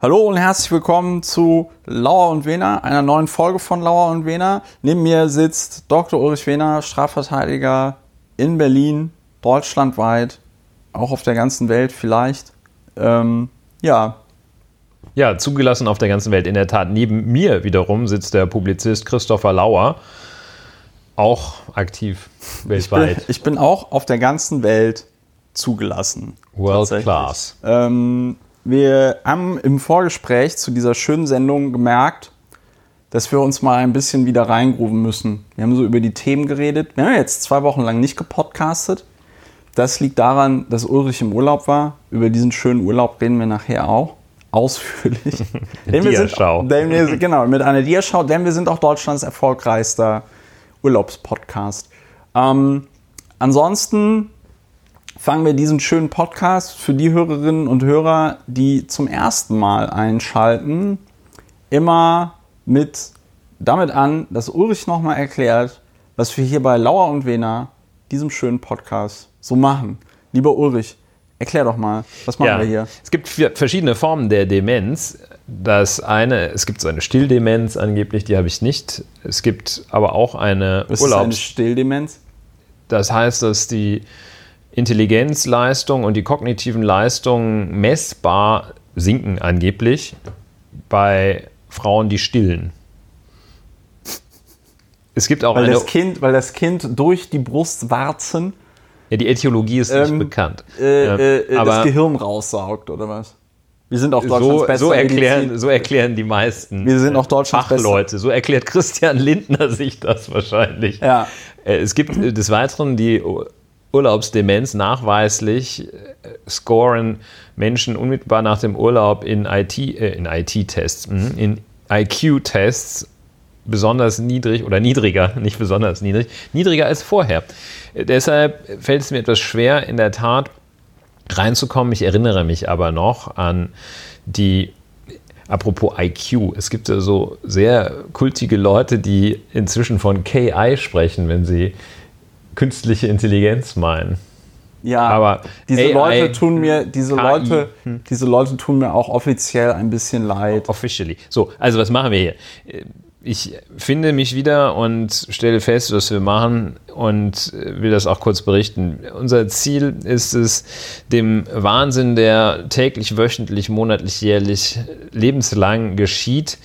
Hallo und herzlich willkommen zu Lauer und Wehner, einer neuen Folge von Lauer und Wehner. Neben mir sitzt Dr. Ulrich Wehner, Strafverteidiger in Berlin, deutschlandweit, auch auf der ganzen Welt vielleicht. Ähm, ja. Ja, zugelassen auf der ganzen Welt. In der Tat, neben mir wiederum sitzt der Publizist Christopher Lauer, auch aktiv weltweit. Ich bin, ich bin auch auf der ganzen Welt zugelassen. World Class. Ähm, wir haben im Vorgespräch zu dieser schönen Sendung gemerkt, dass wir uns mal ein bisschen wieder reingrooven müssen. Wir haben so über die Themen geredet. Wir haben jetzt zwei Wochen lang nicht gepodcastet. Das liegt daran, dass Ulrich im Urlaub war. Über diesen schönen Urlaub reden wir nachher auch ausführlich. denn wir sind, denn wir, genau, mit einer Diaschau, denn wir sind auch Deutschlands erfolgreichster Urlaubspodcast. Ähm, ansonsten fangen wir diesen schönen Podcast für die Hörerinnen und Hörer, die zum ersten Mal einschalten, immer mit damit an, dass Ulrich nochmal erklärt, was wir hier bei Lauer und Wena, diesem schönen Podcast, so machen. Lieber Ulrich, erklär doch mal, was machen ja, wir hier? Es gibt verschiedene Formen der Demenz. Das eine, es gibt so eine Stilldemenz angeblich, die habe ich nicht. Es gibt aber auch eine Was ist eine Stilldemenz? Das heißt, dass die Intelligenzleistung und die kognitiven Leistungen messbar sinken angeblich bei Frauen, die stillen. Es gibt auch weil eine. Das kind, weil das Kind durch die Brustwarzen. Ja, die Äthiologie ist ähm, nicht bekannt. Äh, äh, aber das Gehirn raussaugt, oder was? Wir sind auch Deutschlands so, bester so erklären, so erklären die meisten Wir sind auch Deutschlands Fachleute. So erklärt Christian Lindner sich das wahrscheinlich. Ja. Äh, es gibt des Weiteren die Urlaubsdemenz nachweislich äh, scoren Menschen unmittelbar nach dem Urlaub in IT, äh, in IT-Tests, mhm, in IQ-Tests besonders niedrig oder niedriger, nicht besonders niedrig, niedriger als vorher. Äh, deshalb fällt es mir etwas schwer, in der Tat reinzukommen. Ich erinnere mich aber noch an die Apropos IQ, es gibt ja so sehr kultige Leute, die inzwischen von KI sprechen, wenn sie künstliche Intelligenz meinen. Ja, aber diese AI, Leute tun mir, diese KI. Leute, hm. diese Leute tun mir auch offiziell ein bisschen leid. Officially. So, also was machen wir hier? Ich finde mich wieder und stelle fest, was wir machen und will das auch kurz berichten. Unser Ziel ist es, dem Wahnsinn, der täglich, wöchentlich, monatlich, jährlich, lebenslang geschieht,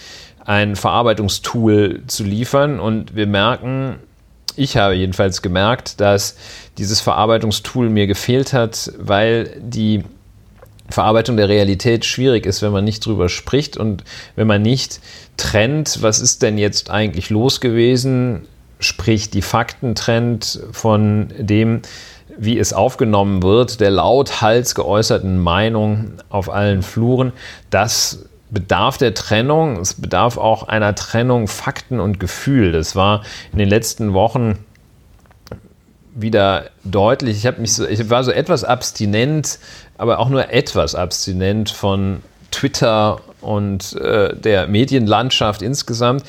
ein Verarbeitungstool zu liefern und wir merken, ich habe jedenfalls gemerkt, dass dieses Verarbeitungstool mir gefehlt hat, weil die Verarbeitung der Realität schwierig ist, wenn man nicht drüber spricht und wenn man nicht trennt, was ist denn jetzt eigentlich los gewesen, sprich die Fakten trennt von dem, wie es aufgenommen wird, der lauthals geäußerten Meinung auf allen Fluren, das bedarf der Trennung, es bedarf auch einer Trennung Fakten und Gefühl. Das war in den letzten Wochen wieder deutlich. Ich, mich so, ich war so etwas abstinent, aber auch nur etwas abstinent von Twitter und äh, der Medienlandschaft insgesamt.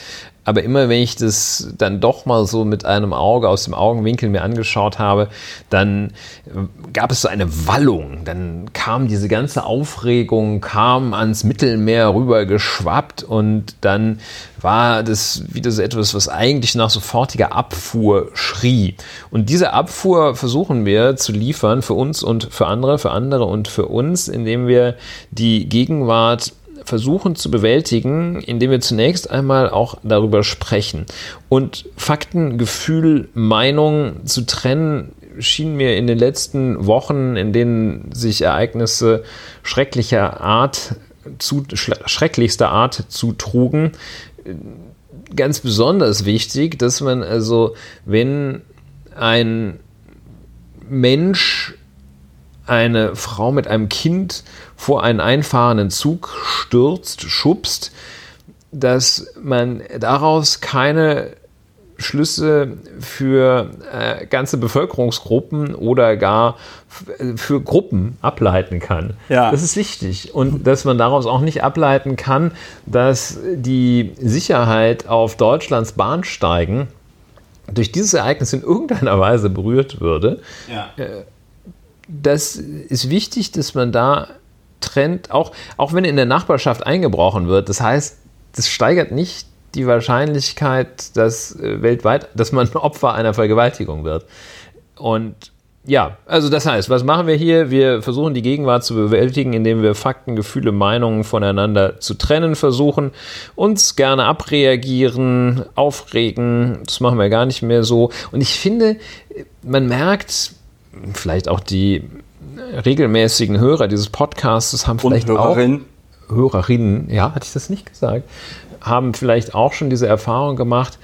Aber immer wenn ich das dann doch mal so mit einem Auge aus dem Augenwinkel mir angeschaut habe, dann äh, gab es so eine Wallung. Dann kam diese ganze Aufregung, kam ans Mittelmeer rüber geschwappt und dann war das wieder so etwas, was eigentlich nach sofortiger Abfuhr schrie. Und diese Abfuhr versuchen wir zu liefern für uns und für andere, für andere und für uns, indem wir die Gegenwart versuchen zu bewältigen, indem wir zunächst einmal auch darüber sprechen. Und Fakten, Gefühl, Meinung zu trennen, schien mir in den letzten Wochen, in denen sich Ereignisse schrecklicher Art zu, schrecklichster Art zutrugen, ganz besonders wichtig, dass man also, wenn ein Mensch eine Frau mit einem Kind vor einen einfahrenden Zug stürzt, schubst, dass man daraus keine Schlüsse für äh, ganze Bevölkerungsgruppen oder gar für Gruppen ableiten kann. Ja. Das ist wichtig. Und dass man daraus auch nicht ableiten kann, dass die Sicherheit auf Deutschlands Bahnsteigen durch dieses Ereignis in irgendeiner Weise berührt würde. Ja. Äh, das ist wichtig, dass man da Trend, auch, auch wenn in der Nachbarschaft eingebrochen wird. Das heißt, das steigert nicht die Wahrscheinlichkeit, dass äh, weltweit, dass man Opfer einer Vergewaltigung wird. Und ja, also das heißt, was machen wir hier? Wir versuchen die Gegenwart zu bewältigen, indem wir Fakten, Gefühle, Meinungen voneinander zu trennen versuchen, uns gerne abreagieren, aufregen. Das machen wir gar nicht mehr so. Und ich finde, man merkt, vielleicht auch die regelmäßigen Hörer dieses Podcasts haben vielleicht Und Hörerin. auch Hörerinnen, ja, hatte ich das nicht gesagt, haben vielleicht auch schon diese Erfahrung gemacht,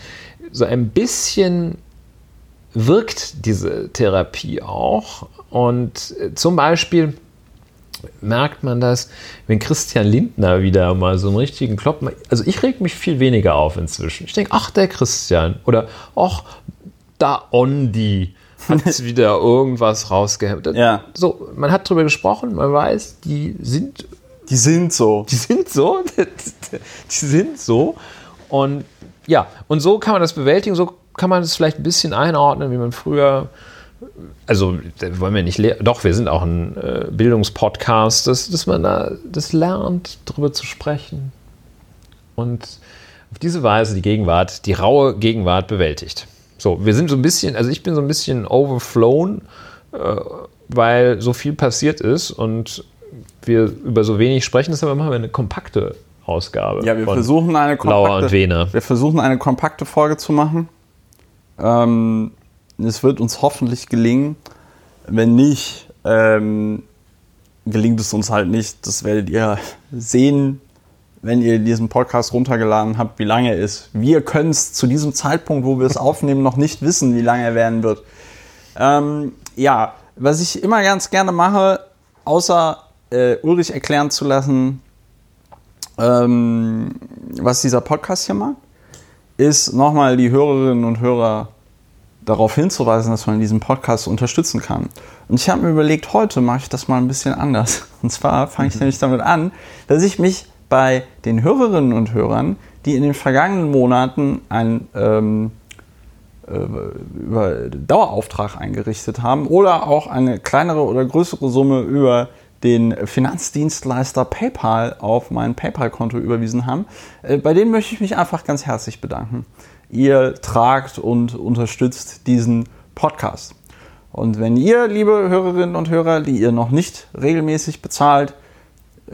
so ein bisschen wirkt diese Therapie auch. Und äh, zum Beispiel merkt man das, wenn Christian Lindner wieder mal so einen richtigen Kloppen. Also ich reg mich viel weniger auf inzwischen. Ich denke, ach, der Christian. Oder ach, da Ondi hat wieder irgendwas rausgehemmt. Ja. So, man hat drüber gesprochen, man weiß, die sind. Die sind so. Die sind so. Die sind so. Und ja, und so kann man das bewältigen, so kann man es vielleicht ein bisschen einordnen, wie man früher. Also wollen wir nicht doch, wir sind auch ein äh, Bildungspodcast, dass, dass man da das lernt, darüber zu sprechen und auf diese Weise die Gegenwart, die raue Gegenwart bewältigt. So, wir sind so ein bisschen, also ich bin so ein bisschen overflown, äh, weil so viel passiert ist und wir über so wenig sprechen, deshalb machen wir eine kompakte Ausgabe. Ja, wir versuchen eine kompakte, wir versuchen eine kompakte Folge zu machen. Ähm, es wird uns hoffentlich gelingen. Wenn nicht, ähm, gelingt es uns halt nicht. Das werdet ihr sehen, wenn ihr diesen Podcast runtergeladen habt, wie lange er ist. Wir können es zu diesem Zeitpunkt, wo wir es aufnehmen, noch nicht wissen, wie lange er werden wird. Ähm, ja, was ich immer ganz gerne mache, außer äh, Ulrich erklären zu lassen, ähm, was dieser Podcast hier macht, ist nochmal die Hörerinnen und Hörer darauf hinzuweisen, dass man diesen Podcast unterstützen kann. Und ich habe mir überlegt, heute mache ich das mal ein bisschen anders. Und zwar fange ich mhm. nämlich damit an, dass ich mich bei den Hörerinnen und Hörern, die in den vergangenen Monaten einen ähm, äh, Dauerauftrag eingerichtet haben oder auch eine kleinere oder größere Summe über den Finanzdienstleister PayPal auf mein PayPal-Konto überwiesen haben. Äh, bei denen möchte ich mich einfach ganz herzlich bedanken. Ihr tragt und unterstützt diesen Podcast. Und wenn ihr, liebe Hörerinnen und Hörer, die ihr noch nicht regelmäßig bezahlt,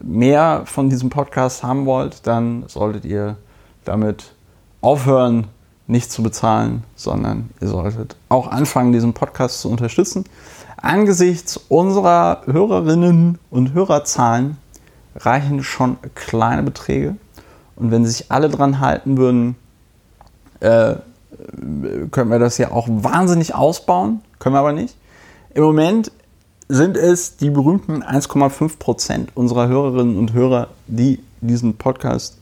mehr von diesem Podcast haben wollt, dann solltet ihr damit aufhören, nicht zu bezahlen, sondern ihr solltet auch anfangen, diesen Podcast zu unterstützen. Angesichts unserer Hörerinnen und Hörerzahlen reichen schon kleine Beträge. Und wenn sich alle dran halten würden, äh, können wir das ja auch wahnsinnig ausbauen. Können wir aber nicht. Im Moment sind es die berühmten 1,5 Prozent unserer Hörerinnen und Hörer, die diesen Podcast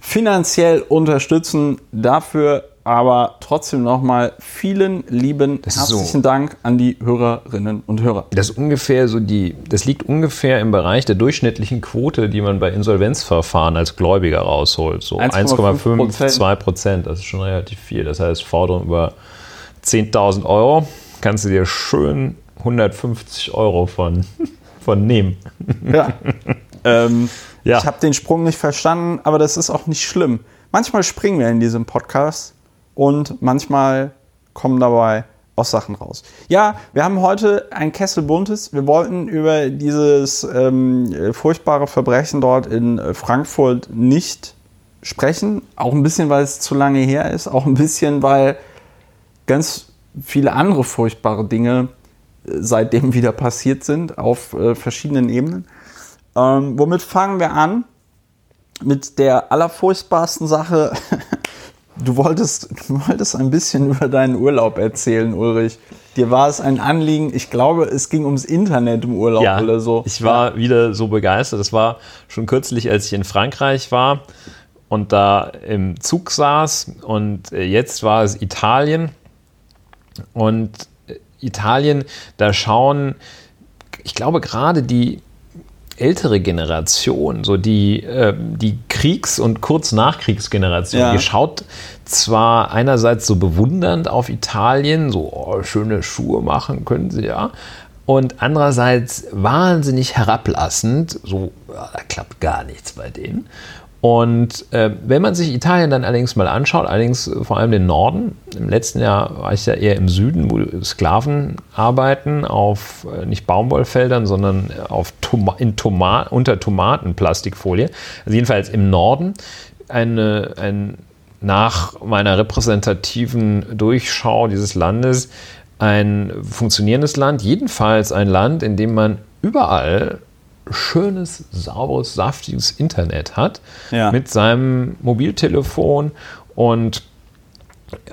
finanziell unterstützen. Dafür aber trotzdem nochmal vielen lieben herzlichen so. Dank an die Hörerinnen und Hörer. Das ungefähr so die, das liegt ungefähr im Bereich der durchschnittlichen Quote, die man bei Insolvenzverfahren als Gläubiger rausholt. So 1,5, 2 Prozent. Das ist schon relativ viel. Das heißt, Forderung über 10.000 Euro kannst du dir schön 150 Euro von, von nehmen. Ja. ähm, ja. Ich habe den Sprung nicht verstanden, aber das ist auch nicht schlimm. Manchmal springen wir in diesem Podcast und manchmal kommen dabei auch Sachen raus. Ja, wir haben heute ein Kessel Buntes. Wir wollten über dieses ähm, furchtbare Verbrechen dort in Frankfurt nicht sprechen. Auch ein bisschen, weil es zu lange her ist. Auch ein bisschen, weil ganz viele andere furchtbare Dinge seitdem wieder passiert sind auf äh, verschiedenen Ebenen. Ähm, womit fangen wir an? Mit der allerfurchtbarsten Sache, Du wolltest, du wolltest ein bisschen über deinen Urlaub erzählen, Ulrich. Dir war es ein Anliegen, ich glaube, es ging ums Internet im Urlaub ja, oder so. Ich war ja. wieder so begeistert. Das war schon kürzlich, als ich in Frankreich war und da im Zug saß. Und äh, jetzt war es Italien. Und Italien, da schauen, ich glaube, gerade die ältere Generation, so die, äh, die Kriegs- und kurz Nachkriegsgeneration, ja. die schaut zwar einerseits so bewundernd auf Italien, so oh, schöne Schuhe machen können sie ja, und andererseits wahnsinnig herablassend. So, da klappt gar nichts bei denen. Und äh, wenn man sich Italien dann allerdings mal anschaut, allerdings vor allem den Norden, im letzten Jahr war ich ja eher im Süden, wo Sklaven arbeiten auf äh, nicht Baumwollfeldern, sondern auf Toma in Toma unter Tomatenplastikfolie. Also jedenfalls im Norden eine, ein nach meiner repräsentativen Durchschau dieses Landes ein funktionierendes Land, jedenfalls ein Land, in dem man überall schönes, sauberes, saftiges Internet hat ja. mit seinem Mobiltelefon und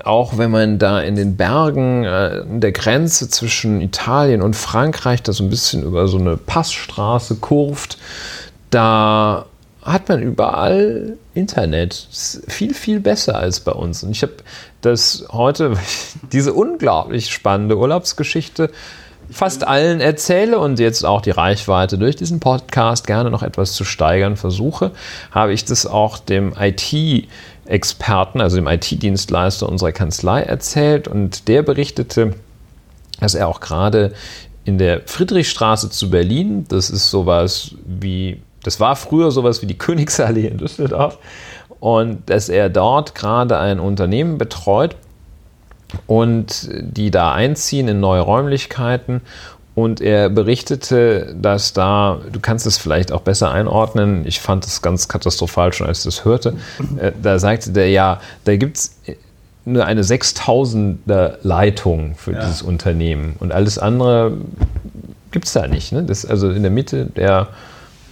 auch wenn man da in den Bergen äh, der Grenze zwischen Italien und Frankreich da so ein bisschen über so eine Passstraße kurft, da hat man überall Internet. Viel, viel besser als bei uns. Und ich habe das heute, diese unglaublich spannende Urlaubsgeschichte fast allen erzähle und jetzt auch die Reichweite durch diesen Podcast gerne noch etwas zu steigern versuche, habe ich das auch dem IT-Experten, also dem IT-Dienstleister unserer Kanzlei erzählt und der berichtete, dass er auch gerade in der Friedrichstraße zu Berlin, das ist sowas wie das war früher sowas wie die Königsallee in Düsseldorf. Und dass er dort gerade ein Unternehmen betreut und die da einziehen in neue Räumlichkeiten. Und er berichtete, dass da, du kannst es vielleicht auch besser einordnen, ich fand es ganz katastrophal schon, als ich das hörte, äh, da sagte der, ja, da gibt es nur eine 6000er Leitung für ja. dieses Unternehmen und alles andere gibt es da nicht. Ne? Das also in der Mitte der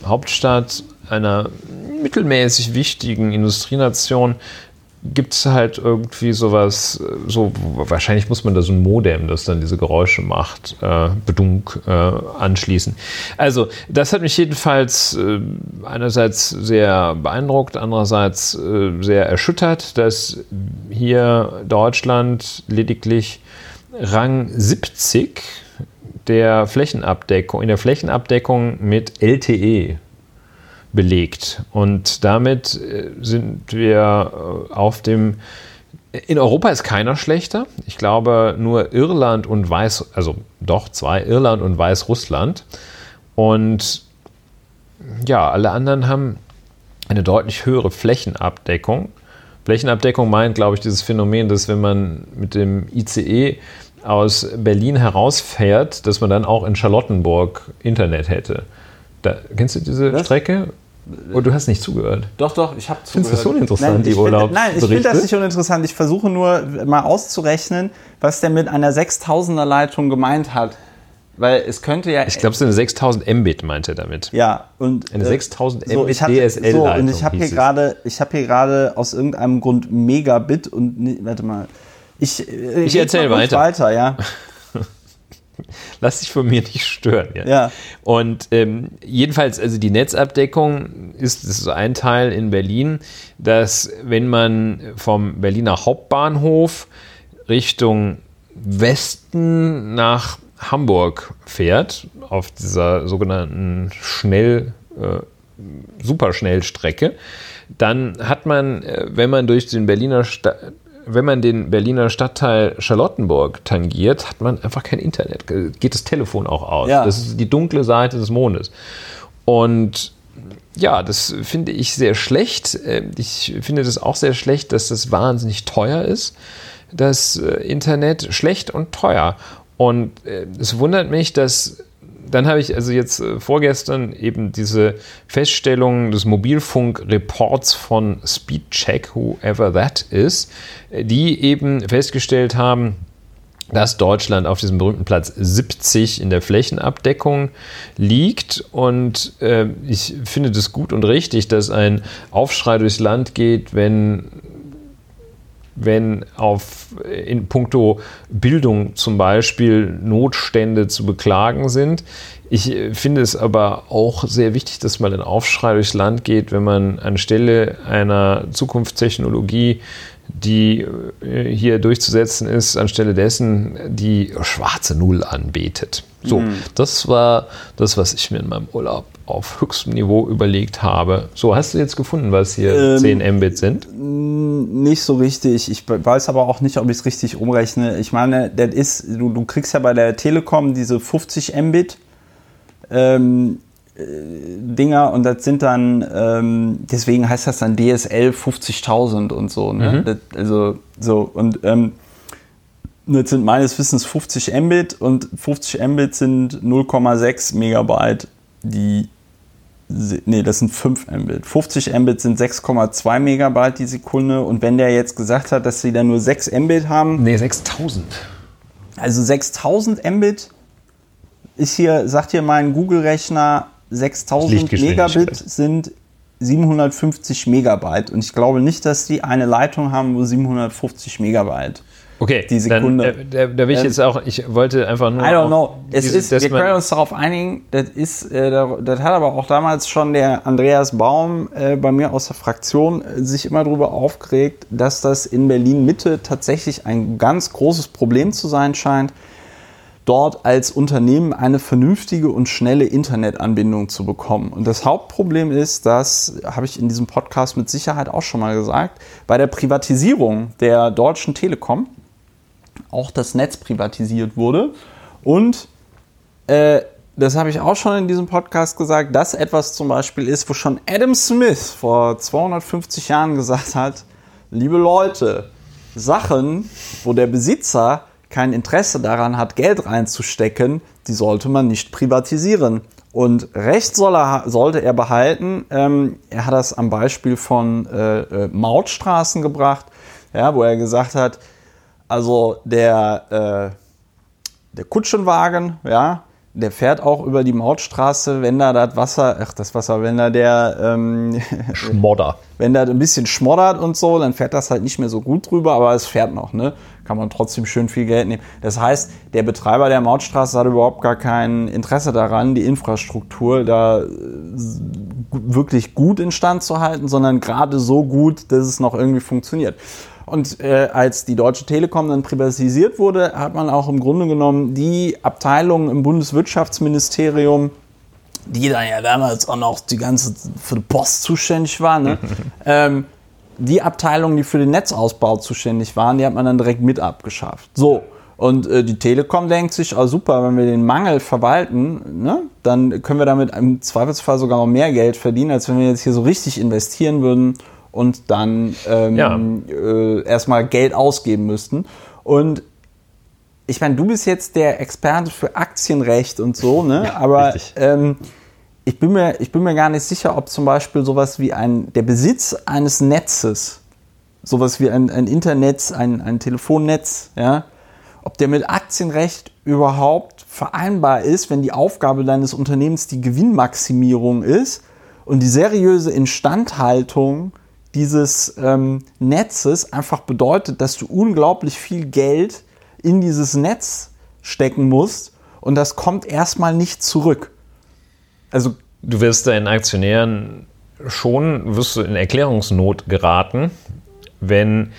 Hauptstadt einer mittelmäßig wichtigen Industrienation gibt es halt irgendwie sowas, so wahrscheinlich muss man da so ein Modem, das dann diese Geräusche macht, äh, Bedunk äh, anschließen. Also das hat mich jedenfalls äh, einerseits sehr beeindruckt, andererseits äh, sehr erschüttert, dass hier Deutschland lediglich Rang 70 der Flächenabdeckung, in der Flächenabdeckung mit LTE belegt. Und damit äh, sind wir äh, auf dem. In Europa ist keiner schlechter. Ich glaube, nur Irland und Weiß, also doch zwei, Irland und Weißrussland. Und ja, alle anderen haben eine deutlich höhere Flächenabdeckung. Flächenabdeckung meint, glaube ich, dieses Phänomen, dass wenn man mit dem ICE aus Berlin herausfährt, dass man dann auch in Charlottenburg Internet hätte. Da, kennst du diese Was? Strecke? Oh, du hast nicht zugehört. Doch, doch, ich habe zugehört. Findest du das uninteressant, nein, die Urlaub? Nein, ich finde das nicht uninteressant. Ich versuche nur mal auszurechnen, was der mit einer 6000er Leitung gemeint hat. Weil es könnte ja. Ich glaube, es sind 6000 Mbit, meint er damit. Ja, und. Eine 6000 äh, Mbit so, DSL-Leitung. So, und ich habe hier gerade, ich habe hier gerade aus irgendeinem Grund Megabit und. Warte mal. Ich, äh, ich erzähle weiter. weiter, ja. Lass dich von mir nicht stören. Ja. ja. Und ähm, jedenfalls, also die Netzabdeckung ist, ist so ein Teil in Berlin, dass wenn man vom Berliner Hauptbahnhof Richtung Westen nach Hamburg fährt, auf dieser sogenannten Schnell, äh, Superschnellstrecke, dann hat man, äh, wenn man durch den Berliner Sta wenn man den Berliner Stadtteil Charlottenburg tangiert, hat man einfach kein Internet. Geht das Telefon auch aus. Ja. Das ist die dunkle Seite des Mondes. Und ja, das finde ich sehr schlecht. Äh, ich finde das auch sehr schlecht, dass das wahnsinnig teuer ist. Das äh, Internet schlecht und teuer. Und äh, es wundert mich, dass dann habe ich also jetzt äh, vorgestern eben diese Feststellung des Mobilfunkreports von Speedcheck, whoever that is, äh, die eben festgestellt haben, dass Deutschland auf diesem berühmten Platz 70 in der Flächenabdeckung liegt. Und äh, ich finde das gut und richtig, dass ein Aufschrei durchs Land geht, wenn wenn auf, in puncto Bildung zum Beispiel Notstände zu beklagen sind. Ich finde es aber auch sehr wichtig, dass mal ein Aufschrei durchs Land geht, wenn man anstelle einer Zukunftstechnologie die äh, hier durchzusetzen ist, anstelle dessen die schwarze Null anbetet. So, mhm. das war das, was ich mir in meinem Urlaub auf höchstem Niveau überlegt habe. So, hast du jetzt gefunden, was hier ähm, 10 Mbit sind? Nicht so richtig. Ich weiß aber auch nicht, ob ich es richtig umrechne. Ich meine, das ist, du, du kriegst ja bei der Telekom diese 50 Mbit. Ähm, äh, Dinger und das sind dann, ähm, deswegen heißt das dann DSL 50.000 und so. Ne? Mhm. Das, also so und ähm, das sind meines Wissens 50 Mbit und 50 Mbit sind 0,6 Megabyte, die nee, das sind 5 Mbit. 50 Mbit sind 6,2 Megabyte die Sekunde und wenn der jetzt gesagt hat, dass sie dann nur 6 Mbit haben. Nee, 6000. Also 6000 Mbit ist hier, sagt hier mein Google-Rechner, 6000 Megabit sind 750 Megabyte. Und ich glaube nicht, dass die eine Leitung haben, wo 750 Megabyte. Okay, die Sekunde. Dann, äh, da will ich ähm, jetzt auch, ich wollte einfach nur. I don't know. Es ist, wir können uns darauf einigen, das ist, äh, das hat aber auch damals schon der Andreas Baum äh, bei mir aus der Fraktion sich immer darüber aufgeregt, dass das in Berlin Mitte tatsächlich ein ganz großes Problem zu sein scheint dort als Unternehmen eine vernünftige und schnelle Internetanbindung zu bekommen. Und das Hauptproblem ist, das habe ich in diesem Podcast mit Sicherheit auch schon mal gesagt, bei der Privatisierung der Deutschen Telekom auch das Netz privatisiert wurde und äh, das habe ich auch schon in diesem Podcast gesagt, dass etwas zum Beispiel ist, wo schon Adam Smith vor 250 Jahren gesagt hat, liebe Leute, Sachen, wo der Besitzer kein Interesse daran hat, Geld reinzustecken, die sollte man nicht privatisieren. Und Recht soll er, sollte er behalten. Ähm, er hat das am Beispiel von äh, äh, Mautstraßen gebracht, ja, wo er gesagt hat, also der, äh, der Kutschenwagen, ja, der fährt auch über die Mautstraße, wenn da das Wasser, ach das Wasser, wenn da der ähm, Schmodder. Wenn da ein bisschen schmoddert und so, dann fährt das halt nicht mehr so gut drüber, aber es fährt noch, ne? Kann man trotzdem schön viel Geld nehmen. Das heißt, der Betreiber der Mautstraße hat überhaupt gar kein Interesse daran, die Infrastruktur da äh, wirklich gut instand zu halten, sondern gerade so gut, dass es noch irgendwie funktioniert. Und äh, als die Deutsche Telekom dann privatisiert wurde, hat man auch im Grunde genommen die Abteilung im Bundeswirtschaftsministerium, die dann ja damals auch noch die ganze für die Post zuständig war, ne? ähm, die Abteilungen, die für den Netzausbau zuständig waren, die hat man dann direkt mit abgeschafft. So. Und äh, die Telekom denkt sich, oh super, wenn wir den Mangel verwalten, ne, dann können wir damit im Zweifelsfall sogar noch mehr Geld verdienen, als wenn wir jetzt hier so richtig investieren würden und dann ähm, ja. äh, erstmal Geld ausgeben müssten. Und ich meine, du bist jetzt der Experte für Aktienrecht und so, ne? Ja, aber ähm, ich, bin mir, ich bin mir gar nicht sicher, ob zum Beispiel sowas wie ein, der Besitz eines Netzes, sowas wie ein, ein Internet, ein, ein Telefonnetz, ja, ob der mit Aktienrecht überhaupt vereinbar ist, wenn die Aufgabe deines Unternehmens die Gewinnmaximierung ist und die seriöse Instandhaltung dieses ähm, Netzes einfach bedeutet, dass du unglaublich viel Geld in dieses Netz stecken musst und das kommt erstmal nicht zurück. Also du wirst deinen Aktionären schon wirst du in Erklärungsnot geraten, wenn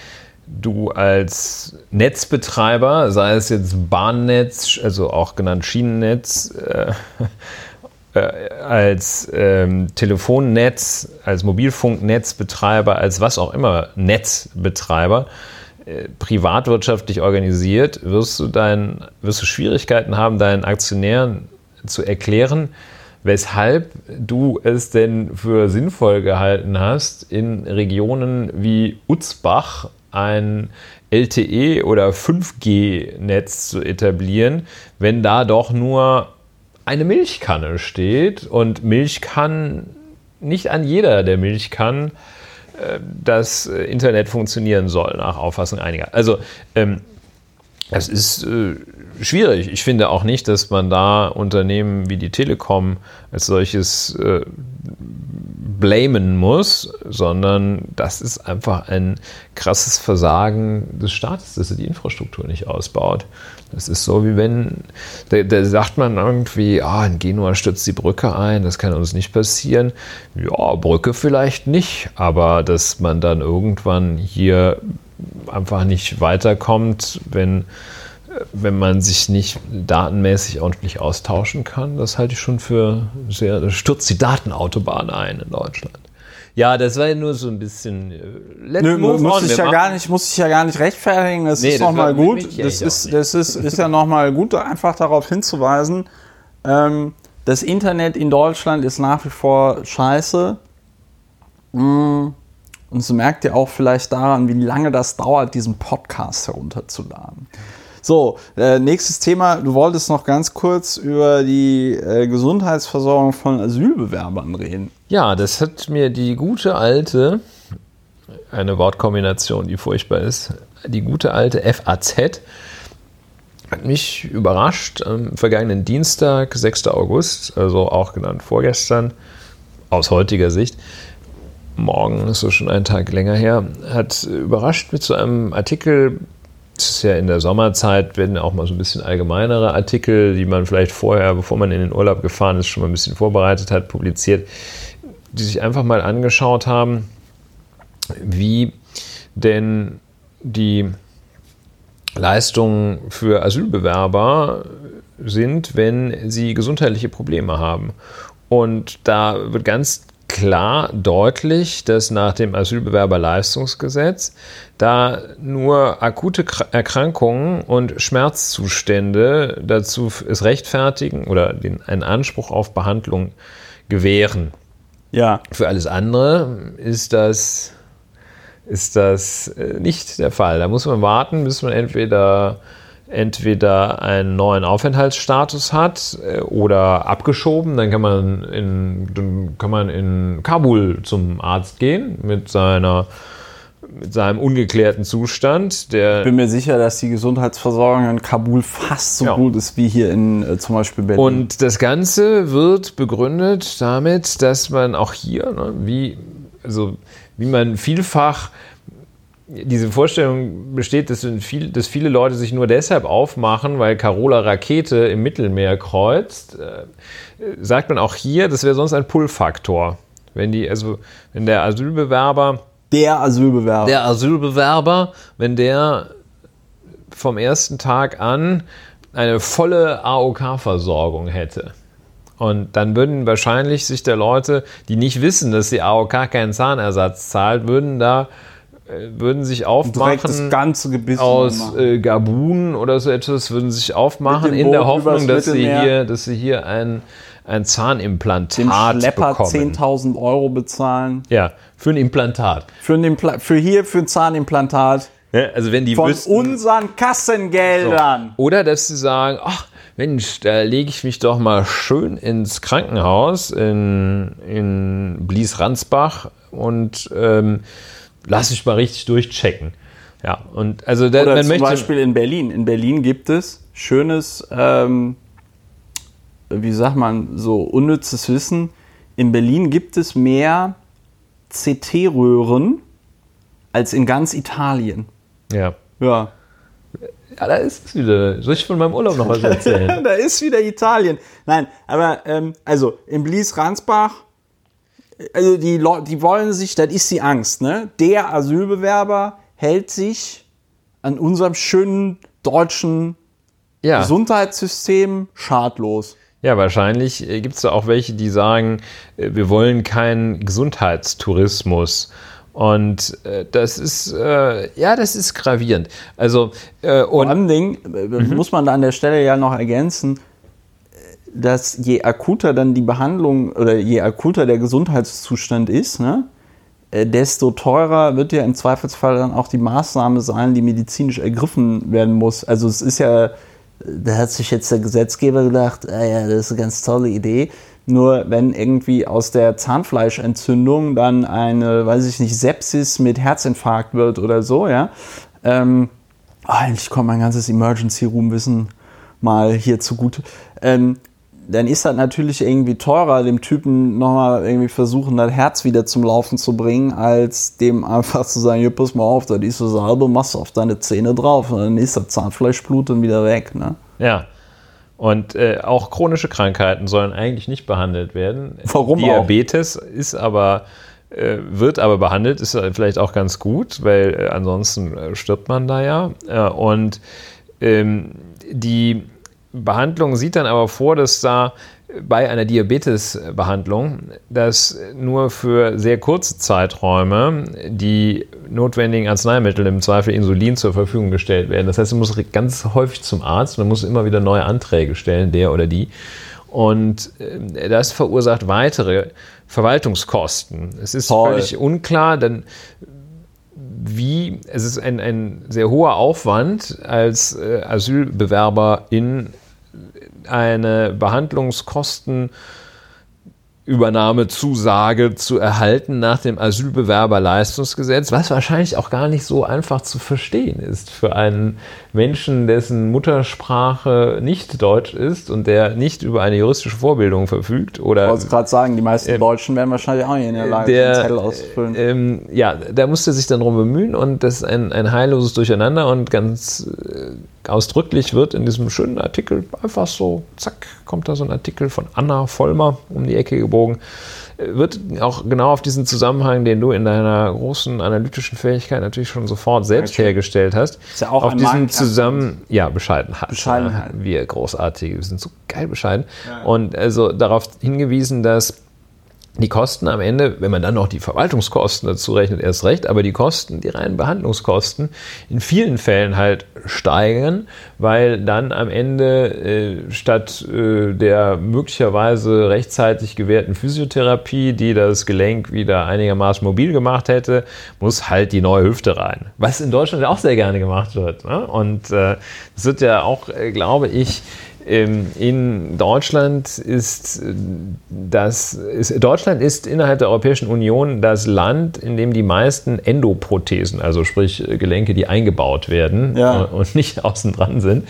du als Netzbetreiber, sei es jetzt Bahnnetz, also auch genannt Schienennetz, äh, äh, als ähm, Telefonnetz, als Mobilfunknetzbetreiber, als was auch immer Netzbetreiber äh, privatwirtschaftlich organisiert, wirst du, dein, wirst du Schwierigkeiten haben, deinen Aktionären zu erklären, weshalb du es denn für sinnvoll gehalten hast, in Regionen wie Utzbach ein LTE oder 5G-Netz zu etablieren, wenn da doch nur eine Milchkanne steht und Milch kann nicht an jeder der Milchkannen äh, das Internet funktionieren soll, nach Auffassung einiger. Also, ähm, es ist äh, schwierig. Ich finde auch nicht, dass man da Unternehmen wie die Telekom als solches äh, blamen muss, sondern das ist einfach ein krasses Versagen des Staates, dass er die Infrastruktur nicht ausbaut. Das ist so, wie wenn, da, da sagt man irgendwie, ah, in Genua stürzt die Brücke ein, das kann uns nicht passieren. Ja, Brücke vielleicht nicht, aber dass man dann irgendwann hier einfach nicht weiterkommt, wenn, wenn man sich nicht datenmäßig ordentlich austauschen kann. Das halte ich schon für sehr, das stürzt die Datenautobahn ein in Deutschland. Ja, das war ja nur so ein bisschen. Äh, let's Nö, muss ich ja gar nicht, muss ich ja gar nicht rechtfertigen. Das nee, ist nochmal gut. Das ist, das ist, ist ja nochmal gut, einfach darauf hinzuweisen. Ähm, das Internet in Deutschland ist nach wie vor scheiße. Mm. Und so merkt ihr auch vielleicht daran, wie lange das dauert, diesen Podcast herunterzuladen. So, äh, nächstes Thema. Du wolltest noch ganz kurz über die äh, Gesundheitsversorgung von Asylbewerbern reden. Ja, das hat mir die gute alte, eine Wortkombination, die furchtbar ist, die gute alte FAZ hat mich überrascht. Am vergangenen Dienstag, 6. August, also auch genannt vorgestern, aus heutiger Sicht, morgen ist so schon ein Tag länger her, hat überrascht mit so einem Artikel es ist ja in der Sommerzeit, werden auch mal so ein bisschen allgemeinere Artikel, die man vielleicht vorher, bevor man in den Urlaub gefahren ist, schon mal ein bisschen vorbereitet hat, publiziert, die sich einfach mal angeschaut haben, wie denn die Leistungen für Asylbewerber sind, wenn sie gesundheitliche Probleme haben. Und da wird ganz klar deutlich, dass nach dem Asylbewerberleistungsgesetz da nur akute Erkrankungen und Schmerzzustände dazu es rechtfertigen oder den, einen Anspruch auf Behandlung gewähren. Ja. Für alles andere ist das, ist das äh, nicht der Fall. Da muss man warten, bis man entweder entweder einen neuen Aufenthaltsstatus hat äh, oder abgeschoben, dann kann man in, dann kann man in Kabul zum Arzt gehen mit seiner mit seinem ungeklärten Zustand. Der ich bin mir sicher, dass die Gesundheitsversorgung in Kabul fast so ja. gut ist wie hier in äh, zum Beispiel Berlin. Und das Ganze wird begründet damit, dass man auch hier, ne, wie, also, wie man vielfach diese Vorstellung besteht, dass, viel, dass, viele Leute sich nur deshalb aufmachen, weil Carola Rakete im Mittelmeer kreuzt, äh, sagt man auch hier, das wäre sonst ein Pull-Faktor. Wenn die, also, wenn der Asylbewerber. Der Asylbewerber. Der Asylbewerber, wenn der vom ersten Tag an eine volle AOK-Versorgung hätte. Und dann würden wahrscheinlich sich der Leute, die nicht wissen, dass die AOK keinen Zahnersatz zahlt, würden da würden sich aufmachen das ganze Gebiss aus äh, Gabun oder so etwas, würden sich aufmachen in der Hoffnung, dass sie, hier, dass sie hier ein, ein Zahnimplantat Dem Schlepper 10.000 Euro bezahlen. Ja, für ein Implantat. Für, ein Impla für hier für ein Zahnimplantat. Ja, also wenn die Von wüssten, unseren Kassengeldern. So. Oder dass sie sagen, ach Mensch, da lege ich mich doch mal schön ins Krankenhaus in, in Blies-Ransbach und ähm, lass mich mal richtig durchchecken. Ja, und also da, Oder man zum Beispiel in Berlin. In Berlin gibt es schönes, ähm, wie sagt man, so unnützes Wissen. In Berlin gibt es mehr CT-Röhren als in ganz Italien. Ja. Ja. Ja, da ist es wieder. Soll ich von meinem Urlaub noch was erzählen? da ist wieder Italien. Nein, aber ähm, also in Blies-Ransbach also die Leute, die wollen sich, das ist die Angst, ne? Der Asylbewerber hält sich an unserem schönen deutschen ja. Gesundheitssystem schadlos. Ja, wahrscheinlich äh, gibt es da auch welche, die sagen, äh, wir wollen keinen Gesundheitstourismus. Und äh, das ist, äh, ja, das ist gravierend. Also, äh, und Vor allem Ding, äh, mhm. muss man da an der Stelle ja noch ergänzen, dass je akuter dann die Behandlung oder je akuter der Gesundheitszustand ist, ne, äh, desto teurer wird ja im Zweifelsfall dann auch die Maßnahme sein, die medizinisch ergriffen werden muss. Also es ist ja, da hat sich jetzt der Gesetzgeber gedacht, ah ja, das ist eine ganz tolle Idee. Nur wenn irgendwie aus der Zahnfleischentzündung dann eine, weiß ich nicht, Sepsis mit Herzinfarkt wird oder so, ja. Ähm, oh, eigentlich kommt mein ganzes Emergency Room Wissen mal hier zugute. Ähm, dann ist das natürlich irgendwie teurer, dem Typen nochmal irgendwie versuchen, das Herz wieder zum Laufen zu bringen, als dem einfach zu sagen, hier, pass mal auf, das ist so Salbe, machst du auf deine Zähne drauf und dann ist das Zahnfleischblut dann wieder weg. Ne? Ja. Und äh, auch chronische Krankheiten sollen eigentlich nicht behandelt werden. Warum Diabetes auch? ist aber äh, wird aber behandelt, ist vielleicht auch ganz gut, weil äh, ansonsten äh, stirbt man da ja. Und ähm, die Behandlung sieht dann aber vor, dass da bei einer Diabetesbehandlung, dass nur für sehr kurze Zeiträume die notwendigen Arzneimittel, im Zweifel Insulin, zur Verfügung gestellt werden. Das heißt, man muss ganz häufig zum Arzt, man muss immer wieder neue Anträge stellen, der oder die. Und äh, das verursacht weitere Verwaltungskosten. Es ist Toll. völlig unklar, denn wie, es ist ein, ein sehr hoher Aufwand als äh, Asylbewerber in eine Behandlungskosten Übernahmezusage zu erhalten nach dem Asylbewerberleistungsgesetz, was wahrscheinlich auch gar nicht so einfach zu verstehen ist für einen Menschen, dessen Muttersprache nicht Deutsch ist und der nicht über eine juristische Vorbildung verfügt. Oder, ich wollte gerade sagen, die meisten ähm, Deutschen werden wahrscheinlich auch nicht in der Lage, der, Zettel auszufüllen. Ähm, ja, da musste sich dann drum bemühen und das ist ein, ein heilloses Durcheinander und ganz äh, ausdrücklich wird in diesem schönen Artikel einfach so, zack, kommt da so ein Artikel von Anna Vollmer um die Ecke gebogen wird auch genau auf diesen Zusammenhang, den du in deiner großen analytischen Fähigkeit natürlich schon sofort selbst hergestellt hast, ist ja auch auf diesen Zusammen, ja, Bescheidenheit. Bescheidenheit. Wir großartige, wir sind so geil bescheiden. Ja. Und also darauf hingewiesen, dass die Kosten am Ende, wenn man dann noch die Verwaltungskosten dazu rechnet, erst recht, aber die Kosten, die reinen Behandlungskosten in vielen Fällen halt steigen, weil dann am Ende äh, statt äh, der möglicherweise rechtzeitig gewährten Physiotherapie, die das Gelenk wieder einigermaßen mobil gemacht hätte, muss halt die neue Hüfte rein. Was in Deutschland auch sehr gerne gemacht wird. Ne? Und äh, das wird ja auch, äh, glaube ich, in Deutschland ist das ist, Deutschland ist innerhalb der Europäischen Union das Land, in dem die meisten Endoprothesen, also sprich Gelenke, die eingebaut werden ja. und nicht außen dran sind,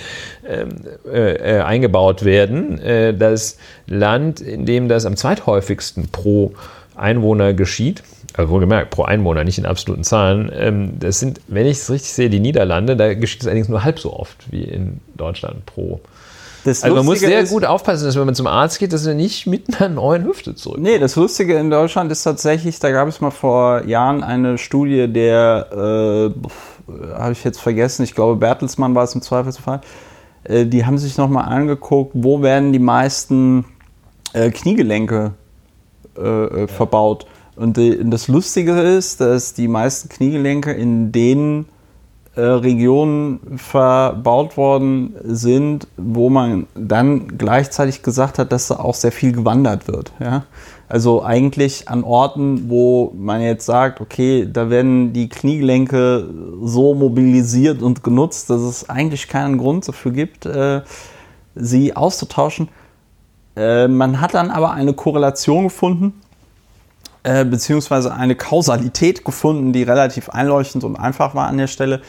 ähm, äh, äh, eingebaut werden. Äh, das Land, in dem das am zweithäufigsten pro Einwohner geschieht. Also wohlgemerkt, pro Einwohner, nicht in absoluten Zahlen. Ähm, das sind, wenn ich es richtig sehe, die Niederlande. Da geschieht es allerdings nur halb so oft wie in Deutschland pro das also man muss sehr ist, gut aufpassen, dass wenn man zum Arzt geht, dass er nicht mit einer neuen Hüfte zurück. Nee, das Lustige in Deutschland ist tatsächlich, da gab es mal vor Jahren eine Studie, der, äh, habe ich jetzt vergessen, ich glaube Bertelsmann war es im Zweifelsfall, äh, die haben sich nochmal angeguckt, wo werden die meisten äh, Kniegelenke äh, äh, verbaut. Und das Lustige ist, dass die meisten Kniegelenke in denen äh, Regionen verbaut worden sind, wo man dann gleichzeitig gesagt hat, dass da auch sehr viel gewandert wird. Ja? Also eigentlich an Orten, wo man jetzt sagt, okay, da werden die Kniegelenke so mobilisiert und genutzt, dass es eigentlich keinen Grund dafür gibt, äh, sie auszutauschen. Äh, man hat dann aber eine Korrelation gefunden äh, beziehungsweise eine Kausalität gefunden, die relativ einleuchtend und einfach war an der Stelle.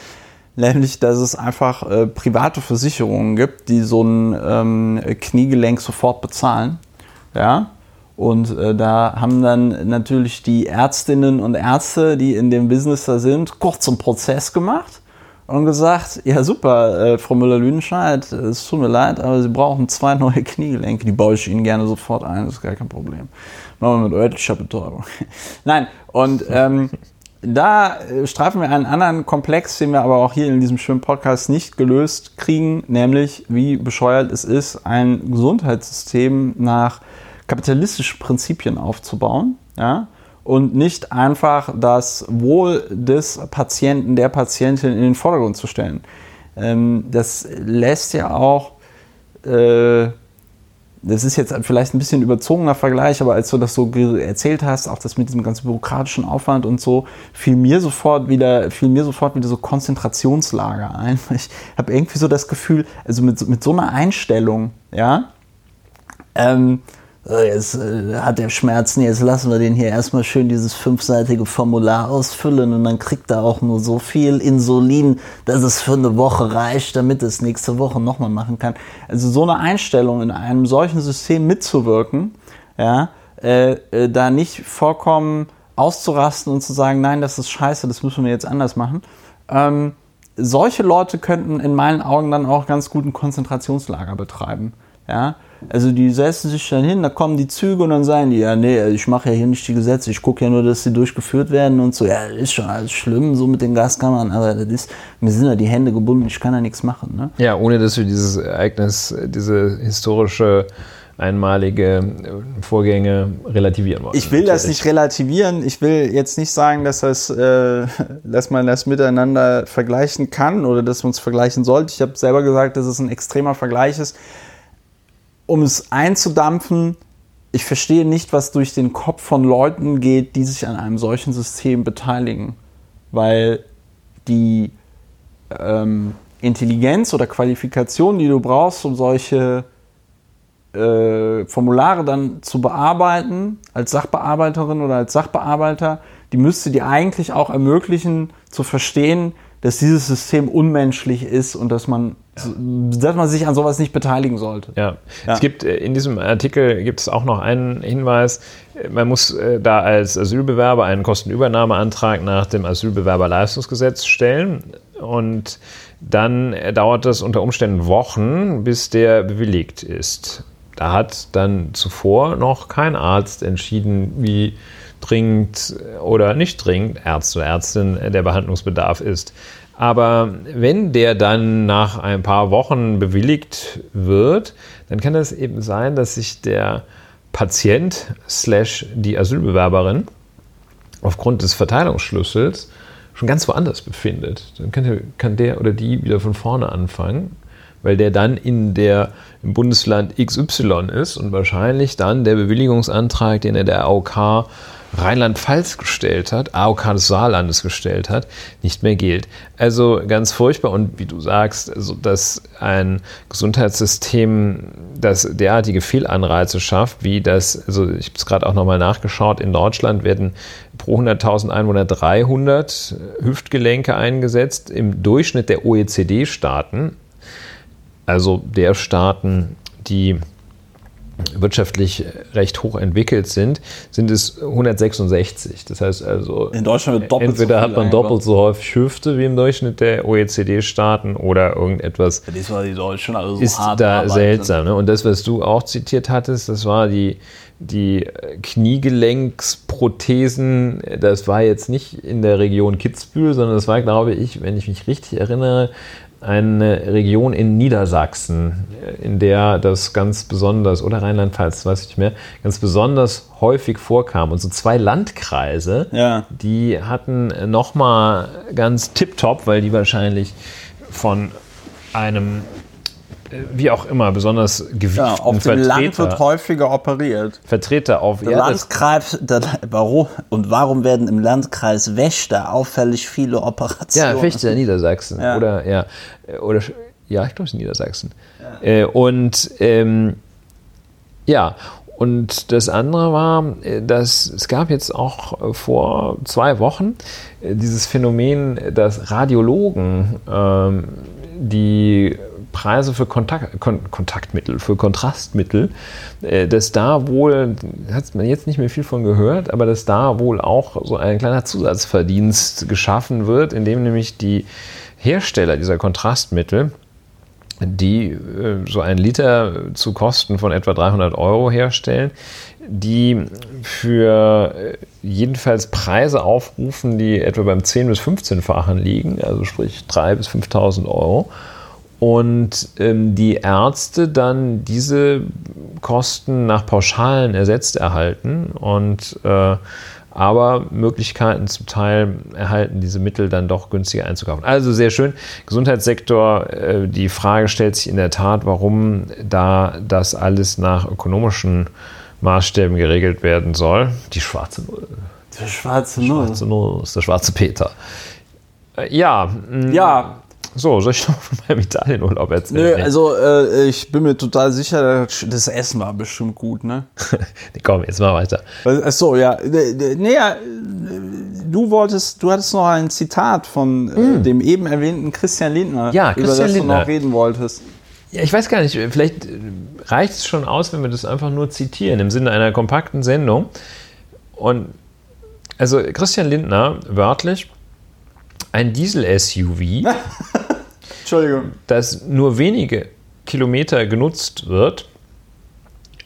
Nämlich, dass es einfach äh, private Versicherungen gibt, die so ein ähm, Kniegelenk sofort bezahlen. Ja. Und äh, da haben dann natürlich die Ärztinnen und Ärzte, die in dem Business da sind, kurz einen Prozess gemacht und gesagt, ja super, äh, Frau Müller-Lüdenscheid, es tut mir leid, aber Sie brauchen zwei neue Kniegelenke, die baue ich Ihnen gerne sofort ein, das ist gar kein Problem. Machen wir mit örtlicher Betäubung. Nein, und ähm, da streifen wir einen anderen Komplex, den wir aber auch hier in diesem schönen Podcast nicht gelöst kriegen, nämlich wie bescheuert es ist, ein Gesundheitssystem nach kapitalistischen Prinzipien aufzubauen. Ja? und nicht einfach das Wohl des Patienten, der Patientin in den Vordergrund zu stellen. Ähm, das lässt ja auch, äh, das ist jetzt vielleicht ein bisschen überzogener Vergleich, aber als du das so erzählt hast, auch das mit diesem ganzen bürokratischen Aufwand und so, fiel mir sofort wieder, fiel mir sofort wieder so Konzentrationslager ein. Ich habe irgendwie so das Gefühl, also mit, mit so einer Einstellung, ja, ähm, äh, jetzt äh, hat er Schmerzen, jetzt lassen wir den hier erstmal schön dieses fünfseitige Formular ausfüllen und dann kriegt er auch nur so viel Insulin, dass es für eine Woche reicht, damit es nächste Woche nochmal machen kann. Also so eine Einstellung in einem solchen System mitzuwirken, ja, äh, äh, da nicht vollkommen auszurasten und zu sagen, nein, das ist scheiße, das müssen wir jetzt anders machen. Ähm, solche Leute könnten in meinen Augen dann auch ganz guten Konzentrationslager betreiben. Ja, Also die setzen sich dann hin, da kommen die Züge und dann sagen die, ja, nee, ich mache ja hier nicht die Gesetze, ich gucke ja nur, dass sie durchgeführt werden und so. Ja, das ist schon alles schlimm, so mit den Gaskammern, aber das ist, mir sind ja die Hände gebunden, ich kann ja nichts machen. Ne? Ja, ohne dass wir dieses Ereignis, diese historische einmalige Vorgänge relativieren wollen. Ich will das nicht relativieren. Ich will jetzt nicht sagen, dass, das, äh, dass man das miteinander vergleichen kann oder dass man es vergleichen sollte. Ich habe selber gesagt, dass es ein extremer Vergleich ist. Um es einzudampfen, ich verstehe nicht, was durch den Kopf von Leuten geht, die sich an einem solchen System beteiligen. Weil die ähm, Intelligenz oder Qualifikation, die du brauchst, um solche äh, Formulare dann zu bearbeiten, als Sachbearbeiterin oder als Sachbearbeiter, die müsste dir eigentlich auch ermöglichen, zu verstehen, dass dieses System unmenschlich ist und dass man, ja. dass man sich an sowas nicht beteiligen sollte. Ja. ja. es gibt äh, in diesem Artikel gibt es auch noch einen Hinweis. Man muss äh, da als Asylbewerber einen Kostenübernahmeantrag nach dem Asylbewerberleistungsgesetz stellen und dann dauert das unter Umständen Wochen, bis der bewilligt ist. Da hat dann zuvor noch kein Arzt entschieden, wie dringend oder nicht dringend, Ärzte Ärztin, der Behandlungsbedarf ist. Aber wenn der dann nach ein paar Wochen bewilligt wird, dann kann es eben sein, dass sich der Patient slash die Asylbewerberin aufgrund des Verteilungsschlüssels schon ganz woanders befindet. Dann kann der, kann der oder die wieder von vorne anfangen weil der dann in der, im Bundesland XY ist und wahrscheinlich dann der Bewilligungsantrag, den er der AOK Rheinland-Pfalz gestellt hat, AOK des Saarlandes gestellt hat, nicht mehr gilt. Also ganz furchtbar und wie du sagst, also dass ein Gesundheitssystem, das derartige Fehlanreize schafft, wie das, also ich habe es gerade auch nochmal nachgeschaut, in Deutschland werden pro 100.000 Einwohner 300 Hüftgelenke eingesetzt, im Durchschnitt der OECD-Staaten also der Staaten, die wirtschaftlich recht hoch entwickelt sind, sind es 166. Das heißt also, in Deutschland wird doppelt entweder so hat man doppelt so häufig Hüfte wie im Durchschnitt der OECD-Staaten oder irgendetwas das war die Deutschen also so ist da seltsam. Ne? Und das, was du auch zitiert hattest, das war die, die Kniegelenksprothesen, das war jetzt nicht in der Region Kitzbühel, sondern das war, glaube ich, wenn ich mich richtig erinnere, eine Region in Niedersachsen, in der das ganz besonders, oder Rheinland-Pfalz, weiß ich nicht mehr, ganz besonders häufig vorkam. Und so zwei Landkreise, ja. die hatten nochmal ganz tipptopp, weil die wahrscheinlich von einem wie auch immer, besonders gewieften ja, auf dem Land wird häufiger operiert. Vertreter auf der Landkreis, der, warum, und warum werden im Landkreis Wächter auffällig viele Operationen? Ja, Fechter, Niedersachsen. Ja. Oder, ja, oder, ja, ich glaube, es ist Niedersachsen. Ja. Äh, und, ähm, ja, und das andere war, äh, dass es gab jetzt auch vor zwei Wochen äh, dieses Phänomen, dass Radiologen, ähm, die Preise für Kontakt, Kon Kontaktmittel, für Kontrastmittel, äh, dass da wohl, hat man jetzt nicht mehr viel von gehört, aber dass da wohl auch so ein kleiner Zusatzverdienst geschaffen wird, indem nämlich die Hersteller dieser Kontrastmittel die äh, so ein Liter zu Kosten von etwa 300 Euro herstellen, die für äh, jedenfalls Preise aufrufen, die etwa beim 10- bis 15-fachen liegen, also sprich 3.000 bis 5.000 Euro und ähm, die Ärzte dann diese Kosten nach Pauschalen ersetzt erhalten und äh, aber Möglichkeiten zum Teil erhalten, diese Mittel dann doch günstiger einzukaufen. Also sehr schön. Gesundheitssektor, äh, die Frage stellt sich in der Tat, warum da das alles nach ökonomischen Maßstäben geregelt werden soll. Die schwarze Null. Der schwarze Null. Schwarze Null ist der schwarze Peter. Äh, ja. Ja, so, soll ich noch von meinem Italienurlaub erzählen? Nö, also äh, ich bin mir total sicher, das Essen war bestimmt gut, ne? nee, komm, jetzt mal weiter. Achso, ja. Nee, du wolltest, du hattest noch ein Zitat von mm. dem eben erwähnten Christian Lindner, ja, Christian über das Lindner. du noch reden wolltest. Ja, ich weiß gar nicht, vielleicht reicht es schon aus, wenn wir das einfach nur zitieren im Sinne einer kompakten Sendung. Und also Christian Lindner, wörtlich, ein Diesel-SUV das nur wenige Kilometer genutzt wird,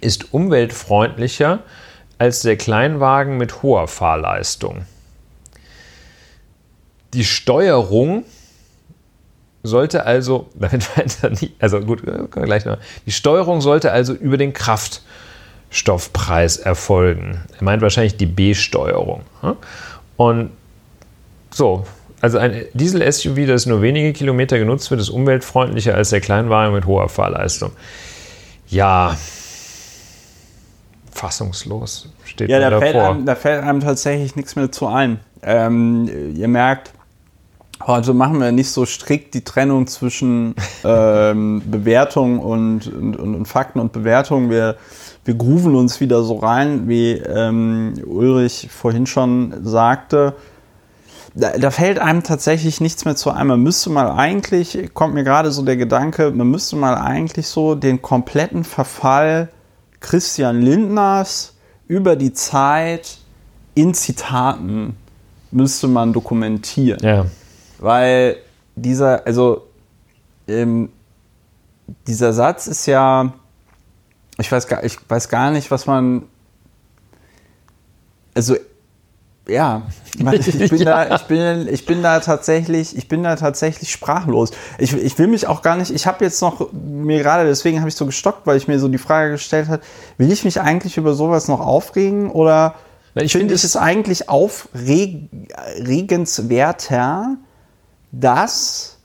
ist umweltfreundlicher als der Kleinwagen mit hoher Fahrleistung. Die Steuerung sollte also, also gut, gleich noch. Die Steuerung sollte also über den Kraftstoffpreis erfolgen. Er meint wahrscheinlich die B-Steuerung. Und so, also ein Diesel-SUV, das nur wenige Kilometer genutzt wird, ist umweltfreundlicher als der Kleinwagen mit hoher Fahrleistung. Ja, fassungslos steht ja, da da fällt, davor. einem, da fällt einem tatsächlich nichts mehr zu ein. Ähm, ihr merkt, heute machen wir nicht so strikt die Trennung zwischen ähm, Bewertung und, und, und, und Fakten und Bewertung. Wir, wir grooven uns wieder so rein, wie ähm, Ulrich vorhin schon sagte. Da, da fällt einem tatsächlich nichts mehr zu ein. Man müsste mal eigentlich, kommt mir gerade so der Gedanke, man müsste mal eigentlich so den kompletten Verfall Christian Lindners über die Zeit in Zitaten müsste man dokumentieren. Ja. Weil dieser, also ähm, dieser Satz ist ja, ich weiß gar, ich weiß gar nicht, was man, also ja, ich bin, Ja. Da, ich, bin, ich bin da tatsächlich, ich bin da tatsächlich sprachlos. Ich, ich will mich auch gar nicht, ich habe jetzt noch mir gerade, deswegen habe ich so gestockt, weil ich mir so die Frage gestellt habe, will ich mich eigentlich über sowas noch aufregen oder Weil ich finde finde ich es eigentlich aufregenswerter, dass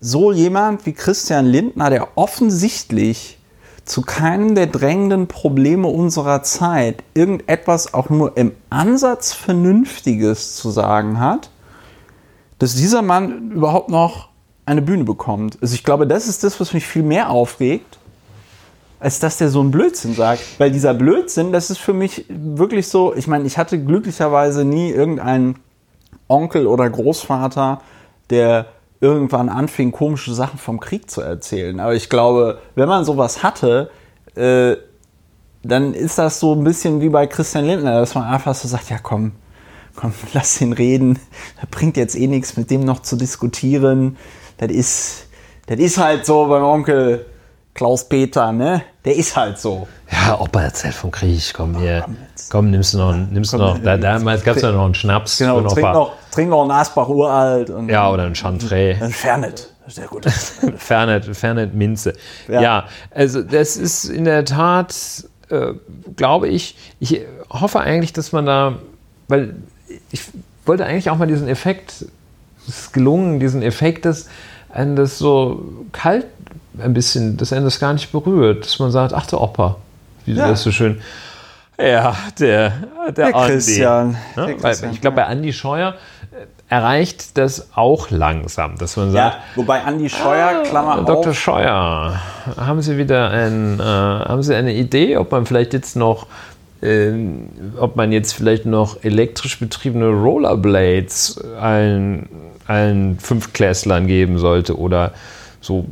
so jemand wie Christian Lindner, der offensichtlich zu keinem der drängenden Probleme unserer Zeit irgendetwas auch nur im Ansatz Vernünftiges zu sagen hat, dass dieser Mann überhaupt noch eine Bühne bekommt. Also ich glaube, das ist das, was mich viel mehr aufregt, als dass der so einen Blödsinn sagt. Weil dieser Blödsinn, das ist für mich wirklich so, ich meine, ich hatte glücklicherweise nie irgendeinen Onkel oder Großvater, der irgendwann anfing, komische Sachen vom Krieg zu erzählen. Aber ich glaube, wenn man sowas hatte, äh, dann ist das so ein bisschen wie bei Christian Lindner, dass man einfach so sagt, ja komm, komm, lass ihn reden. Das bringt jetzt eh nichts, mit dem noch zu diskutieren. Das ist, das ist halt so beim Onkel Klaus-Peter, ne? Der ist halt so. Ja, Opa erzählt vom Krieg. Komm hier. Komm, nimmst du noch, nimmst du noch. Da, damals gab es ja noch einen Schnaps. Genau, trink Opa. noch, trink noch einen Asbach uralt. Und Ja, oder ein Chantre. Ein Fernet. Sehr gut. Fernet, Fernet Minze. Ja. Ja. also das ist in der Tat, äh, glaube ich, ich hoffe eigentlich, dass man da, weil ich wollte eigentlich auch mal diesen Effekt, es ist gelungen, diesen Effekt, dass einen das so kalt ein bisschen, dass einen das gar nicht berührt, dass man sagt, ach der Opa, wie Ja. das ist so schön. Ja, der, der, Der Andi. Christian. Ne? Der Christian, ich glaube, bei Andi Scheuer äh, erreicht das auch langsam, dass man sagt, Ja, wobei Andi Scheuer, Klammer Ah, Dr. auf, Scheuer, haben Sie wieder ein, äh, haben Sie eine Idee, ob man vielleicht jetzt noch, ähm, ob man jetzt vielleicht noch elektrisch betriebene Rollerblades allen, allen Fünftklässlern geben sollte oder so,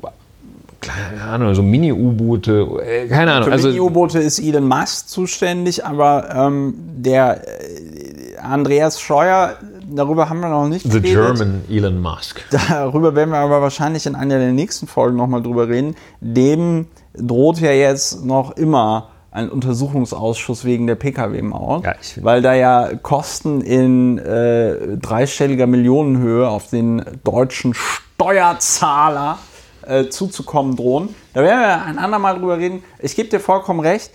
keine Ahnung, so Mini-U-Boote, äh, keine Ahnung. für Also, Mini-U-Boote ist Elon Musk zuständig, aber ähm, der äh, Andreas Scheuer, darüber haben wir noch nicht the geredet. German Elon Musk. Darüber werden wir aber wahrscheinlich in einer der nächsten Folgen nochmal drüber reden. Dem droht ja jetzt noch immer ein Untersuchungsausschuss wegen der Pkw-Maut, Ja, weil da ja Kosten in äh, dreistelliger Millionenhöhe auf den deutschen Steuerzahler äh, zuzukommen drohen. Da werden wir ein andermal drüber reden. Ich gebe dir vollkommen recht.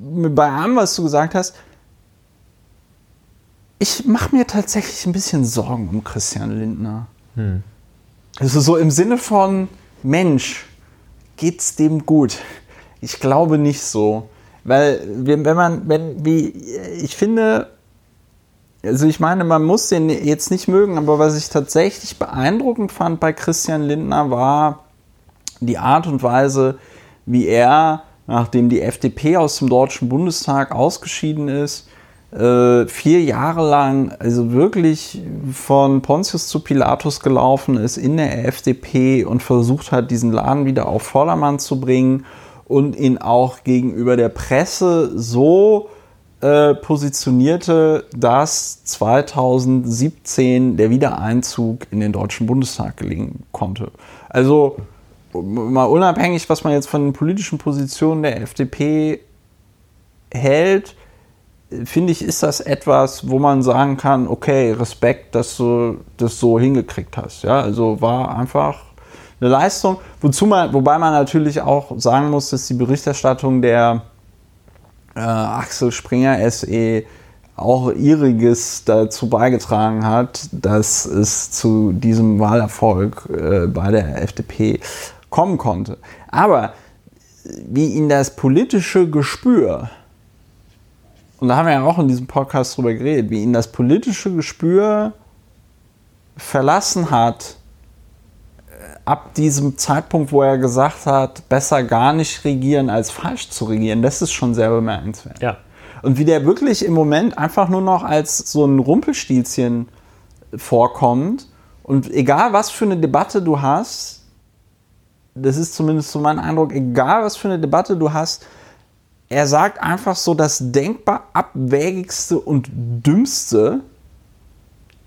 Bei allem, was du gesagt hast, ich mache mir tatsächlich ein bisschen Sorgen um Christian Lindner. Also so im Sinne von Mensch, geht's dem gut? Ich glaube nicht so. Weil, wenn wenn man, wenn, wie, ich finde, also ich meine, man muss den jetzt nicht mögen, aber was ich tatsächlich beeindruckend fand bei Christian Lindner war die Art und Weise, wie er, nachdem die FDP aus dem Deutschen Bundestag ausgeschieden ist, äh, vier Jahre lang also wirklich von Pontius zu Pilatus gelaufen ist in der FDP und versucht hat, diesen Laden wieder auf Vordermann zu bringen und ihn auch gegenüber der Presse so äh, positionierte, dass 2017 der Wiedereinzug in den Deutschen Bundestag gelingen konnte. Also mal unabhängig, was man jetzt von den politischen Positionen der FDP hält, finde ich, ist das etwas, wo man sagen kann, okay, Respekt, dass du das so hingekriegt hast. Ja, also war einfach eine Leistung, wozu man, wobei man natürlich auch sagen muss, dass die Berichterstattung der äh, Axel Springer SE auch ihriges dazu beigetragen hat, dass es zu diesem Wahlerfolg äh, bei der FDP kommen konnte. Aber wie ihn das politische Gespür, und da haben wir ja auch in diesem Podcast drüber geredet, wie ihn das politische Gespür verlassen hat, ab diesem Zeitpunkt, wo er gesagt hat, besser gar nicht regieren als falsch zu regieren, das ist schon sehr bemerkenswert. Ja. Und wie der wirklich im Moment einfach nur noch als so ein Rumpelstilzchen vorkommt. Und egal was für eine Debatte du hast, das ist zumindest so mein Eindruck, egal was für eine Debatte du hast, er sagt einfach so das denkbar abwägigste und dümmste,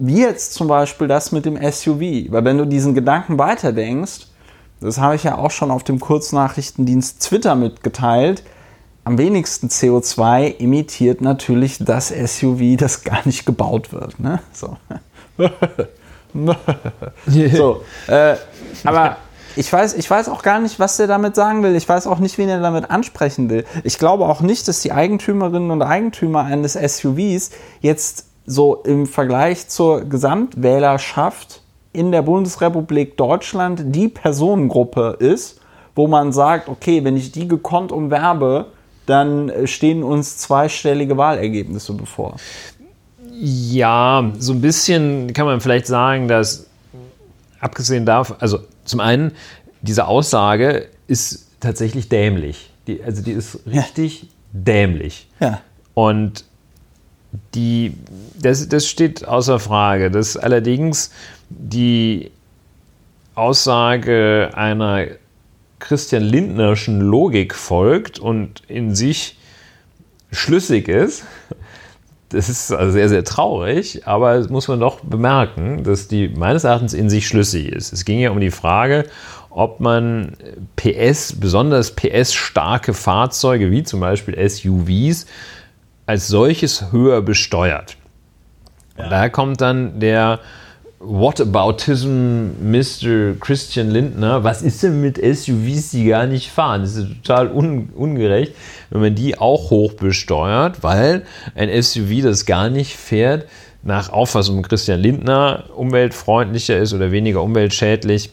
wie jetzt zum Beispiel das mit dem SUV. Weil wenn du diesen Gedanken weiterdenkst, das habe ich ja auch schon auf dem Kurznachrichtendienst Twitter mitgeteilt, am wenigsten CO2 emittiert natürlich das SUV, das gar nicht gebaut wird. Ne? So. so äh, aber ich weiß, ich weiß auch gar nicht, was der damit sagen will. Ich weiß auch nicht, wen er damit ansprechen will. Ich glaube auch nicht, dass die Eigentümerinnen und Eigentümer eines SUVs jetzt so im Vergleich zur Gesamtwählerschaft in der Bundesrepublik Deutschland die Personengruppe ist, wo man sagt, okay, wenn ich die gekonnt umwerbe, dann stehen uns zweistellige Wahlergebnisse bevor. Ja, so ein bisschen kann man vielleicht sagen, dass abgesehen davon, also zum einen, diese Aussage ist tatsächlich dämlich. Die, also die ist richtig ja. dämlich. Ja. Und die, das, das steht außer Frage. Dass allerdings die Aussage einer Christian Lindnerschen Logik folgt und in sich schlüssig ist, das ist also sehr, sehr traurig, aber das muss man doch bemerken, dass die meines Erachtens in sich schlüssig ist. Es ging ja um die Frage, ob man PS, besonders PS-starke Fahrzeuge wie zum Beispiel SUVs, als solches höher besteuert. Ja. daher kommt dann der Whataboutism, Mr. Christian Lindner. Was ist denn mit SUVs, die gar nicht fahren? Das ist total un ungerecht, wenn man die auch hoch besteuert, weil ein SUV, das gar nicht fährt, nach Auffassung Christian Lindner umweltfreundlicher ist oder weniger umweltschädlich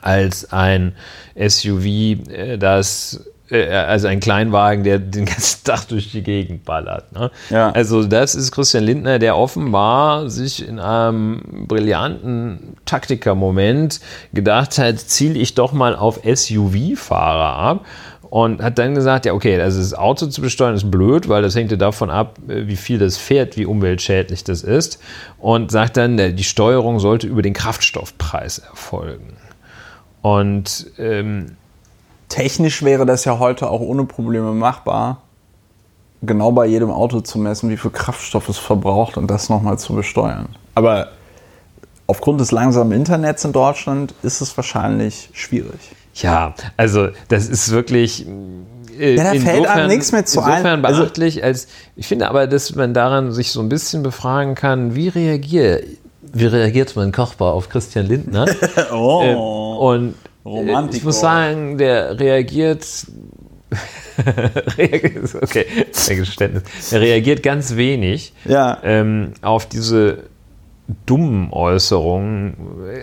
als ein SUV, äh, das also ein Kleinwagen, der den ganzen Tag durch die Gegend ballert. Ne? Ja. Also das ist Christian Lindner, der offenbar sich in einem brillanten Taktiker-Moment gedacht hat, ziele ich doch mal auf SUV-Fahrer ab und hat dann gesagt, ja okay, also das Auto zu besteuern ist blöd, weil das hängt ja davon ab, wie viel das fährt, wie umweltschädlich das ist und sagt dann, die Steuerung sollte über den Kraftstoffpreis erfolgen. Und ähm, technisch wäre das ja heute auch ohne Probleme machbar, genau bei jedem Auto zu messen, wie viel Kraftstoff es verbraucht und das nochmal zu besteuern. Aber aufgrund des langsamen Internets in Deutschland ist es wahrscheinlich schwierig. Ja, also das ist wirklich. Äh, ja, da fällt einem nichts mehr zu insofern ein. Also beachtlich, als ich finde aber, dass man daran sich so ein bisschen befragen kann, wie reagiert, wie reagiert mein Körper auf Christian Lindner? oh. Ähm, und Romantik. Ich muss sagen, der reagiert. okay, ein Geständnis. Er reagiert ganz wenig ja. ähm, auf diese dummen Äußerungen.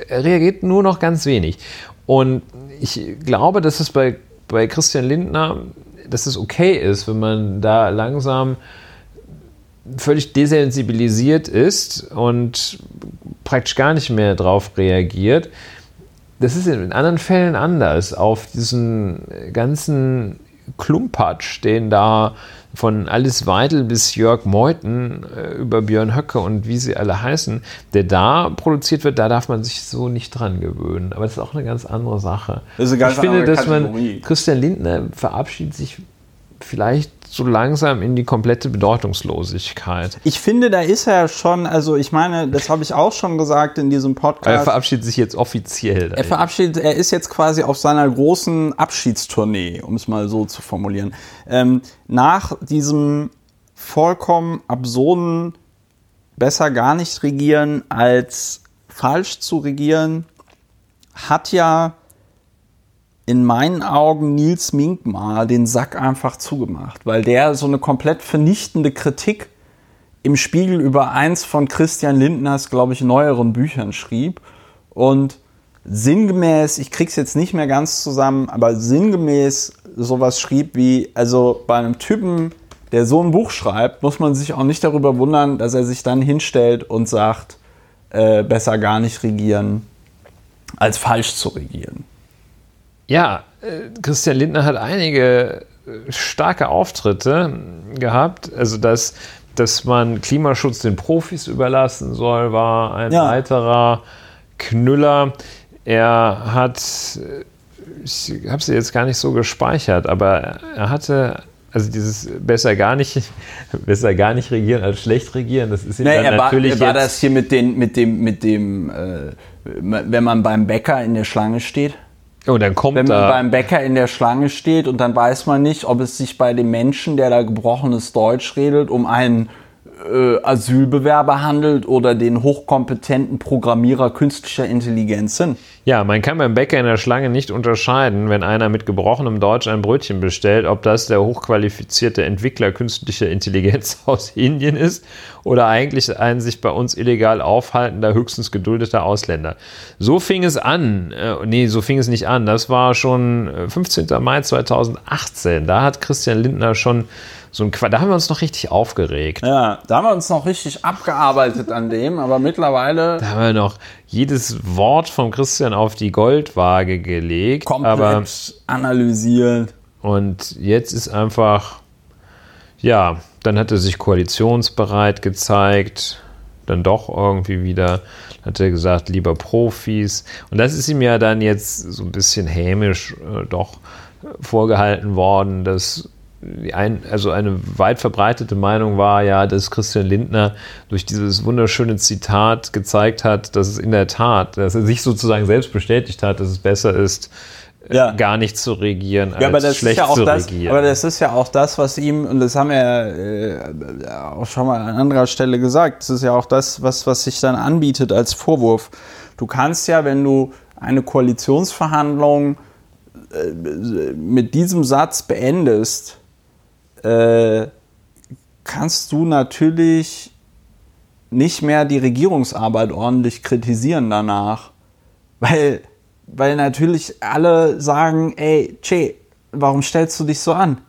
Er reagiert nur noch ganz wenig. Und ich glaube, dass es bei, bei Christian Lindner, dass es okay ist, wenn man da langsam völlig desensibilisiert ist und praktisch gar nicht mehr drauf reagiert das ist in anderen Fällen anders. Auf diesen ganzen Klumpatsch, den da von Alice Weidel bis Jörg Meuthen äh, über Björn Höcke und wie sie alle heißen, der da produziert wird, da darf man sich so nicht dran gewöhnen. Aber das ist auch eine ganz andere Sache. Das ist eine ganz ich finde, dass man Christian Lindner verabschiedet sich vielleicht so langsam in die komplette Bedeutungslosigkeit. Ich finde, da ist er schon, also ich meine, das habe ich auch schon gesagt in diesem Podcast. Er verabschiedet sich jetzt offiziell. Er verabschiedet, er ist jetzt quasi auf seiner großen Abschiedstournee, um es mal so zu formulieren. Ähm, nach diesem vollkommen absurden, besser gar nicht regieren als falsch zu regieren, hat ja in meinen Augen Nils Minkmar den Sack einfach zugemacht, weil der so eine komplett vernichtende Kritik im Spiegel über eins von Christian Lindners, glaube ich, neueren Büchern schrieb und sinngemäß, ich krieg's jetzt nicht mehr ganz zusammen, aber sinngemäß sowas schrieb wie, also bei einem Typen, der so ein Buch schreibt, muss man sich auch nicht darüber wundern, dass er sich dann hinstellt und sagt, äh, besser gar nicht regieren, als falsch zu regieren. Ja, äh, Christian Lindner hat einige äh, starke Auftritte gehabt. Also, dass, dass man Klimaschutz den Profis überlassen soll, war ein ja. weiterer Knüller. Er hat, äh, ich habe sie jetzt gar nicht so gespeichert, aber er hatte also dieses besser gar nicht, besser gar nicht regieren als schlecht regieren, das ist ihm nee, dann er natürlich war, er war das hier mit, den, mit dem, mit dem, äh, wenn man beim Bäcker in der Schlange steht. Oh, dann kommt Wenn man beim Bäcker in der Schlange steht und dann weiß man nicht, ob es sich bei dem Menschen, der da gebrochenes Deutsch redet, um einen äh, Asylbewerber handelt oder den hochkompetenten Programmierer künstlicher Intelligenz sind. Ja, man kann beim Bäcker in der Schlange nicht unterscheiden, wenn einer mit gebrochenem Deutsch ein Brötchen bestellt, ob das der hochqualifizierte Entwickler künstlicher Intelligenz aus Indien ist oder eigentlich ein sich bei uns illegal aufhaltender, höchstens geduldeter Ausländer. So fing es an. Äh, nee, so fing es nicht an. Das war schon 15. Äh, Mai 2018. Da hat Christian Lindner schon so ein Quatsch. Da haben wir uns noch richtig aufgeregt. Ja, da haben wir uns noch richtig abgearbeitet an dem, aber mittlerweile. Da haben wir noch jedes Wort von Christian auf die Goldwaage gelegt. Komplett aber, analysiert. Und jetzt ist einfach, ja, dann hat er sich koalitionsbereit gezeigt. Dann doch irgendwie wieder, hat er gesagt, lieber Profis. Und das ist ihm ja dann jetzt so ein bisschen hämisch äh, doch vorgehalten worden, dass ein, also eine weit verbreitete Meinung war ja, dass Christian Lindner durch dieses wunderschöne Zitat gezeigt hat, dass es in der Tat, dass er sich sozusagen selbst bestätigt hat, dass es besser ist, äh, ja. gar nicht zu regieren, als ja, aber das schlecht ist ja auch zu das, regieren. Aber das ist ja auch das, was ihm, und das haben wir äh, auch schon mal an anderer Stelle gesagt, das ist ja auch das, was, was sich dann anbietet als Vorwurf. Du kannst ja, wenn du eine Koalitionsverhandlung äh, mit diesem Satz beendest, äh, kannst du natürlich nicht mehr die Regierungsarbeit ordentlich kritisieren danach. Weil, weil natürlich alle sagen, ey, Che, warum stellst du dich so an?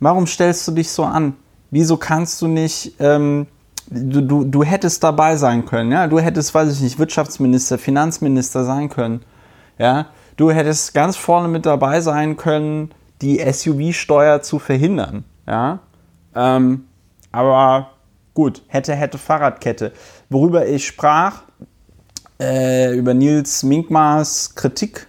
Warum stellst du dich so an? Wieso kannst du nicht, ähm, du, du, du hättest dabei sein können, ja? Du hättest, weiß ich nicht, Wirtschaftsminister, Finanzminister sein können, ja? Du hättest ganz vorne mit dabei sein können, die SUV-Steuer zu verhindern. Ja. Ähm, aber gut, hätte, hätte Fahrradkette. Worüber ich sprach, äh, über Nils Minkmars Kritik,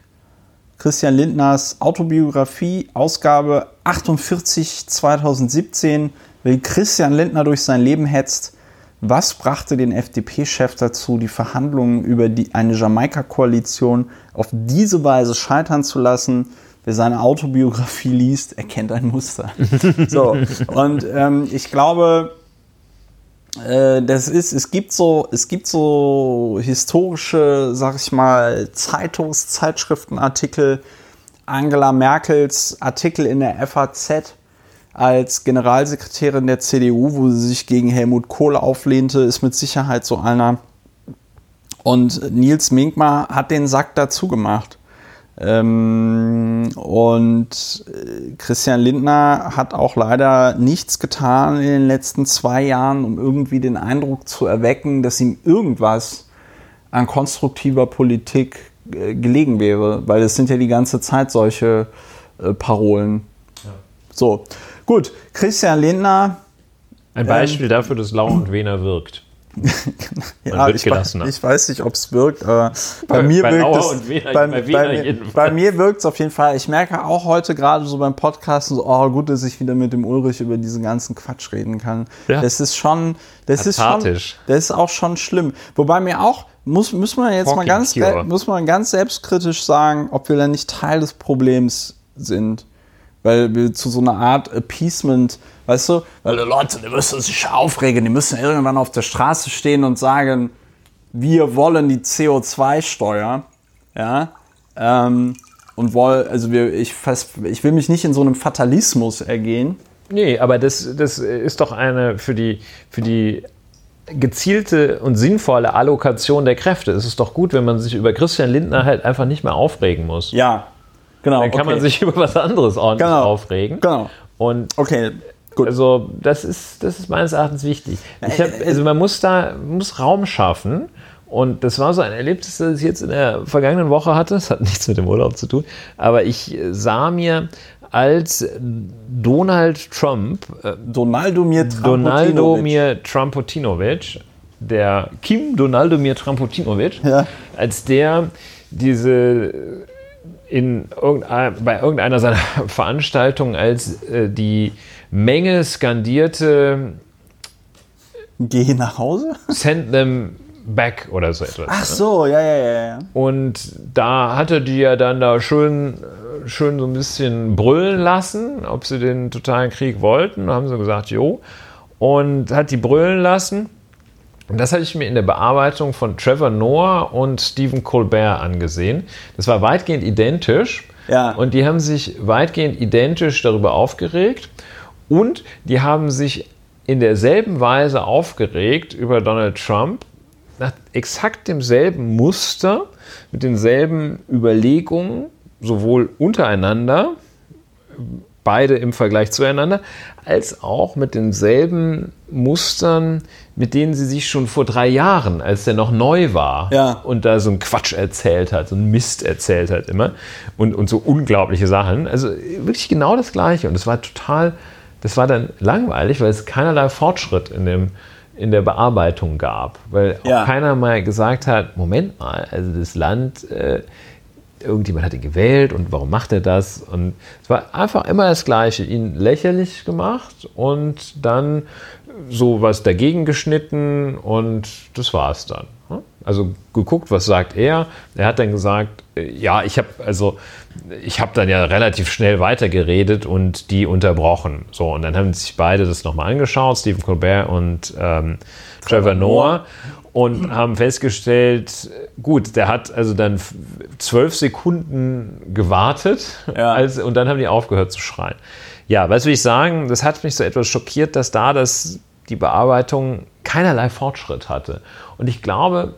Christian Lindners Autobiografie, Ausgabe 48 2017, wie Christian Lindner durch sein Leben hetzt. Was brachte den FDP-Chef dazu, die Verhandlungen über die, eine Jamaika-Koalition auf diese Weise scheitern zu lassen? Wer seine Autobiografie liest, erkennt ein Muster. so, und ähm, ich glaube, äh, das ist, es gibt so, es gibt so historische, sag ich mal, Zeitungs-, Zeitschriftenartikel, Angela Merkels Artikel in der FAZ als Generalsekretärin der CDU, wo sie sich gegen Helmut Kohl auflehnte, ist mit Sicherheit so einer. Und Nils Minkmar hat den Sack dazu gemacht. Ähm, und äh, Christian Lindner hat auch leider nichts getan in den letzten zwei Jahren, um irgendwie den Eindruck zu erwecken, dass ihm irgendwas an konstruktiver Politik äh, gelegen wäre, weil es sind ja die ganze Zeit solche äh, Parolen. Ja. So, gut, Christian Lindner. Ein Beispiel ähm, dafür, dass Lau und Wehner wirkt. Ja, ich, weiß, ich weiß nicht, ob es wirkt, aber bei, bei mir bei wirkt es. Wiener, bei, bei, bei, mir wirkt es auf jeden Fall. Ich merke auch heute gerade so beim Podcast, so, oh, gut, dass ich wieder mit dem Ulrich über diesen ganzen Quatsch reden kann. Ja. Das ist schon, das ist schon, das ist auch schon schlimm. Wobei mir auch, muss, muss man jetzt mal ganz, muss man ganz selbstkritisch sagen, ob wir da nicht Teil des Problems sind. Weil wir zu so einer Art Appeasement, weißt du, weil die Leute, die müssen sich aufregen, die müssen irgendwann auf der Straße stehen und sagen, wir wollen die CO2-Steuer, ja, ähm, und wollen, also wir, ich, fast, ich will mich nicht in so einem Fatalismus ergehen. Nee, aber das, das ist doch eine für die, für die gezielte und sinnvolle Allokation der Kräfte. Es ist doch gut, wenn man sich über Christian Lindner halt einfach nicht mehr aufregen muss. Ja, genau. Dann kann okay. man sich über was anderes ordentlich genau. aufregen. Genau. Und okay. Gut. Also das ist, das ist meines Erachtens wichtig. Hab, also man muss da muss Raum schaffen. Und das war so ein Erlebnis, das ich jetzt in der vergangenen Woche hatte. Das hat nichts mit dem Urlaub zu tun. Aber ich sah mir als Donald Trump, äh, Donaldomir Donaldomir Trampotinovic, der Kim Donaldomir Trampotinovic, ja. als der diese in irgendein, bei irgendeiner seiner Veranstaltungen als äh, die Menge skandierte Geh nach Hause? Send them back oder so etwas. Ach ne? so, ja, ja, ja, ja. Und da hatte die ja dann da schön schön so ein bisschen brüllen lassen, ob sie den totalen Krieg wollten. Da haben sie gesagt, jo. Und hat die brüllen lassen. Und das hatte ich mir in der Bearbeitung von Trevor Noah und Stephen Colbert angesehen. Das war weitgehend identisch. Ja. Und die haben sich weitgehend identisch darüber aufgeregt. Und die haben sich in derselben Weise aufgeregt über Donald Trump, nach exakt demselben Muster, mit denselben Überlegungen sowohl untereinander, beide im Vergleich zueinander, als auch mit denselben Mustern, mit denen sie sich schon vor drei Jahren, als der noch neu war ja. und da so einen Quatsch erzählt hat, so einen Mist erzählt hat immer und, und so unglaubliche Sachen. Also wirklich genau das Gleiche. Und es war total, das war dann langweilig, weil es keinerlei Fortschritt in dem in der Bearbeitung gab, weil ja. auch keiner mal gesagt hat, Moment mal, also das Land äh, irgendjemand hat ihn gewählt und warum macht er das? Und es war einfach immer das Gleiche, ihn lächerlich gemacht und dann so was dagegen geschnitten und das war es dann. Also geguckt, was sagt er? Er hat dann gesagt, äh, ja, ich habe also ich habe dann ja relativ schnell weitergeredet und die unterbrochen. So und dann haben sich beide das nochmal angeschaut, Stephen Colbert und ähm, Trevor Noah und haben festgestellt, gut, der hat also dann zwölf Sekunden gewartet ja. als, und dann haben die aufgehört zu schreien. Ja, was will ich sagen? Das hat mich so etwas schockiert, dass da das, die Bearbeitung keinerlei Fortschritt hatte. Und ich glaube,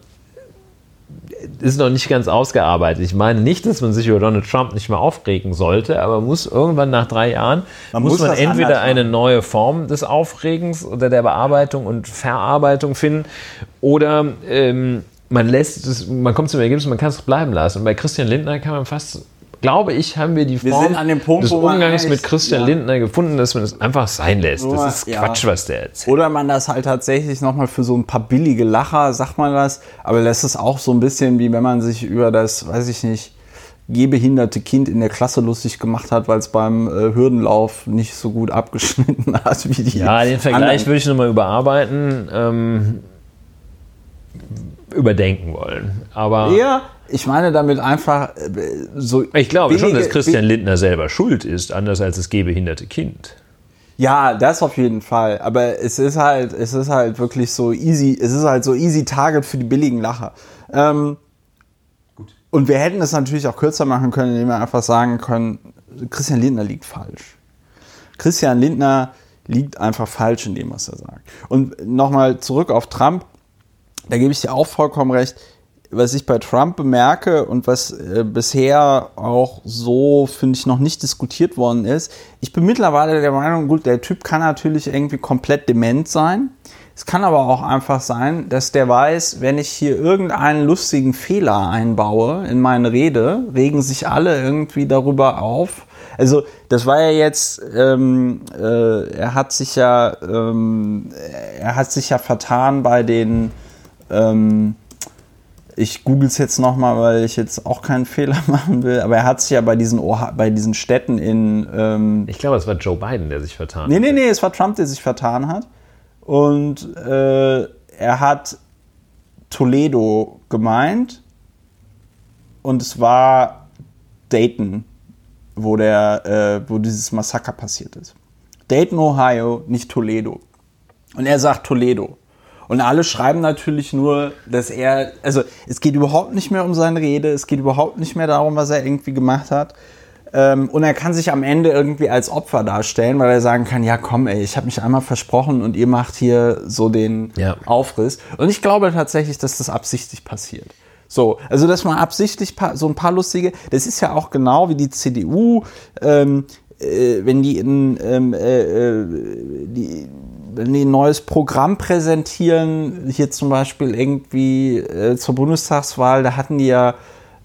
ist noch nicht ganz ausgearbeitet. Ich meine nicht, dass man sich über Donald Trump nicht mehr aufregen sollte, aber muss irgendwann nach drei Jahren, man muss, muss man entweder eine neue Form des Aufregens oder der Bearbeitung und Verarbeitung finden oder ähm, man lässt es, man kommt zum Ergebnis, man kann es bleiben lassen. Und bei Christian Lindner kann man fast glaube ich, haben wir die Form wir Punkt, des Umgangs mit Christian ja. Lindner gefunden, dass man es einfach sein lässt. Das ist Quatsch, ja. was der erzählt. Oder man das halt tatsächlich nochmal für so ein paar billige Lacher, sagt man das, aber lässt es auch so ein bisschen, wie wenn man sich über das, weiß ich nicht, gehbehinderte Kind in der Klasse lustig gemacht hat, weil es beim äh, Hürdenlauf nicht so gut abgeschnitten hat wie die. Ja, den Vergleich würde ich nochmal überarbeiten. Ähm, überdenken wollen. Aber ja, ich meine damit einfach äh, so. Ich glaube billige, schon, dass Christian Lindner selber schuld ist, anders als das gehbehinderte Kind. Ja, das auf jeden Fall. Aber es ist halt, es ist halt wirklich so easy, es ist halt so easy Target für die billigen Lacher. Ähm, Gut. Und wir hätten es natürlich auch kürzer machen können, indem wir einfach sagen können, Christian Lindner liegt falsch. Christian Lindner liegt einfach falsch in dem, was er sagt. Und nochmal zurück auf Trump da gebe ich dir auch vollkommen recht. Was ich bei Trump bemerke und was äh, bisher auch so, finde ich, noch nicht diskutiert worden ist, ich bin mittlerweile der Meinung, gut, der Typ kann natürlich irgendwie komplett dement sein. Es kann aber auch einfach sein, dass der weiß, wenn ich hier irgendeinen lustigen Fehler einbaue in meine Rede, regen sich alle irgendwie darüber auf. Also das war ja jetzt, ähm, äh, er hat sich ja, ähm, er hat sich ja vertan bei den, ähm, ich google es jetzt nochmal, weil ich jetzt auch keinen Fehler machen will, aber er hat sich ja bei diesen, Oha bei diesen Städten in... Ähm, ich glaube, es war Joe Biden, der sich vertan hat. Nee, nee, nee, es war Trump, der sich vertan hat. Und äh, er hat Toledo gemeint und es war Dayton, wo, der, äh, wo dieses Massaker passiert ist. Dayton, Ohio, nicht Toledo. Und er sagt Toledo. Und alle schreiben natürlich nur, dass er, also es geht überhaupt nicht mehr um seine Rede, es geht überhaupt nicht mehr darum, was er irgendwie gemacht hat. Ähm, und er kann sich am Ende irgendwie als Opfer darstellen, weil er sagen kann, ja komm ey, ich habe mich einmal versprochen und ihr macht hier so den ja. Aufriss. Und ich glaube tatsächlich, dass das absichtlich passiert. So, also dass man absichtlich so ein paar lustige, das ist ja auch genau wie die CDU, ähm, äh, wenn die in ähm, äh, äh die wenn die ein neues Programm präsentieren, hier zum Beispiel irgendwie äh, zur Bundestagswahl, da hatten die ja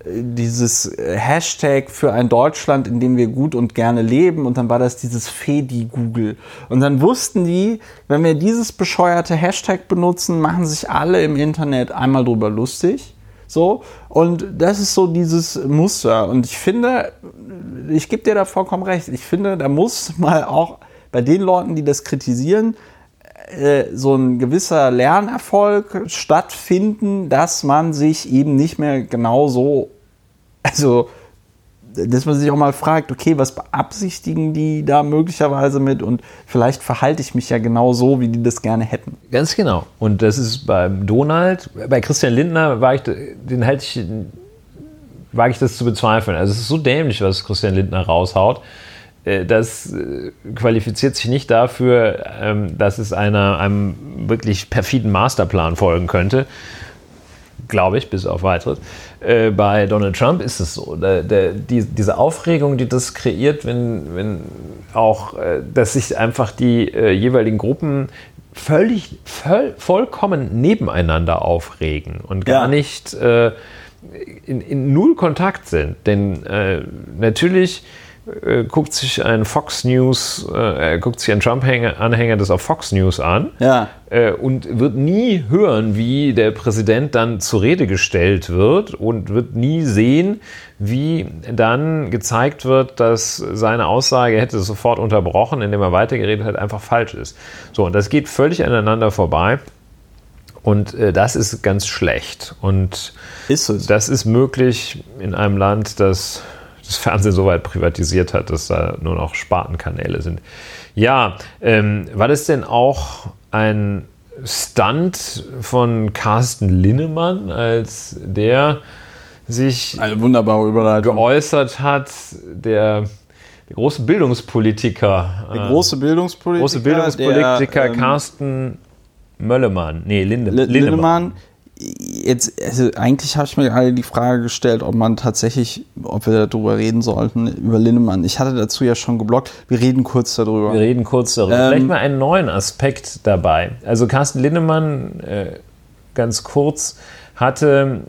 äh, dieses Hashtag für ein Deutschland, in dem wir gut und gerne leben und dann war das dieses Fedi-Google. Und dann wussten die, wenn wir dieses bescheuerte Hashtag benutzen, machen sich alle im Internet einmal drüber lustig. So, und das ist so dieses Muster. Und ich finde, ich gebe dir da vollkommen recht, ich finde, da muss mal auch bei den Leuten, die das kritisieren, äh, so ein gewisser Lernerfolg stattfinden, dass man sich eben nicht mehr genau so, also dass man sich auch mal fragt, okay, was beabsichtigen die da möglicherweise mit und vielleicht verhalte ich mich ja genau so, wie die das gerne hätten. Ganz genau. Und das ist beim Donald, bei Christian Lindner war ich, den halte ich, wage ich das zu bezweifeln. Also es ist so dämlich, was Christian Lindner raushaut. Äh, das äh, qualifiziert sich nicht dafür, ähm, dass es einer, einem wirklich perfiden Masterplan folgen könnte. Glaube ich, bis auf weiteres. Äh, bei Donald Trump ist es so. Der, der, die, diese Aufregung, die das kreiert, wenn, wenn auch, dass sich einfach die äh, jeweiligen Gruppen völlig, voll, vollkommen nebeneinander aufregen und gar ja. nicht äh, in, in, null Kontakt sind. Denn äh, natürlich äh, guckt sich ein Fox News, äh, guckt sich ein Trump-Anhänger das auf Fox News an ja. äh, und wird nie hören, wie der Präsident dann zur Rede gestellt wird und wird nie sehen, wie dann gezeigt wird, dass seine Aussage hätte sofort unterbrochen, indem er weitergeredet hat, einfach falsch ist. So, und das geht völlig aneinander vorbei. Und äh, das ist ganz schlecht. Und ist das ist möglich in einem Land, das das Fernsehen so weit privatisiert hat, dass da nur noch Spartenkanäle sind. Ja, ähm, war das denn auch ein Stunt von Carsten Linnemann, als der sich Eine wunderbare Überleitung. geäußert hat, der, der große Bildungspolitiker. Der große Bildungspolitiker. Große Bildungspolitiker der, ähm, Carsten Möllemann. Nee, Linde, Lindemann. Lindemann jetzt, also eigentlich habe ich mir gerade die Frage gestellt, ob man tatsächlich, ob wir darüber reden sollten, über Linnemann. Ich hatte dazu ja schon geblockt. Wir reden kurz darüber. Wir reden kurz darüber. Ähm, Vielleicht mal einen neuen Aspekt dabei. Also Carsten Linnemann, äh, ganz kurz, hatte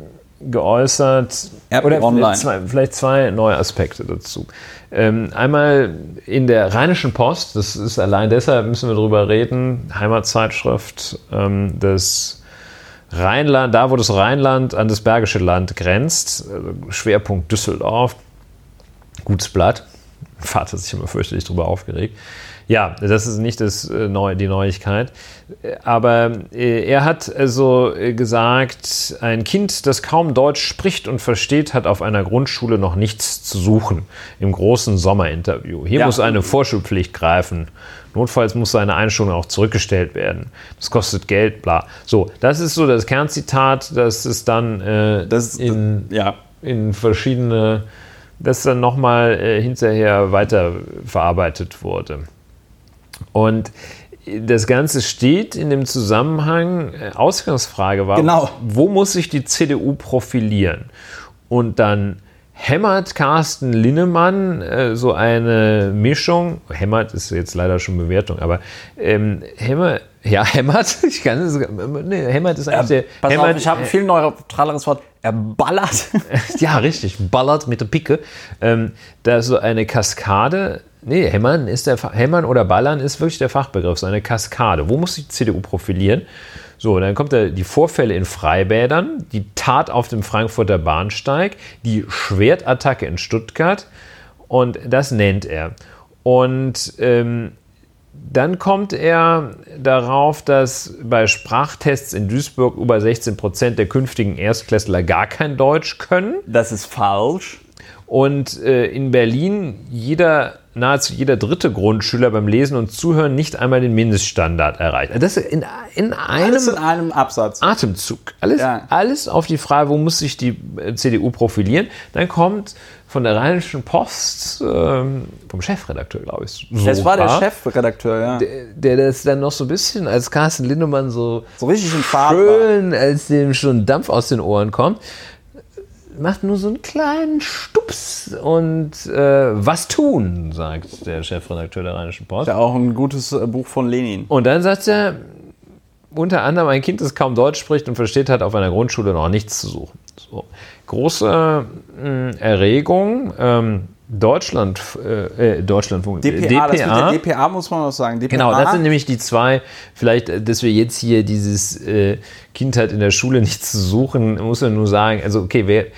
geäußert, RP oder vielleicht zwei, vielleicht zwei, neue Aspekte dazu. Ähm, einmal in der Rheinischen Post, das ist allein deshalb, müssen wir darüber reden, Heimatzeitschrift ähm, des Rheinland, da wo das Rheinland an das Bergische Land grenzt, äh, Schwerpunkt Düsseldorf, gutes Blatt. Vater hat sich immer fürchterlich darüber aufgeregt. Ja, das ist nicht das, äh, die Neuigkeit. Aber äh, er hat also gesagt, ein Kind, das kaum Deutsch spricht und versteht, hat auf einer Grundschule noch nichts zu suchen. Im großen Sommerinterview. Hier ja. muss eine Vorschulpflicht greifen. Notfalls muss seine Einstellung auch zurückgestellt werden. Das kostet Geld, bla. So, das ist so das Kernzitat, das ist dann äh, das, in, ja. in verschiedene, das dann nochmal äh, hinterher weiterverarbeitet wurde. Und das Ganze steht in dem Zusammenhang, äh, Ausgangsfrage war, genau. wo muss sich die CDU profilieren? Und dann hämmert Carsten Linnemann äh, so eine Mischung. Hämmert ist jetzt leider schon Bewertung, aber ähm, Hämmer, ja, hämmert, ich kann es, nee, hämmert ist eigentlich der. Pass hämmert, auf, ich habe ein viel neutraleres Wort. Er ballert. ja, richtig, ballert mit der Picke. Ähm, da ist so eine Kaskade. Nee, Hämmern ist der Hämmern oder Ballern ist wirklich der Fachbegriff, so eine Kaskade. Wo muss die CDU profilieren? So, dann kommt da die Vorfälle in Freibädern, die Tat auf dem Frankfurter Bahnsteig, die Schwertattacke in Stuttgart und das nennt er. Und ähm, dann kommt er darauf, dass bei Sprachtests in Duisburg über 16 Prozent der künftigen Erstklässler gar kein Deutsch können. Das ist falsch. Und äh, in Berlin jeder, nahezu jeder dritte Grundschüler beim Lesen und Zuhören nicht einmal den Mindeststandard erreicht. Das in, in einem Alles in einem Absatz. Atemzug. Alles, Ja. alles auf die Frage, wo muss sich die äh, CDU profilieren. Dann kommt von der Rheinischen Post, ähm, vom Chefredakteur, glaube ich. Das war der Chefredakteur, ja. Der das dann noch so ein bisschen als Carsten Lindemann so So richtig schön, als dem schon Dampf aus den Ohren kommt, macht nur so einen kleinen Stups und äh, was tun, sagt der Chefredakteur der Rheinischen Post. Ja, auch ein gutes äh, Buch von Lenin. Und dann sagt er, unter anderem ein Kind, das kaum Deutsch spricht und versteht, hat auf einer Grundschule noch nichts zu suchen. So. Große mh, Erregung. Ähm, Deutschland, äh, äh, Deutschlandfunk, DPA, Das mit der DPA muss man auch sagen. DPA, Genau, das sind nämlich die zwei, vielleicht, äh, dass wir jetzt hier dieses äh, Kind hat in der Schule nichts zu suchen, muss man nur sagen, also okay, wer, äh,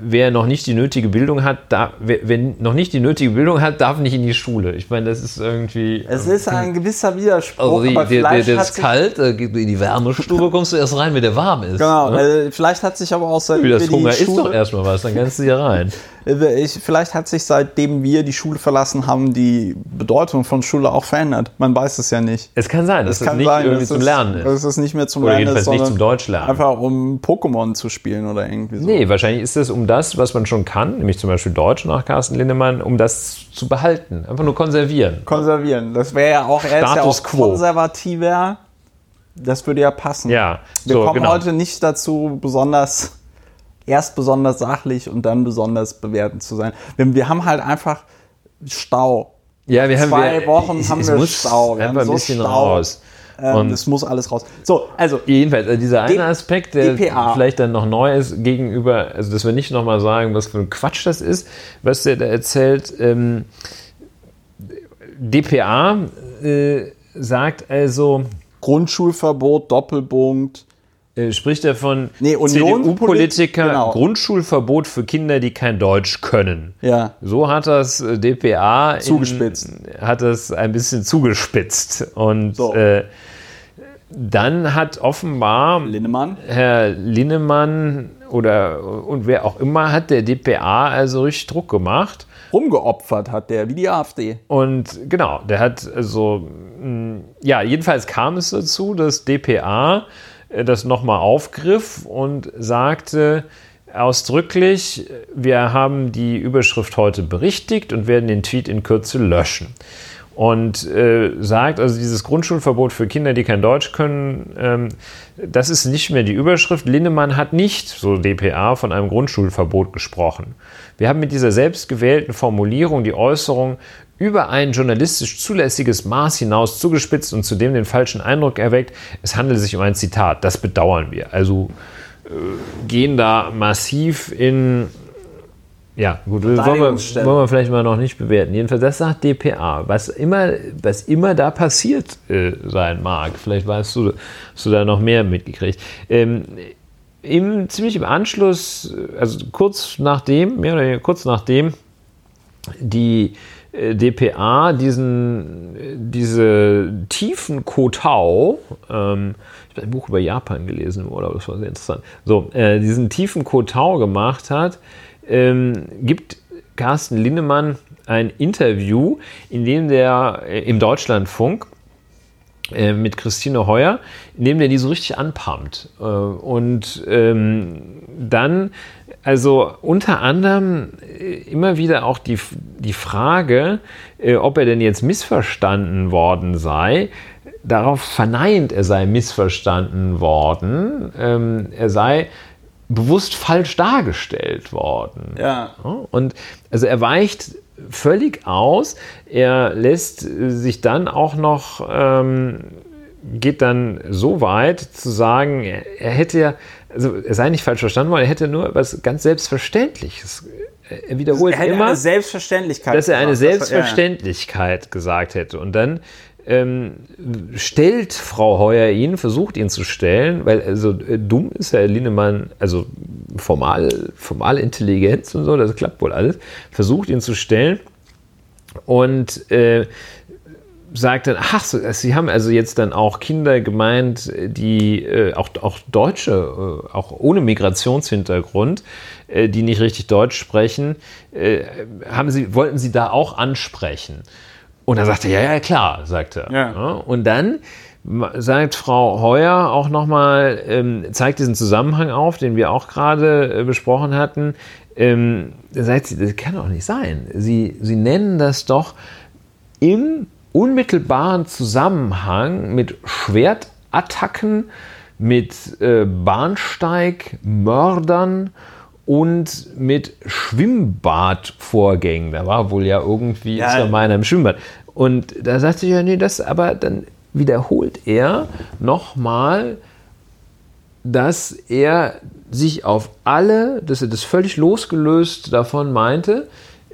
wer noch nicht die nötige Bildung hat, da, wer, wer noch nicht die nötige Bildung hat, darf nicht in die Schule. Ich meine, das ist irgendwie... es ist ein gewisser Widerspruch, also die, aber der, der, der ist kalt, äh, in die Wärmestube kommst du erst rein, wenn der warm ist. Genau, Ne? äh, vielleicht hat sich aber auch seitdem Wie das Hunger ist doch erstmal was, dann kannst du hier rein. Äh, Ich, vielleicht hat sich seitdem wir die Schule verlassen haben, die Bedeutung von Schule auch verändert. Man weiß es ja nicht. Es kann sein, dass Es es kann nicht sein, irgendwie zum es- Lernen ist. Es nicht mehr zum Oder Lernen ist, jedenfalls nicht sondern zum Deutschlernen. Einfach um Pokémon zu spielen oder irgendwie so. Nee, wahrscheinlich ist es um das, was man schon kann, nämlich zum Beispiel Deutsch nach Carsten Lindemann, um das zu behalten. Einfach nur konservieren. Konservieren. Das wäre ja auch, er ist ja Status auch quo. konservativer. Das würde ja passen. Ja, Wir so, kommen genau. heute nicht dazu, besonders, erst besonders sachlich und dann besonders bewertend zu sein. Wir, wir haben halt einfach Stau. Ja, wir haben Zwei wir, Wochen es, haben es wir muss Stau. Wir haben ein so bisschen Stau. raus. Ähm, Und- das muss alles raus. So, also, Jedenfalls, also dieser eine Aspekt, der DPA. vielleicht dann noch neu ist gegenüber, also dass wir nicht nochmal sagen, was für ein Quatsch das ist, was der da erzählt. Ähm, DPA äh, sagt also, Grundschulverbot, Doppelpunkt. Äh, spricht er von Nee, CDU-Politiker, genau. Grundschulverbot für Kinder, die kein Deutsch können. Ja. So hat das äh, DPA in- Zugespitzt. hat das ein bisschen zugespitzt. Und So. äh, dann hat offenbar Linnemann. Herr Linnemann oder und wer auch immer hat der DPA also richtig Druck gemacht. Rumgeopfert hat der, wie die AfD. Und genau, der hat also, ja, jedenfalls kam es dazu, dass DPA das nochmal aufgriff und sagte ausdrücklich, wir haben die Überschrift heute berichtigt und werden den Tweet in Kürze löschen. Und äh, sagt, also dieses Grundschulverbot für Kinder, die kein Deutsch können, ähm, das ist nicht mehr die Überschrift. Linnemann hat nicht, so DPA, von einem Grundschulverbot gesprochen. Wir haben mit dieser selbstgewählten Formulierung die Äußerung über ein journalistisch zulässiges Maß hinaus zugespitzt und zudem den falschen Eindruck erweckt, es handelt sich um ein Zitat. Das bedauern wir. Also äh, gehen da massiv in. Ja, gut, wollen wir, wollen wir vielleicht mal noch nicht bewerten. Jedenfalls, das sagt DPA. Was immer, was immer da passiert äh, sein mag, vielleicht weißt du, hast du da noch mehr mitgekriegt. Ähm, im, ziemlich im Anschluss, also kurz nachdem, mehr oder weniger kurz nachdem die DPA diesen, äh, diese tiefen Kotau, ähm, ich habe ein Buch über Japan gelesen im das war sehr interessant, so, äh, diesen tiefen Kotau gemacht hat, ähm, gibt Carsten Linnemann ein Interview, in dem der äh, im Deutschlandfunk äh, mit Christine Heuer, in dem der die so richtig anpumpt. Äh, und ähm, dann, also unter anderem äh, immer wieder auch die, die Frage, äh, ob er denn jetzt missverstanden worden sei. Darauf verneint, er sei missverstanden worden. Ähm, er sei bewusst falsch dargestellt worden. Ja. Und also er weicht völlig aus. Er lässt sich dann auch noch, ähm, geht dann so weit zu sagen, er hätte ja, also er sei nicht falsch verstanden worden, er hätte nur was ganz Selbstverständliches. Er wiederholt Er hätte immer, eine Selbstverständlichkeit. dass er eine gesagt. Selbstverständlichkeit gesagt hätte. Und dann ähm, stellt Frau Heuer ihn, versucht ihn zu stellen, weil also äh, dumm ist Herr Linnemann, also formal, formale Intelligenz und so, das klappt wohl alles, versucht ihn zu stellen und äh, sagt dann, ach, Sie haben also jetzt dann auch Kinder gemeint, die äh, auch, auch Deutsche, äh, auch ohne Migrationshintergrund, äh, die nicht richtig Deutsch sprechen, äh, haben Sie, wollten Sie da auch ansprechen? Und dann sagt er, ja, ja, klar, sagt er. Ja. Und dann sagt Frau Heuer auch nochmal, ähm, zeigt diesen Zusammenhang auf, den wir auch gerade äh, besprochen hatten. Ähm, da sagt sie, das kann doch nicht sein. Sie, sie nennen das doch im unmittelbaren Zusammenhang mit Schwertattacken, mit äh, Bahnsteigmördern und mit Schwimmbadvorgängen. Da war wohl ja irgendwie Ja. ist ja meiner im Schwimmbad. Und da sagte ich ja, nee, das, aber dann wiederholt er nochmal, dass er sich auf alle, dass er das völlig losgelöst davon meinte,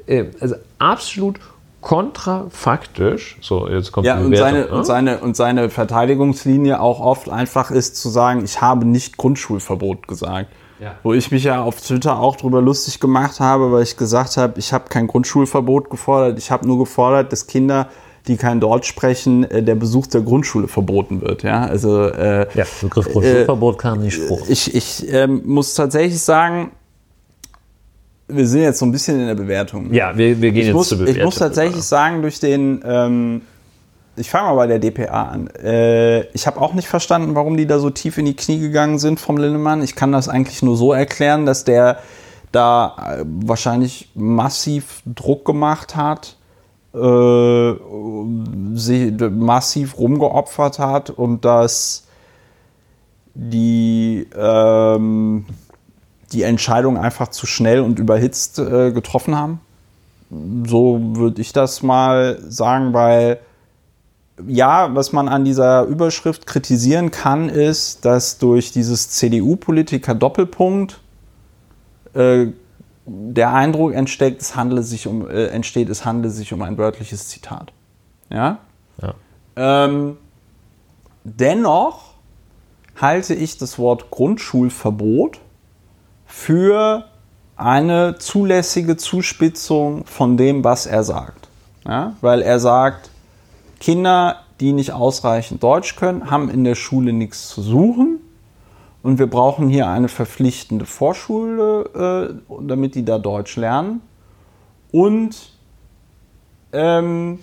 äh, also absolut kontrafaktisch, so jetzt kommt Ja, die und seine, ne? und, seine, und seine Verteidigungslinie auch oft einfach ist zu sagen, ich habe nicht Grundschulverbot gesagt. Ja. Wo ich mich ja auf Twitter auch drüber lustig gemacht habe, weil ich gesagt habe, ich habe kein Grundschulverbot gefordert, ich habe nur gefordert, dass Kinder, die kein Deutsch sprechen, äh, der Besuch der Grundschule verboten wird. Ja, also äh, Ja, Begriff Grundschulverbot kam nicht vor. ich, ich ähm, muss tatsächlich sagen, wir sind jetzt so ein bisschen in der Bewertung. Ja, wir, wir gehen ich jetzt muss, zur Bewertung. ich muss tatsächlich sagen, durch den, ähm, ich fange mal bei der DPA an. Äh, ich habe auch nicht verstanden, warum die da so tief in die Knie gegangen sind vom Linnemann. Ich kann das eigentlich nur so erklären, dass der da äh, wahrscheinlich massiv Druck gemacht hat, äh, sich massiv rumgeopfert hat und dass die ähm, die Entscheidung einfach zu schnell und überhitzt äh, getroffen haben. So würde ich das mal sagen, weil ja, was man an dieser Überschrift kritisieren kann, ist, dass durch dieses CDU-Politiker Doppelpunkt äh, der Eindruck entsteht, es handle sich um, äh, entsteht, es handle sich um ein wörtliches Zitat. Ja? Ja. Ähm, dennoch halte ich das Wort Grundschulverbot für eine zulässige Zuspitzung von dem, was er sagt. Ja? Weil er sagt, Kinder, die nicht ausreichend Deutsch können, haben in der Schule nichts zu suchen. Und wir brauchen hier eine verpflichtende Vorschule, äh, damit die da Deutsch lernen. Und ähm,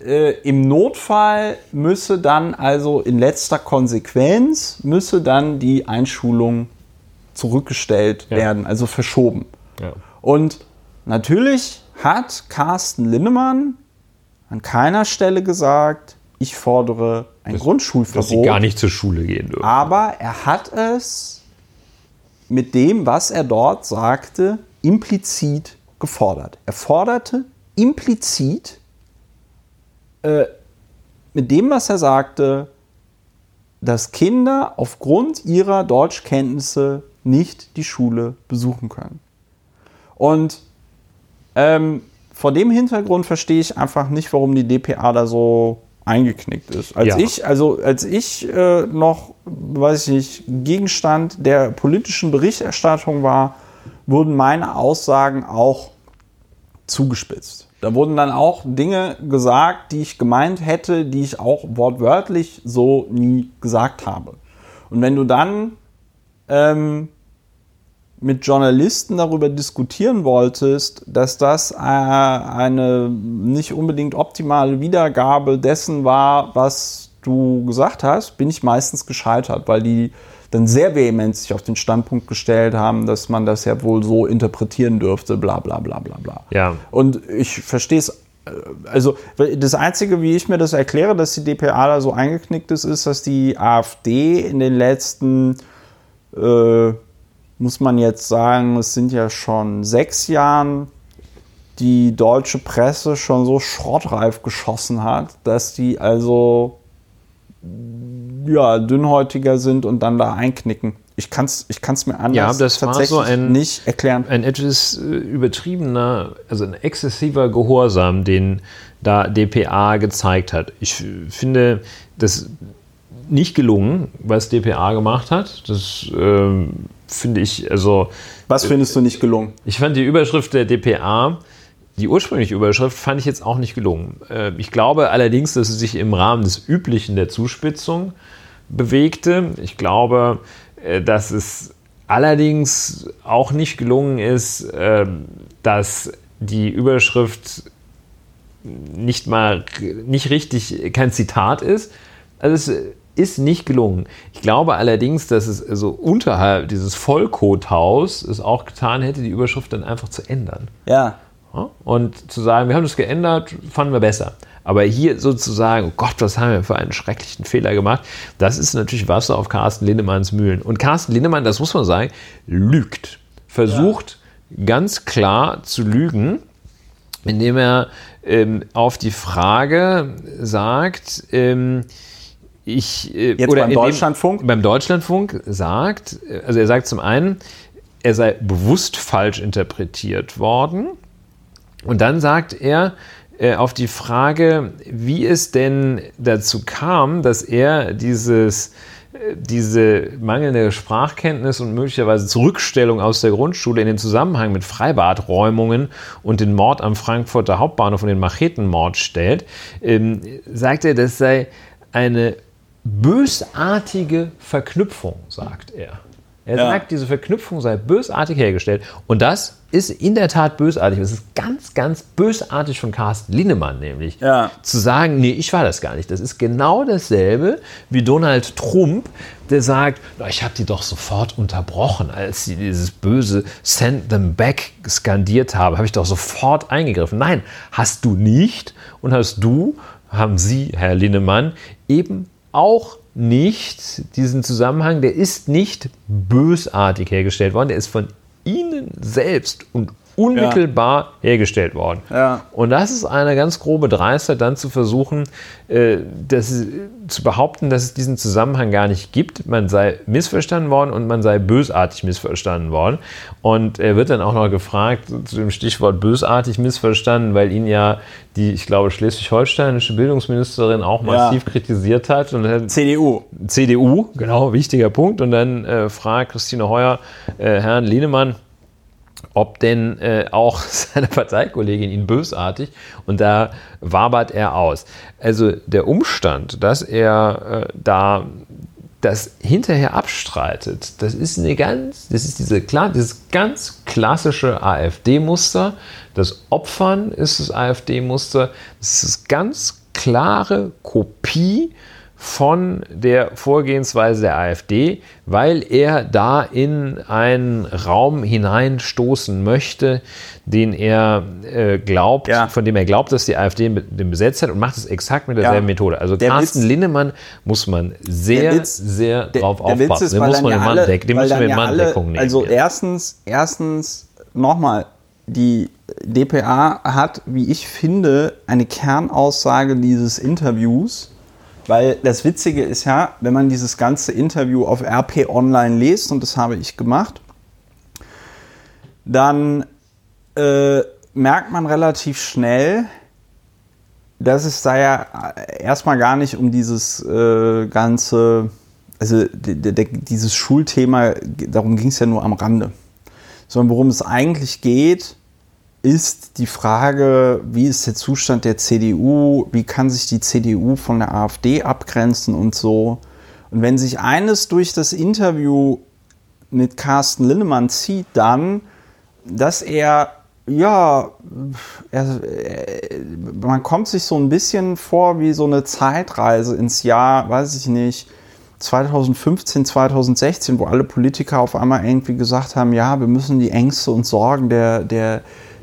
äh, im Notfall müsse dann also in letzter Konsequenz müsse dann die Einschulung zurückgestellt Ja. werden, also verschoben. Ja. Und natürlich hat Carsten Linnemann an keiner Stelle gesagt, ich fordere ein Dass sie Grundschulverbot. gar nicht zur Schule gehen dürfen. Aber er hat es mit dem, was er dort sagte, implizit gefordert. Er forderte implizit äh, mit dem, was er sagte, dass Kinder aufgrund ihrer Deutschkenntnisse nicht die Schule besuchen können. Und ähm, vor dem Hintergrund verstehe ich einfach nicht, warum die DPA da so eingeknickt ist. Als Ja. ich, also als ich äh, noch, weiß ich nicht, Gegenstand der politischen Berichterstattung war, wurden meine Aussagen auch zugespitzt. Da wurden dann auch Dinge gesagt, die ich gemeint hätte, die ich auch wortwörtlich so nie gesagt habe. Und wenn du dann ähm, mit Journalisten darüber diskutieren wolltest, dass das äh, eine nicht unbedingt optimale Wiedergabe dessen war, was du gesagt hast, bin ich meistens gescheitert, weil die dann sehr vehement sich auf den Standpunkt gestellt haben, dass man das ja wohl so interpretieren dürfte, bla bla bla bla bla. Ja. Und ich verstehe es, äh, also das Einzige, wie ich mir das erkläre, dass die DPA da so eingeknickt ist, ist, dass die AfD in den letzten äh, muss man jetzt sagen, es sind ja schon sechs Jahren die deutsche Presse schon so schrottreif geschossen hat, dass die also ja, dünnhäutiger sind und dann da einknicken. Ich kann es ich kann's mir anders Ja, das war tatsächlich so ein- nicht erklären. ein etwas äh, übertriebener, also ein exzessiver Gehorsam, den da DPA gezeigt hat. Ich finde das nicht gelungen, was DPA gemacht hat. Das ähm, finde ich, also Was findest du nicht gelungen? ich fand die Überschrift der DPA, die ursprüngliche Überschrift, fand ich jetzt auch nicht gelungen. Äh, Ich glaube allerdings, dass sie sich im Rahmen des Üblichen der Zuspitzung bewegte. Ich glaube, äh, dass es allerdings auch nicht gelungen ist, ähm, dass die Überschrift nicht mal nicht richtig kein Zitat ist. Also es ist nicht gelungen. Ich glaube allerdings, dass es so unterhalb dieses Vollkothaus es auch getan hätte, die Überschrift dann einfach zu ändern. Ja. Ja? Und zu sagen, wir haben das geändert, fanden wir besser. Aber hier sozusagen, oh Gott, was haben wir für einen schrecklichen Fehler gemacht, das ist natürlich Wasser auf Carsten Lindemanns Mühlen. Und Carsten Lindemann, das muss man sagen, lügt. Versucht ganz klar zu lügen, indem er ähm, auf die Frage sagt, ähm, ich äh, Jetzt beim Deutschlandfunk? beim Deutschlandfunk sagt, also er sagt zum einen, er sei bewusst falsch interpretiert worden. Und dann sagt er äh, auf die Frage, wie es denn dazu kam, dass er dieses, äh, diese mangelnde Sprachkenntnis und möglicherweise Zurückstellung aus der Grundschule in den Zusammenhang mit Freibadräumungen und den Mord am Frankfurter Hauptbahnhof und den Machetenmord stellt, ähm, sagt er, das sei eine bösartige Verknüpfung, sagt er. Er Ja. sagt, diese Verknüpfung sei bösartig hergestellt. Und das ist in der Tat bösartig. Es ist ganz, ganz bösartig von Carsten Linnemann, nämlich Ja. zu sagen, nee, ich war das gar nicht. Das ist genau dasselbe wie Donald Trump, der sagt, ich habe die doch sofort unterbrochen, als sie dieses böse Send them back skandiert haben, habe ich doch sofort eingegriffen. Nein, hast du nicht und hast du, haben Sie, Herr Linnemann, eben auch nicht diesen Zusammenhang, der ist nicht bösartig hergestellt worden, der ist von Ihnen selbst und unmittelbar hergestellt worden. Ja. Und das ist eine ganz grobe Dreistheit, dann zu versuchen, äh, das, zu behaupten, dass es diesen Zusammenhang gar nicht gibt. Man sei missverstanden worden und man sei bösartig missverstanden worden. Und er wird dann auch noch gefragt zu dem Stichwort bösartig missverstanden, weil ihn ja die, ich glaube, schleswig-holsteinische Bildungsministerin auch massiv kritisiert hat. Und CDU. CDU, genau, wichtiger Punkt. Und dann äh, fragt Christine Heuer äh, Herrn Lehnemann, ob denn äh, auch seine Parteikollegin ihn bösartig und da wabert er aus. Also der Umstand, dass er äh, da das hinterher abstreitet, das ist eine ganz, das ist diese klar, dieses ganz klassische AfD-Muster. Das Opfern ist das AfD-Muster. Das ist das ganz klare Kopie von der Vorgehensweise der AfD, weil er da in einen Raum hineinstoßen möchte, den er äh, glaubt, Ja. von dem er glaubt, dass die AfD den besetzt hat und macht es exakt mit derselben Ja. Methode. Also Der Carsten Witz- Linnemann muss man sehr, Witz- sehr Der, drauf der aufpassen. Ist, den muss man ja alle, Manndeck, den müssen wir in Manndeckung alle, nehmen. Also erstens, erstens nochmal, die DPA hat, wie ich finde, eine Kernaussage dieses Interviews, weil das Witzige ist ja, wenn man dieses ganze Interview auf RP Online liest, und das habe ich gemacht, dann äh, merkt man relativ schnell, dass es da ja erstmal gar nicht um dieses äh, ganze, also dieses Schulthema, darum ging es ja nur am Rande. Sondern worum es eigentlich geht, ist die Frage, wie ist der Zustand der CDU, wie kann sich die CDU von der AfD abgrenzen und so. Und wenn sich eines durch das Interview mit Carsten Linnemann zieht, dann, dass er, ja, er, äh, man kommt sich so ein bisschen vor wie so eine Zeitreise ins Jahr, weiß ich nicht, 2015, 2016, wo alle Politiker auf einmal irgendwie gesagt haben, ja, wir müssen die Ängste und Sorgen der, der,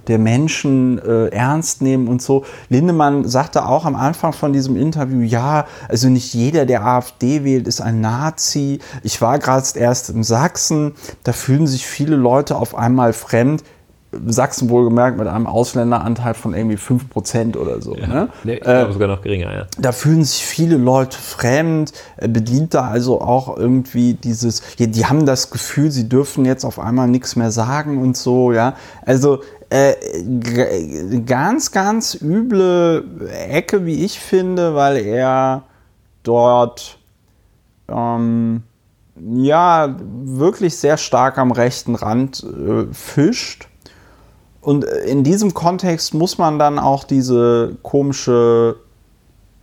der Menschen äh, ernst nehmen und so. Lindemann sagte auch am Anfang von diesem Interview, ja, also nicht jeder, der AfD wählt, ist ein Nazi. Ich war gerade erst in Sachsen, da fühlen sich viele Leute auf einmal fremd. Sachsen wohlgemerkt mit einem Ausländeranteil von irgendwie 5% oder so. Ja. Ne? Nee, ich glaube sogar noch geringer, ja. Da fühlen sich viele Leute fremd, bedient da also auch irgendwie dieses, ja, die haben das Gefühl, sie dürfen jetzt auf einmal nichts mehr sagen und so, ja. Also äh, ganz, ganz üble Ecke, wie ich finde, weil er dort ähm, ja wirklich sehr stark am rechten Rand äh, fischt. Und äh, in diesem Kontext muss man dann auch diese komische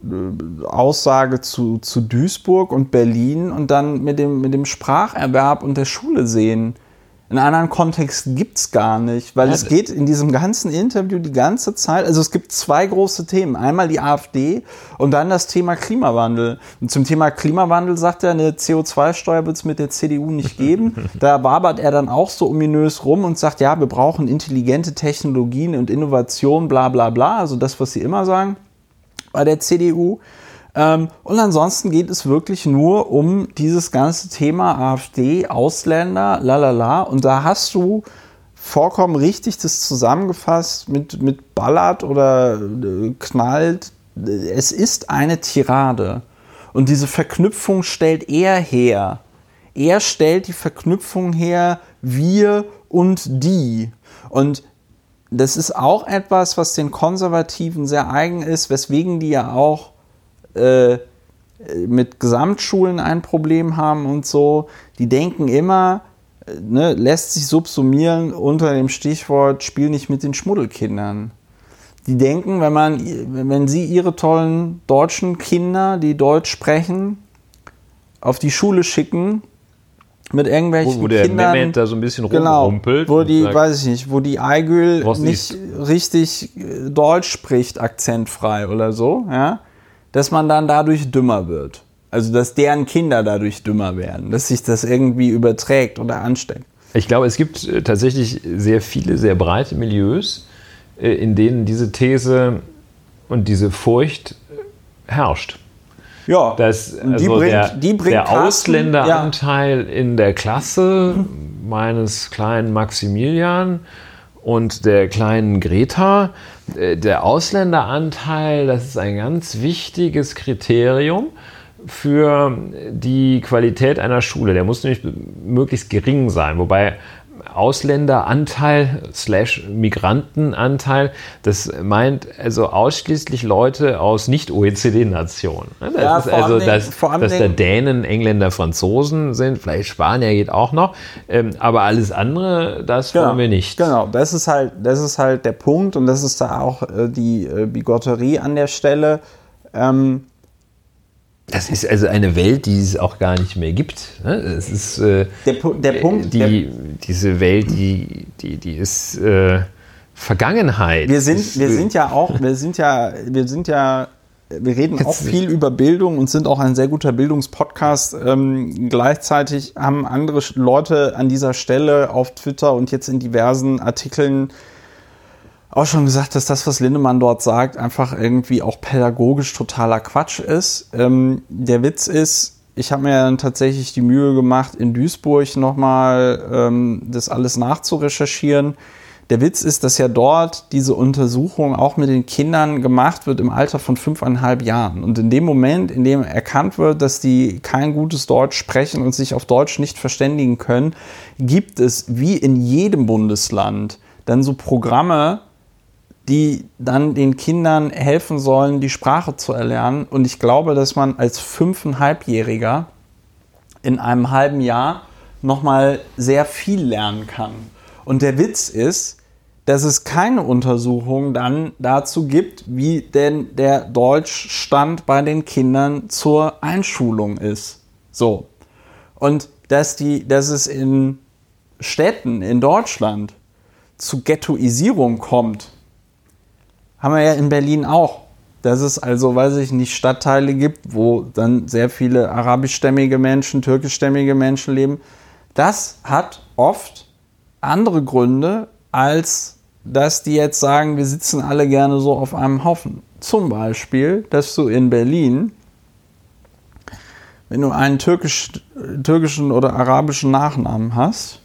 äh, Aussage zu, zu Duisburg und Berlin und dann mit dem, mit dem Spracherwerb und der Schule sehen. In anderen Kontexten gibt es gar nicht, weil Ja, es geht in diesem ganzen Interview die ganze Zeit, also es gibt zwei große Themen. Einmal die AfD und dann das Thema Klimawandel. Und zum Thema Klimawandel sagt er, eine CO2-Steuer wird es mit der CDU nicht geben. da wabert er dann auch so ominös rum und sagt, ja, wir brauchen intelligente Technologien und Innovation, bla bla bla, also das, was sie immer sagen bei der CDU. Ähm, und ansonsten geht es wirklich nur um dieses ganze Thema AfD, Ausländer, lalala. Und da hast du vollkommen richtig das zusammengefasst mit, mit Ballert oder äh, knallt. Es ist eine Tirade. Und diese Verknüpfung stellt er her. Er stellt die Verknüpfung her, wir und die. Und das ist auch etwas, was den Konservativen sehr eigen ist, weswegen die ja auch äh, mit Gesamtschulen ein Problem haben und so. Die denken immer, äh, ne, lässt sich subsumieren unter dem Stichwort Spiel nicht mit den Schmuddelkindern. Die denken, wenn man, wenn sie ihre tollen deutschen Kinder, die Deutsch sprechen, auf die Schule schicken, mit irgendwelchen Wo, wo der Kindern, Mehmet da so ein bisschen genau, rumrumpelt. wo und die, sagt, weiß ich nicht, wo die Eigül nicht ist? richtig äh, Deutsch spricht, akzentfrei oder so, ja, dass man dann dadurch dümmer wird. Also, dass deren Kinder dadurch dümmer werden, dass sich das irgendwie überträgt oder ansteckt. Ich glaube, es gibt äh, tatsächlich sehr viele, sehr breite Milieus, äh, in denen diese These und diese Furcht äh, herrscht. Ja, Dass und die also bringt, der, die bringt der Carsten- Ausländeranteil in der Klasse meines kleinen Maximilian und der kleinen Greta, äh, der Ausländeranteil, das ist ein ganz wichtiges Kriterium für die Qualität einer Schule. Der muss nämlich möglichst gering sein, wobei Ausländeranteil slash Migrantenanteil, das meint also ausschließlich Leute aus Nicht-OECD-Nationen. Das Ja, ist also, dass, allen dass da Dänen, Engländer, Franzosen sind, vielleicht Spanier geht auch noch, ähm, aber alles andere, das wollen wir nicht. Genau, das ist halt, das ist halt der Punkt und das ist da auch äh, die äh, Bigotterie an der Stelle. Ähm, Das ist also eine Welt, die es auch gar nicht mehr gibt. ne? Es ist äh, der, der Punkt, der, die, diese Welt, die, die, die ist äh, Vergangenheit. wir sind, wir ist, sind ja auch, wir sind ja, wir sind ja, wir reden auch viel über Bildung und sind auch ein sehr guter Bildungspodcast. Ähm, gleichzeitig haben andere Leute an dieser Stelle auf Twitter und jetzt in diversen Artikeln auch schon gesagt, dass das, was Lindemann dort sagt, einfach irgendwie auch pädagogisch totaler Quatsch ist. Ähm, der Witz ist, ich habe mir dann tatsächlich die Mühe gemacht, in Duisburg nochmal ähm, das alles nachzurecherchieren. Der Witz ist, dass ja dort diese Untersuchung auch mit den Kindern gemacht wird im Alter von fünfeinhalb Jahren. Und in dem Moment, in dem erkannt wird, dass die kein gutes Deutsch sprechen und sich auf Deutsch nicht verständigen können, gibt es wie in jedem Bundesland dann so Programme, die dann den Kindern helfen sollen, die Sprache zu erlernen. Und ich glaube, dass man als fünfeinhalbjähriger in einem halben Jahr nochmal sehr viel lernen kann. Und der Witz ist, dass es keine Untersuchung dann dazu gibt, wie denn der Deutschstand bei den Kindern zur Einschulung ist. So. Und dass, die, dass es in Städten in Deutschland zu Ghettoisierung kommt, haben wir ja in Berlin auch. Dass es also, weiß ich nicht, Stadtteile gibt, wo dann sehr viele arabischstämmige Menschen, türkischstämmige Menschen leben. Das hat oft andere Gründe als dass die jetzt sagen, wir sitzen alle gerne so auf einem Haufen. Zum Beispiel, dass du in Berlin, wenn du einen türkisch, türkischen oder arabischen Nachnamen hast,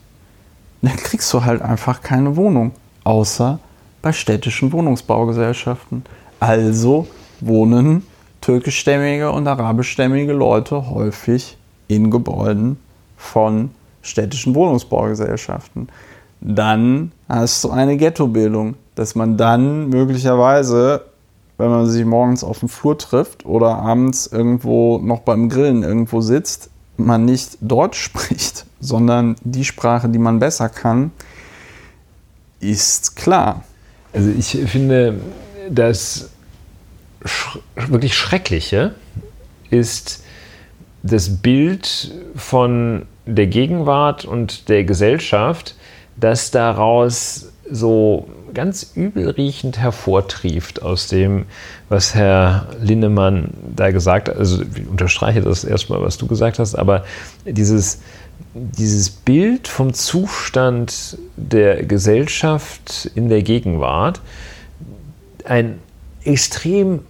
dann kriegst du halt einfach keine Wohnung, außer bei städtischen Wohnungsbaugesellschaften. Also wohnen türkischstämmige und arabischstämmige Leute häufig in Gebäuden von städtischen Wohnungsbaugesellschaften. Dann hast du eine Ghettobildung, dass man dann möglicherweise, wenn man sich morgens auf dem Flur trifft oder abends irgendwo noch beim Grillen irgendwo sitzt, man nicht Deutsch spricht, sondern die Sprache, die man besser kann, ist klar. Also ich finde, das sch wirklich Schreckliche ist das Bild von der Gegenwart und der Gesellschaft, das daraus so ganz übelriechend hervortrieft aus dem, was Herr Linnemann da gesagt hat. Also ich unterstreiche das erstmal, was du gesagt hast, aber dieses, dieses Bild vom Zustand der Gesellschaft in der Gegenwart, ein extrem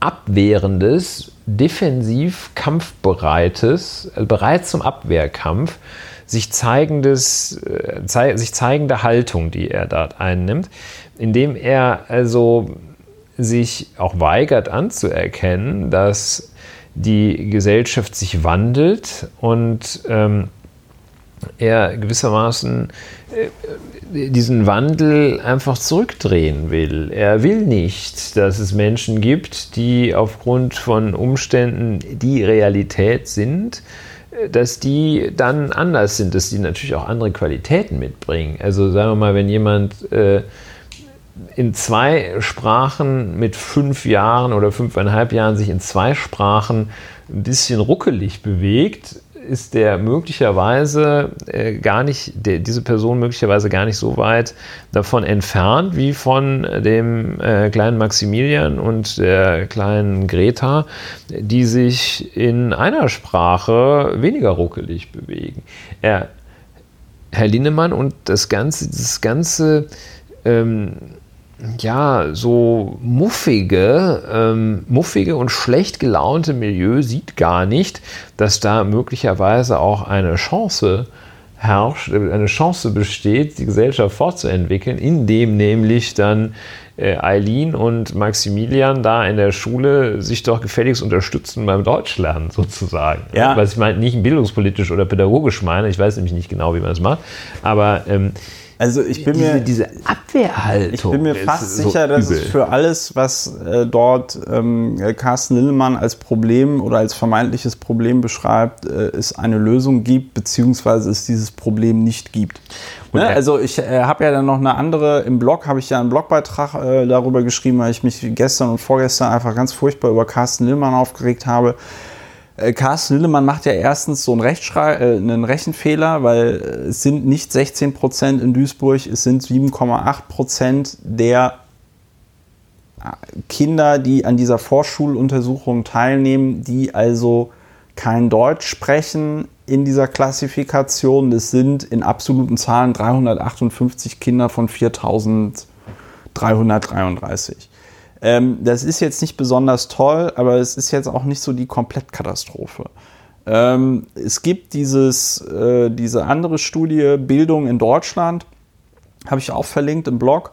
abwehrendes, defensiv kampfbereites, äh, bereit zum Abwehrkampf, sich, zeigendes, äh, zei sich zeigende Haltung, die er dort einnimmt, indem er also sich auch weigert anzuerkennen, dass die Gesellschaft sich wandelt und ähm, er gewissermaßen äh, diesen Wandel einfach zurückdrehen will. Er will nicht, dass es Menschen gibt, die aufgrund von Umständen die Realität sind, äh, dass die dann anders sind, dass die natürlich auch andere Qualitäten mitbringen. Also sagen wir mal, wenn jemand äh, in zwei Sprachen mit fünf Jahren oder fünfeinhalb Jahren sich in zwei Sprachen ein bisschen ruckelig bewegt, ist der möglicherweise äh, gar nicht, der, diese Person möglicherweise gar nicht so weit davon entfernt wie von dem äh, kleinen Maximilian und der kleinen Greta, die sich in einer Sprache weniger ruckelig bewegen. Er, Herr Linnemann und das ganze, das ganze ähm, ja, so muffige, ähm, muffige und schlecht gelaunte Milieu sieht gar nicht, dass da möglicherweise auch eine Chance herrscht, eine Chance besteht, die Gesellschaft fortzuentwickeln, indem nämlich dann äh, Eileen und Maximilian da in der Schule sich doch gefälligst unterstützen beim Deutschlernen sozusagen. Ja. Was ich meine, nicht bildungspolitisch oder pädagogisch meine, ich weiß nämlich nicht genau, wie man das macht, aber ähm, Also ich bin diese, mir, diese Abwehrhaltung. ich bin mir fast so sicher, dass es übel. für alles, was äh, dort ähm, Carsten Linnemann als Problem oder als vermeintliches Problem beschreibt, äh, es eine Lösung gibt, beziehungsweise es dieses Problem nicht gibt. Ne? Also ich äh, habe ja dann noch eine andere, im Blog habe ich ja einen Blogbeitrag äh, darüber geschrieben, weil ich mich gestern und vorgestern einfach ganz furchtbar über Carsten Linnemann aufgeregt habe. Äh, Carsten Linnemann macht ja erstens so einen, Rechtschrei äh, einen Rechenfehler, weil äh, es sind nicht 16 Prozent in Duisburg, es sind 7,8 Prozent der äh, Kinder, die an dieser Vorschuluntersuchung teilnehmen, die also kein Deutsch sprechen in dieser Klassifikation. Das sind in absoluten Zahlen 358 Kinder von 4333. Ähm, das ist jetzt nicht besonders toll, aber es ist jetzt auch nicht so die Komplettkatastrophe. Ähm, es gibt dieses, äh, diese andere Studie Bildung in Deutschland, habe ich auch verlinkt im Blog.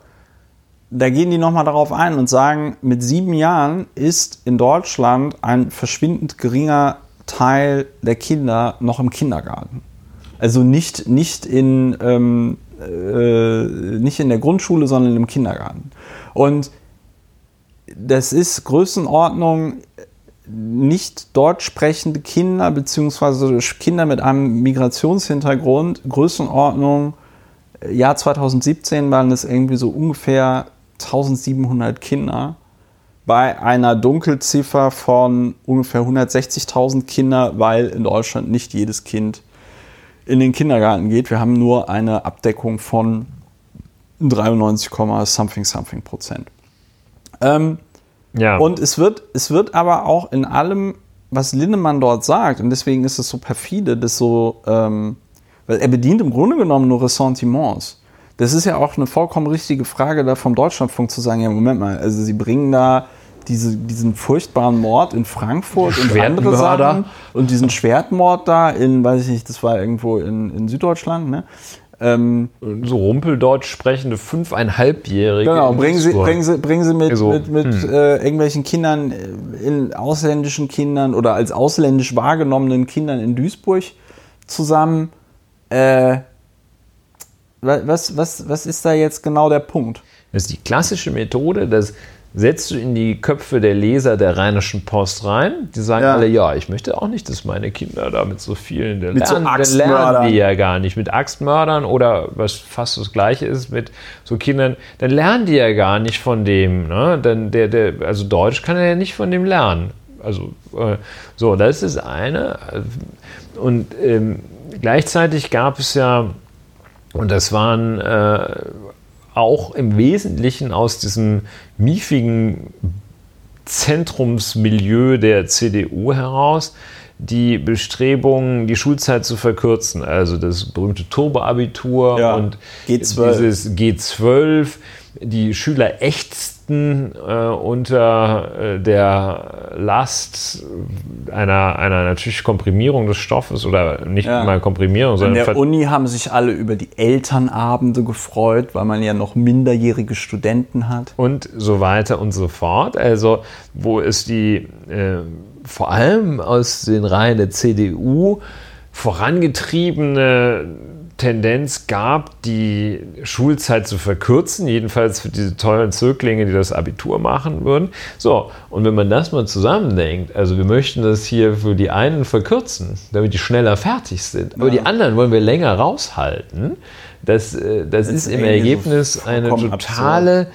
Da gehen die nochmal darauf ein und sagen, mit sieben Jahren ist in Deutschland ein verschwindend geringer Teil der Kinder noch im Kindergarten. Also nicht, nicht, in, ähm, äh, nicht in der Grundschule, sondern im Kindergarten. Und das ist Größenordnung nicht deutsch sprechende Kinder beziehungsweise Kinder mit einem Migrationshintergrund. Größenordnung äh, Jahr 2017 waren es irgendwie so ungefähr 1700 Kinder bei einer Dunkelziffer von ungefähr 160.000 Kinder, weil in Deutschland nicht jedes Kind in den Kindergarten geht. Wir haben nur eine Abdeckung von 93, something something Prozent. Ähm, ja. und es wird, es wird aber auch in allem, was Lindemann dort sagt, und deswegen ist es so perfide, das so, ähm, weil er bedient im Grunde genommen nur Ressentiments. das ist ja auch eine vollkommen richtige Frage da vom Deutschlandfunk zu sagen, ja, Moment mal, also sie bringen da diese, diesen furchtbaren Mord in Frankfurt und andere Sachen und diesen Schwertmord da in, weiß ich nicht, das war irgendwo in, in Süddeutschland, ne? Ähm, so Rumpeldeutsch sprechende fünfeinhalbjährige. Genau, bringen Sie, bringen Sie, bringen Sie mit, also, mit, mit hm. äh, irgendwelchen Kindern, äh, in ausländischen Kindern oder als ausländisch wahrgenommenen Kindern in Duisburg zusammen. Äh, was, was, was ist da jetzt genau der Punkt? Das ist die klassische Methode, dass setzt du in die Köpfe der Leser der Rheinischen Post rein. Die sagen ja. alle, ja, ich möchte auch nicht, dass meine Kinder da mit so vielen, mit lernen, so lernen die ja gar nicht, mit Axtmördern oder was fast das Gleiche ist mit so Kindern, dann lernen die ja gar nicht von dem. Ne? Dann der, der, also Deutsch kann er ja nicht von dem lernen. Also äh, so, das ist das eine. Und ähm, gleichzeitig gab es ja, und das waren äh, auch im Wesentlichen aus diesem miefigen Zentrumsmilieu der CDU heraus die Bestrebungen, die Schulzeit zu verkürzen. Also das berühmte Turbo-Abitur ja, und G12. dieses G12. Die Schüler ächzten leisten äh, unter äh, der Last einer, einer natürlich Komprimierung des Stoffes oder nicht ja. mal Komprimierung, sondern. An der Uni haben sich alle über die Elternabende gefreut, weil man ja noch minderjährige Studenten hat. Und so weiter und so fort. Also, wo es die äh, vor allem aus den Reihen der CDU vorangetriebene Tendenz gab, die Schulzeit zu verkürzen, jedenfalls für diese tollen Zöglinge, die das Abitur machen würden. So, und wenn man das mal zusammendenkt, also wir möchten das hier für die einen verkürzen, damit die schneller fertig sind, aber ja. die anderen wollen wir länger raushalten. Das, äh, das, das ist, ist im Ergebnis so eine totale,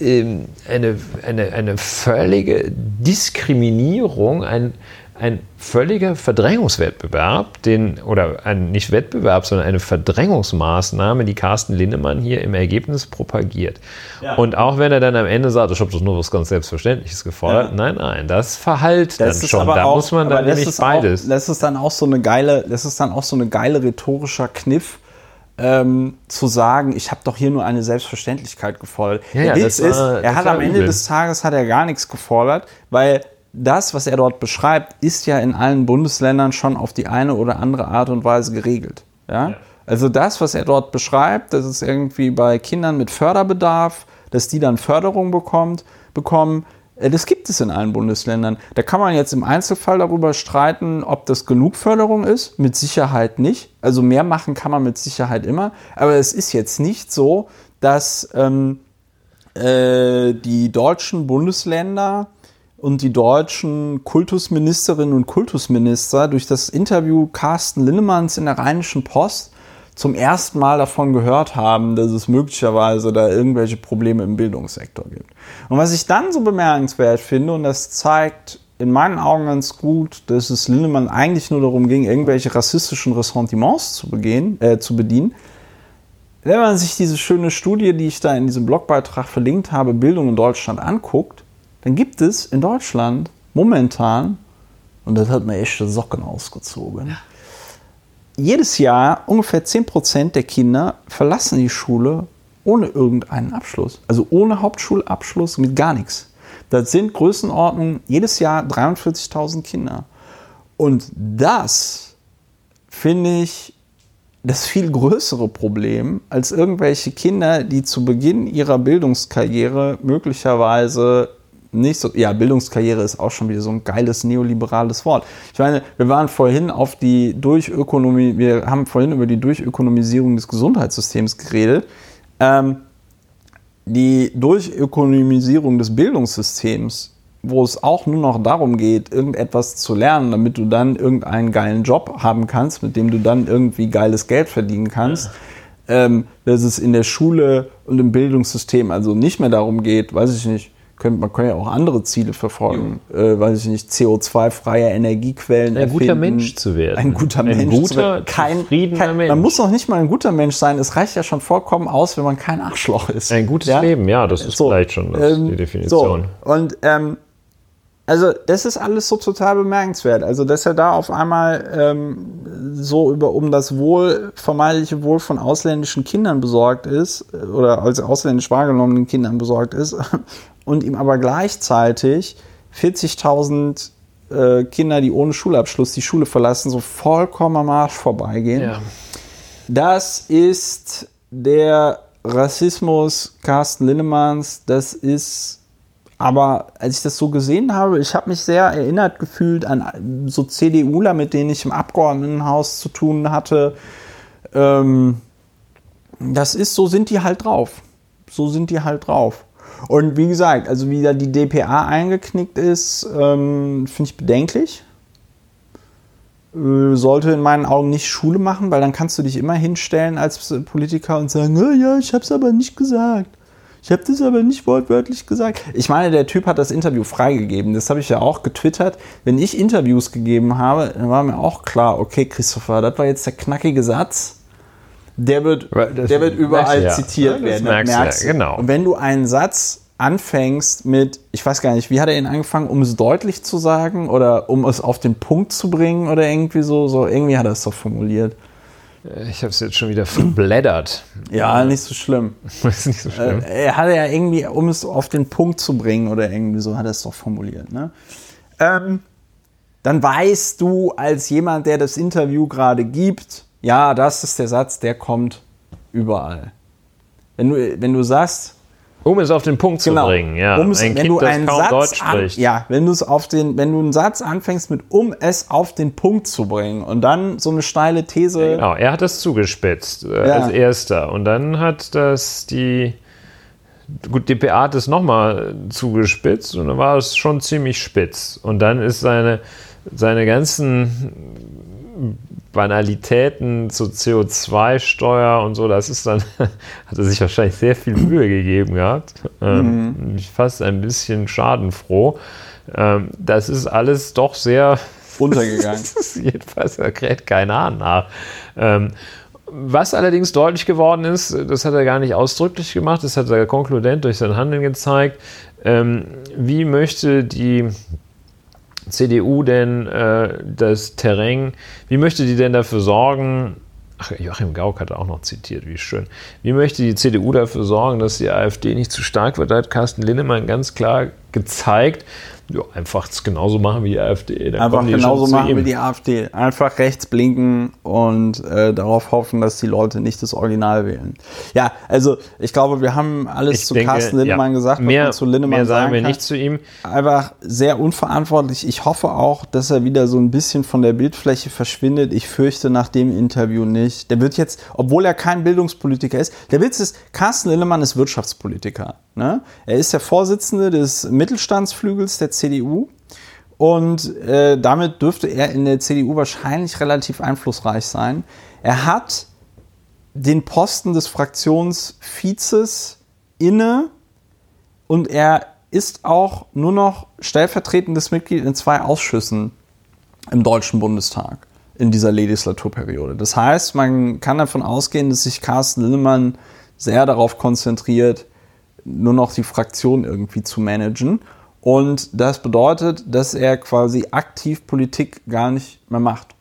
ähm, eine, eine, eine völlige Diskriminierung, ein, ein völliger Verdrängungswettbewerb, den, oder ein nicht Wettbewerb, sondern eine Verdrängungsmaßnahme, die Carsten Linnemann hier im Ergebnis propagiert. Ja. Und auch wenn er dann am Ende sagt, ich habe das nur was ganz Selbstverständliches gefordert, ja. nein, nein, das verhält das dann schon. Da auch, muss man dann nämlich beides. Auch, das ist dann auch so eine geile, das ist dann auch so eine geile rhetorischer Kniff. Ähm, zu sagen, ich habe doch hier nur eine Selbstverständlichkeit gefordert. Ja, Der Witz ist, er hat am Ende übel. des Tages hat er gar nichts gefordert, weil das, was er dort beschreibt, ist ja in allen Bundesländern schon auf die eine oder andere Art und Weise geregelt. Ja? ja. Also das, was er dort beschreibt, das ist irgendwie bei Kindern mit Förderbedarf, dass die dann Förderung bekommt, bekommen, äh, das gibt es in allen Bundesländern. Da kann man jetzt im Einzelfall darüber streiten, ob das genug Förderung ist. Mit Sicherheit nicht. Also mehr machen kann man mit Sicherheit immer. Aber es ist jetzt nicht so, dass ähm, äh, die deutschen Bundesländer und die deutschen Kultusministerinnen und Kultusminister durch das Interview Carsten Linnemanns in der Rheinischen Post zum ersten Mal davon gehört haben, dass es möglicherweise da irgendwelche Probleme im Bildungssektor gibt. Und was ich dann so bemerkenswert finde, und das zeigt in meinen Augen ganz gut, dass es Linnemann eigentlich nur darum ging, irgendwelche rassistischen Ressentiments zu, begehen, äh, zu bedienen. Wenn man sich diese schöne Studie, die ich da in diesem Blogbeitrag verlinkt habe, Bildung in Deutschland anguckt, dann gibt es in Deutschland momentan, und das hat mir echte Socken ausgezogen, ja. jedes Jahr ungefähr 10% der Kinder verlassen die Schule ohne irgendeinen Abschluss. Also ohne Hauptschulabschluss, mit gar nichts. Das sind Größenordnungen jedes Jahr 43.000 Kinder. Und das finde ich das viel größere Problem als irgendwelche Kinder, die zu Beginn ihrer Bildungskarriere möglicherweise nicht so, ja, Bildungskarriere ist auch schon wieder so ein geiles neoliberales Wort. Ich meine, wir waren vorhin auf die Durchökonomie, wir haben vorhin über die Durchökonomisierung des Gesundheitssystems geredet. Ähm, die Durchökonomisierung des Bildungssystems, wo es auch nur noch darum geht, irgendetwas zu lernen, damit du dann irgendeinen geilen Job haben kannst, mit dem du dann irgendwie geiles Geld verdienen kannst. Ja. Ähm, dass es in der Schule und im Bildungssystem also nicht mehr darum geht, weiß ich nicht, könnte, man kann ja auch andere Ziele verfolgen, äh, weiß ich nicht, CO2-freie Energiequellen Ein erfinden, guter Mensch zu werden. Ein guter Mensch ein guter, zu werden. Kein, kein, Mensch. Man muss noch nicht mal ein guter Mensch sein. Es reicht ja schon vollkommen aus, wenn man kein Arschloch ist. Ein gutes ja? Leben, ja, das ist so, vielleicht schon ähm, die Definition. So. Und ähm, also das ist alles so total bemerkenswert. Also, dass er da auf einmal ähm, so über um das Wohl, vermeintliche Wohl von ausländischen Kindern besorgt ist äh, oder als ausländisch wahrgenommenen Kindern besorgt ist und ihm aber gleichzeitig 40.000 äh, Kinder, die ohne Schulabschluss die Schule verlassen, so vollkommen am Arsch vorbeigehen. Ja. Das ist der Rassismus Carsten Linnemanns. Das ist aber als ich das so gesehen habe, ich habe mich sehr erinnert gefühlt an so CDUler, mit denen ich im Abgeordnetenhaus zu tun hatte. Ähm, das ist, so sind die halt drauf. So sind die halt drauf. Und wie gesagt, also wie da die DPA eingeknickt ist, ähm, finde ich bedenklich. Äh, sollte in meinen Augen nicht Schule machen, weil dann kannst du dich immer hinstellen als Politiker und sagen, oh ja, ich habe es aber nicht gesagt. Ich habe das aber nicht wortwörtlich gesagt. Ich meine, der Typ hat das Interview freigegeben. Das habe ich ja auch getwittert. Wenn ich Interviews gegeben habe, dann war mir auch klar, okay, Christopher, das war jetzt der knackige Satz. Der wird, Das der wird überall ja. zitiert Ja, das werden. merkst ja, merkst du. genau. Und wenn du einen Satz anfängst mit, ich weiß gar nicht, wie hat er ihn angefangen, um es deutlich zu sagen oder um es auf den Punkt zu bringen oder irgendwie so, so irgendwie hat er es doch formuliert. Ich habe es jetzt schon wieder verblättert. Ja, nicht so schlimm. Ist nicht so schlimm. Äh, er hatte ja irgendwie, um es auf den Punkt zu bringen oder irgendwie so, hat er es doch formuliert. Ne? Ähm, dann weißt du als jemand, der das Interview gerade gibt, ja, das ist der Satz, der kommt überall. Wenn du, wenn du sagst, Um es auf den Punkt zu genau, bringen, ja. um es, Ein wenn Kind, du einen Satz Deutsch an, spricht. ja, wenn du es auf den, wenn du einen Satz anfängst mit um es auf den Punkt zu bringen und dann so eine steile These, Genau, er hat das zugespitzt äh, Ja. als erster. Und dann hat das die. Gut, DPA hat es nochmal zugespitzt und dann war es schon ziemlich spitz. Und dann ist seine, seine ganzen Banalitäten zu CO2-Steuer und so, das ist dann, hat er sich wahrscheinlich sehr viel Mühe gegeben gehabt. Ähm, ich fast ein bisschen schadenfroh. Ähm, das ist alles doch sehr ist jedenfalls, da kräht kein Hahn nach. Ähm, was allerdings deutlich geworden ist, das hat er gar nicht ausdrücklich gemacht, das hat er konkludent durch sein Handeln gezeigt, ähm, wie möchte die CDU denn äh, das Terrain, wie möchte die denn dafür sorgen, ach, Joachim Gauck hat auch noch zitiert, wie schön, wie möchte die CDU dafür sorgen, dass die AfD nicht zu stark wird, da hat Carsten Linnemann ganz klar gezeigt, ja, einfach es genauso machen wie die AfD. Dann Einfach genauso machen wie die AfD. Einfach rechts blinken und äh, darauf hoffen, dass die Leute nicht das Original wählen. Ja, also ich glaube, wir haben alles Ich zu denke, Carsten Lindemann ja, gesagt, was mehr, man zu Lindemann mehr sagen sagen wir kann. nicht zu ihm. Einfach sehr unverantwortlich. Ich hoffe auch, dass er wieder so ein bisschen von der Bildfläche verschwindet. Ich fürchte nach dem Interview nicht. Der wird jetzt, obwohl er kein Bildungspolitiker ist, der Witz ist, Carsten Lindemann ist Wirtschaftspolitiker. Ne? Er ist der Vorsitzende des Mittelstandsflügels der CDU. Und äh, damit dürfte er in der CDU wahrscheinlich relativ einflussreich sein. Er hat den Posten des Fraktionsvizes inne und er ist auch nur noch stellvertretendes Mitglied in zwei Ausschüssen im Deutschen Bundestag in dieser Legislaturperiode. Das heißt, man kann davon ausgehen, dass sich Carsten Linnemann sehr darauf konzentriert, nur noch die Fraktion irgendwie zu managen. Und das bedeutet, dass er quasi aktiv Politik gar nicht mehr macht.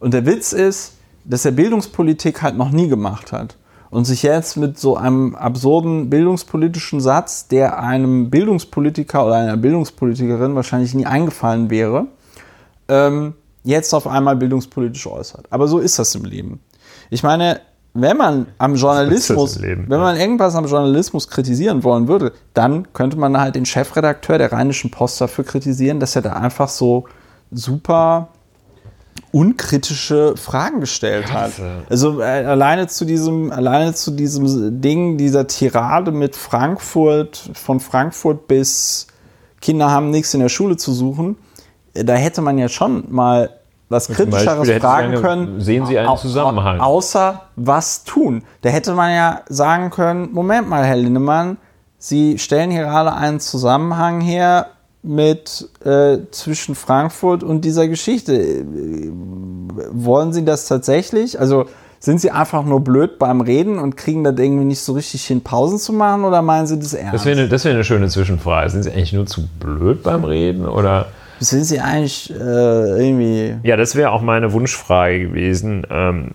Und der Witz ist, dass er Bildungspolitik halt noch nie gemacht hat. Und sich jetzt mit so einem absurden bildungspolitischen Satz, der einem Bildungspolitiker oder einer Bildungspolitikerin wahrscheinlich nie eingefallen wäre, ähm, jetzt auf einmal bildungspolitisch äußert. Aber so ist das im Leben. Ich meine, wenn man am Journalismus, Leben, wenn man irgendwas am Journalismus kritisieren wollen würde, dann könnte man halt den Chefredakteur der Rheinischen Post dafür kritisieren, dass er da einfach so super unkritische Fragen gestellt hat. Also äh, alleine zu diesem, alleine zu diesem Ding, dieser Tirade mit Frankfurt, von Frankfurt bis Kinder haben nichts in der Schule zu suchen, äh, da hätte man ja schon mal was kritischeres fragen können. sehen Sie einen Zusammenhang? Außer was tun. Da hätte man ja sagen können, Moment mal, Herr Lindemann, Sie stellen hier gerade einen Zusammenhang her mit äh, zwischen Frankfurt und dieser Geschichte. Wollen Sie das tatsächlich? Also Sind sie einfach nur blöd beim Reden und kriegen das irgendwie nicht so richtig hin, Pausen zu machen oder meinen sie das ernst? Das wäre eine, wär eine schöne Zwischenfrage. Sind Sie eigentlich nur zu blöd beim Reden oder? Sind sie eigentlich äh, irgendwie. Ja, das wäre auch meine Wunschfrage gewesen. Ähm,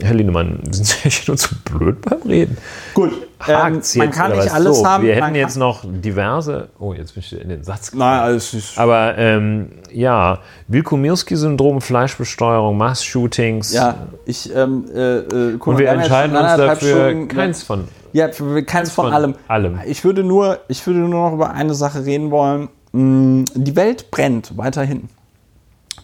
Herr Lindemann, sind Sie eigentlich nur zu blöd beim Reden? Gut, ähm, man jetzt, kann nicht alles so, haben. Wir hätten jetzt noch diverse. Oh, jetzt bin ich in den Satz Nein, alles ist. Aber ähm, ja, Wilkomirski-Syndrom, Fleischbesteuerung, Mass-Shootings. Ja, ich. Ähm, äh, äh, Und wir entscheiden uns dafür Stunden- keins von. Ja, für, keins von, von allem. allem. Ich würde, nur, ich würde nur noch über eine Sache reden wollen. Mm, Die Welt brennt weiterhin.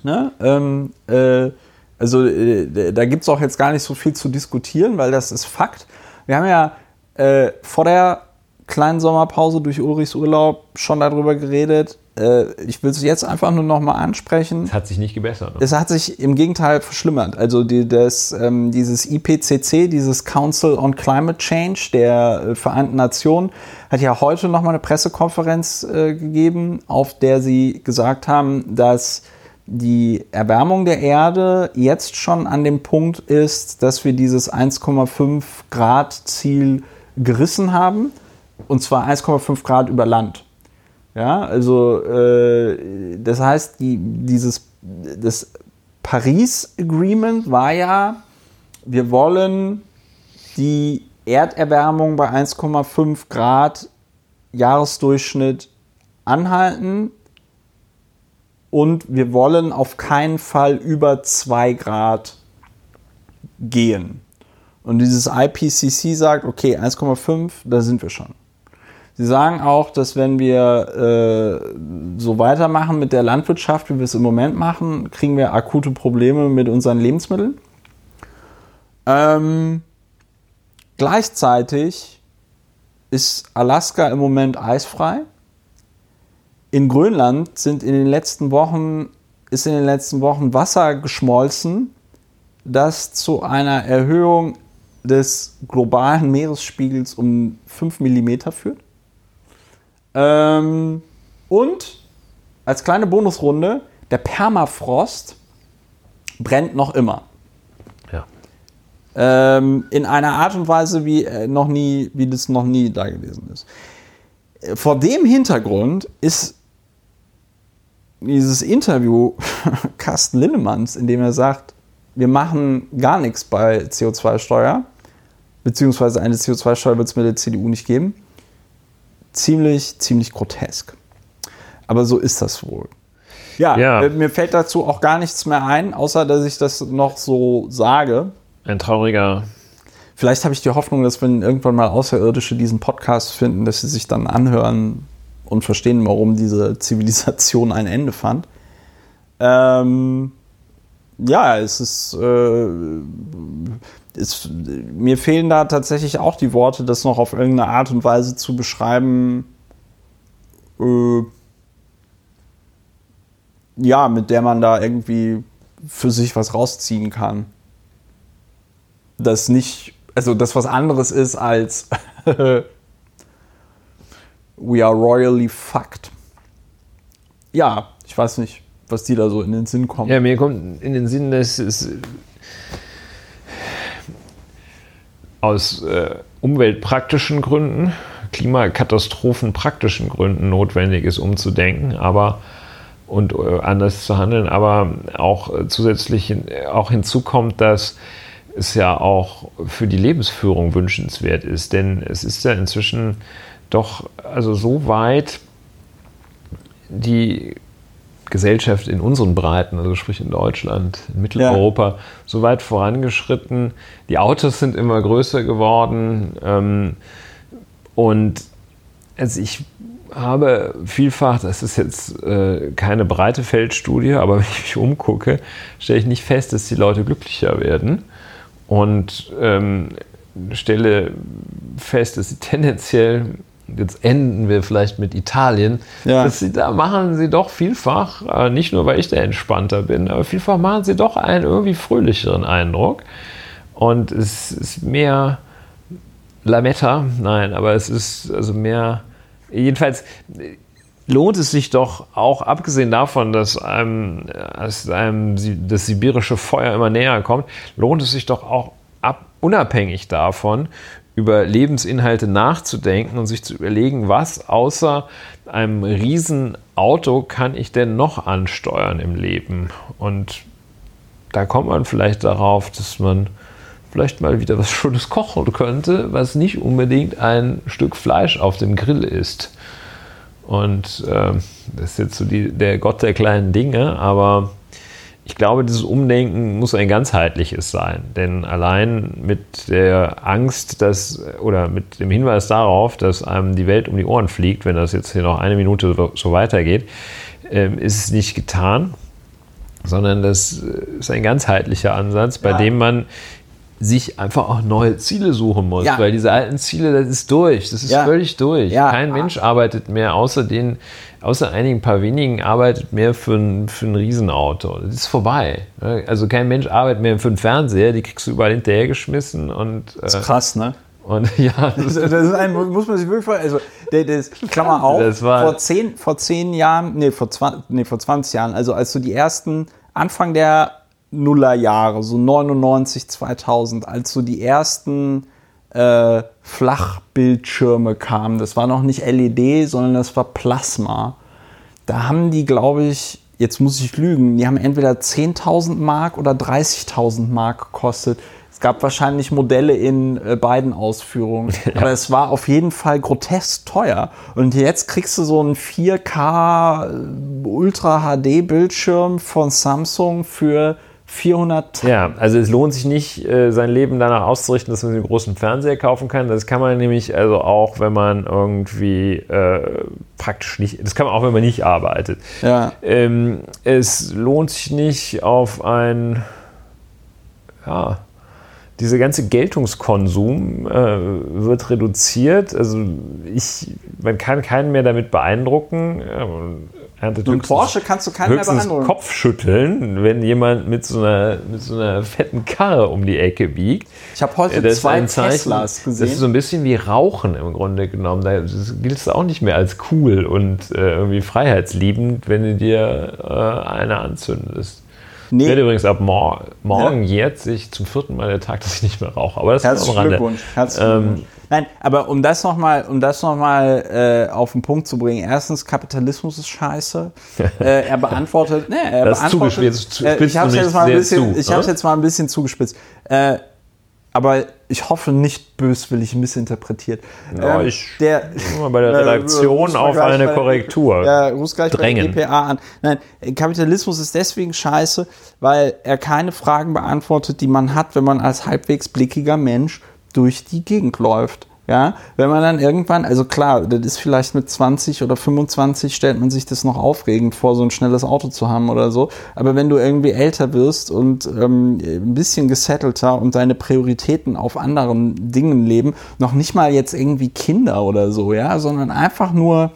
Ne? Ähm, äh, also äh, da gibt es auch jetzt gar nicht so viel zu diskutieren, weil das ist Fakt. Wir haben ja äh, vor der kleinen Sommerpause durch Ulrichs Urlaub schon darüber geredet. Äh, ich will es jetzt einfach nur noch mal ansprechen. Das hat sich nicht gebessert. Ne? Es hat sich im Gegenteil verschlimmert. Also die, das, ähm, dieses IPCC, dieses Council on Climate Change der äh, Vereinten Nationen, hat ja heute nochmal eine Pressekonferenz äh, gegeben, auf der sie gesagt haben, dass die Erwärmung der Erde jetzt schon an dem Punkt ist, dass wir dieses 1,5 Grad Ziel gerissen haben. Und zwar 1,5 Grad über Land. Ja, also äh, das heißt, die, dieses das Paris Agreement war ja, wir wollen die Erderwärmung bei 1,5 Grad Jahresdurchschnitt anhalten und wir wollen auf keinen Fall über 2 Grad gehen. Und dieses IPCC sagt, okay, 1,5, da sind wir schon. Sie sagen auch, dass wenn wir äh, so weitermachen mit der Landwirtschaft, wie wir es im Moment machen, kriegen wir akute Probleme mit unseren Lebensmitteln. Ähm, gleichzeitig ist Alaska im Moment eisfrei. In Grönland sind in den letzten Wochen, ist in den letzten Wochen Wasser geschmolzen, das zu einer Erhöhung des globalen Meeresspiegels um 5 mm führt. Ähm, und als kleine Bonusrunde, der Permafrost brennt noch immer. Ja. Ähm, in einer Art und Weise, wie, äh, noch nie, wie das noch nie da gewesen ist. Vor dem Hintergrund ist dieses Interview Carsten Linnemanns, in dem er sagt, wir machen gar nichts bei CO2-Steuer, beziehungsweise eine CO2-Steuer wird es mit der CDU nicht geben, ziemlich, ziemlich grotesk. Aber so ist das wohl. Ja, Ja. Äh, mir fällt dazu auch gar nichts mehr ein, außer dass ich das noch so sage. Ein trauriger. Vielleicht habe ich die Hoffnung, dass wenn irgendwann mal Außerirdische diesen Podcast finden, dass sie sich dann anhören und verstehen, warum diese Zivilisation ein Ende fand. Ähm, ja, es ist, äh, es, mir fehlen da tatsächlich auch die Worte, das noch auf irgendeine Art und Weise zu beschreiben. Äh, ja, mit der man da irgendwie für sich was rausziehen kann. Das nicht, also das was anderes ist als We are royally fucked. Ja, ich weiß nicht, was die da so in den Sinn kommen. Ja, mir kommt in den Sinn, dass es aus äh, umweltpraktischen Gründen, klimakatastrophenpraktischen Gründen notwendig ist, umzudenken, aber und äh, anders zu handeln, aber auch äh, zusätzlich hin, auch hinzukommt, dass es ja auch für die Lebensführung wünschenswert ist, denn es ist ja inzwischen doch also so weit die Gesellschaft in unseren Breiten, also sprich in Deutschland, in Mitteleuropa, so weit vorangeschritten. Die Autos sind immer größer geworden ähm, und also ich habe vielfach, das ist jetzt äh, keine breite Feldstudie, aber wenn ich mich umgucke, stelle ich nicht fest, dass die Leute glücklicher werden und ähm, stelle fest, dass sie tendenziell, jetzt enden wir vielleicht mit Italien, Ja. dass sie da machen sie doch vielfach, äh, nicht nur weil ich der entspannter bin, aber vielfach machen sie doch einen irgendwie fröhlicheren Eindruck. Und es ist mehr Lametta, nein, aber es ist also mehr, jedenfalls lohnt es sich doch auch, abgesehen davon, dass einem, dass einem das sibirische Feuer immer näher kommt, lohnt es sich doch auch ab, unabhängig davon über Lebensinhalte nachzudenken und sich zu überlegen, was außer einem riesen Auto kann ich denn noch ansteuern im Leben? Und da kommt man vielleicht darauf, dass man vielleicht mal wieder was Schönes kochen könnte, was nicht unbedingt ein Stück Fleisch auf dem Grill ist. Und äh, das ist jetzt so die, der Gott der kleinen Dinge, aber ich glaube, dieses Umdenken muss ein ganzheitliches sein. Denn allein mit der Angst, dass, oder mit dem Hinweis darauf, dass einem die Welt um die Ohren fliegt, wenn das jetzt hier noch eine Minute so weitergeht, äh, ist es nicht getan, sondern das ist ein ganzheitlicher Ansatz, bei ja. dem man sich einfach auch neue Ziele suchen muss, ja. weil diese alten Ziele, das ist durch, das ist ja. völlig durch. Ja. Kein Mensch arbeitet mehr, außer den, außer einigen paar wenigen, arbeitet mehr für ein, für ein Riesenauto. Das ist vorbei. Also kein Mensch arbeitet mehr für einen Fernseher, die kriegst du überall hinterhergeschmissen und. Das ist krass, ne? Und ja, das, das ist ein, muss man sich wirklich vorstellen. Also, das, das, Klammer auf, das war, vor, zehn, vor zehn Jahren, nee vor, 20, nee, vor 20 Jahren, also als du die ersten, Anfang der Nullerjahre, so 99, 2000, als so die ersten äh, Flachbildschirme kamen. Das war noch nicht LED, sondern das war Plasma. Da haben die, glaube ich, jetzt muss ich lügen, die haben entweder 10.000 Mark oder 30.000 Mark gekostet. Es gab wahrscheinlich Modelle in äh, beiden Ausführungen, ja. aber es war auf jeden Fall grotesk teuer. Und jetzt kriegst du so einen 4K äh, Ultra HD Bildschirm von Samsung für 400 Ja, also es lohnt sich nicht, äh, sein Leben danach auszurichten, dass man einen großen Fernseher kaufen kann. Das kann man nämlich also auch, wenn man irgendwie äh, praktisch nicht, das kann man auch, wenn man nicht arbeitet. Ja. Ähm, es lohnt sich nicht auf ein, ja, dieser ganze Geltungskonsum äh, wird reduziert. Also ich, man kann keinen mehr damit beeindrucken. Erntet Mit Porsche kannst du keinen mehr beeindrucken. Kopfschütteln, wenn jemand mit so, einer, mit so einer fetten Karre um die Ecke biegt. Ich habe heute das zwei Teslas gesehen. Das ist so ein bisschen wie Rauchen im Grunde genommen. Da gilt es auch nicht mehr als cool und äh, irgendwie freiheitsliebend, wenn du dir äh, eine anzündest. Nee. Ich werde übrigens ab mor morgen ja. jetzt sich zum vierten Mal der Tag, dass ich nicht mehr rauche. Aber das Herzlichen ist am Rande. Glückwunsch. Herzlichen ähm, Glückwunsch. Nein, aber um das nochmal um noch äh, auf den Punkt zu bringen. Erstens, Kapitalismus ist scheiße. äh, er beantwortet. Nee, er das beantwortet. Jetzt, äh, ich habe es jetzt, mal jetzt mal ein bisschen zugespitzt. Äh, aber ich hoffe nicht böswillig missinterpretiert. Ja, ähm, ich der, mal bei der Redaktion äh, auf eine bei, Korrektur ja, muss gleich drängen. bei EPA an. Nein, Kapitalismus ist deswegen scheiße, weil er keine Fragen beantwortet, die man hat, wenn man als halbwegs blickiger Mensch durch die Gegend läuft. Ja, wenn man dann irgendwann, also klar, das ist vielleicht mit 20 oder 25 stellt man sich das noch aufregend vor, so ein schnelles Auto zu haben oder so. Aber wenn du irgendwie älter wirst und ähm, ein bisschen gesettelter und deine Prioritäten auf anderen Dingen leben, noch nicht mal jetzt irgendwie Kinder oder so, ja, sondern einfach nur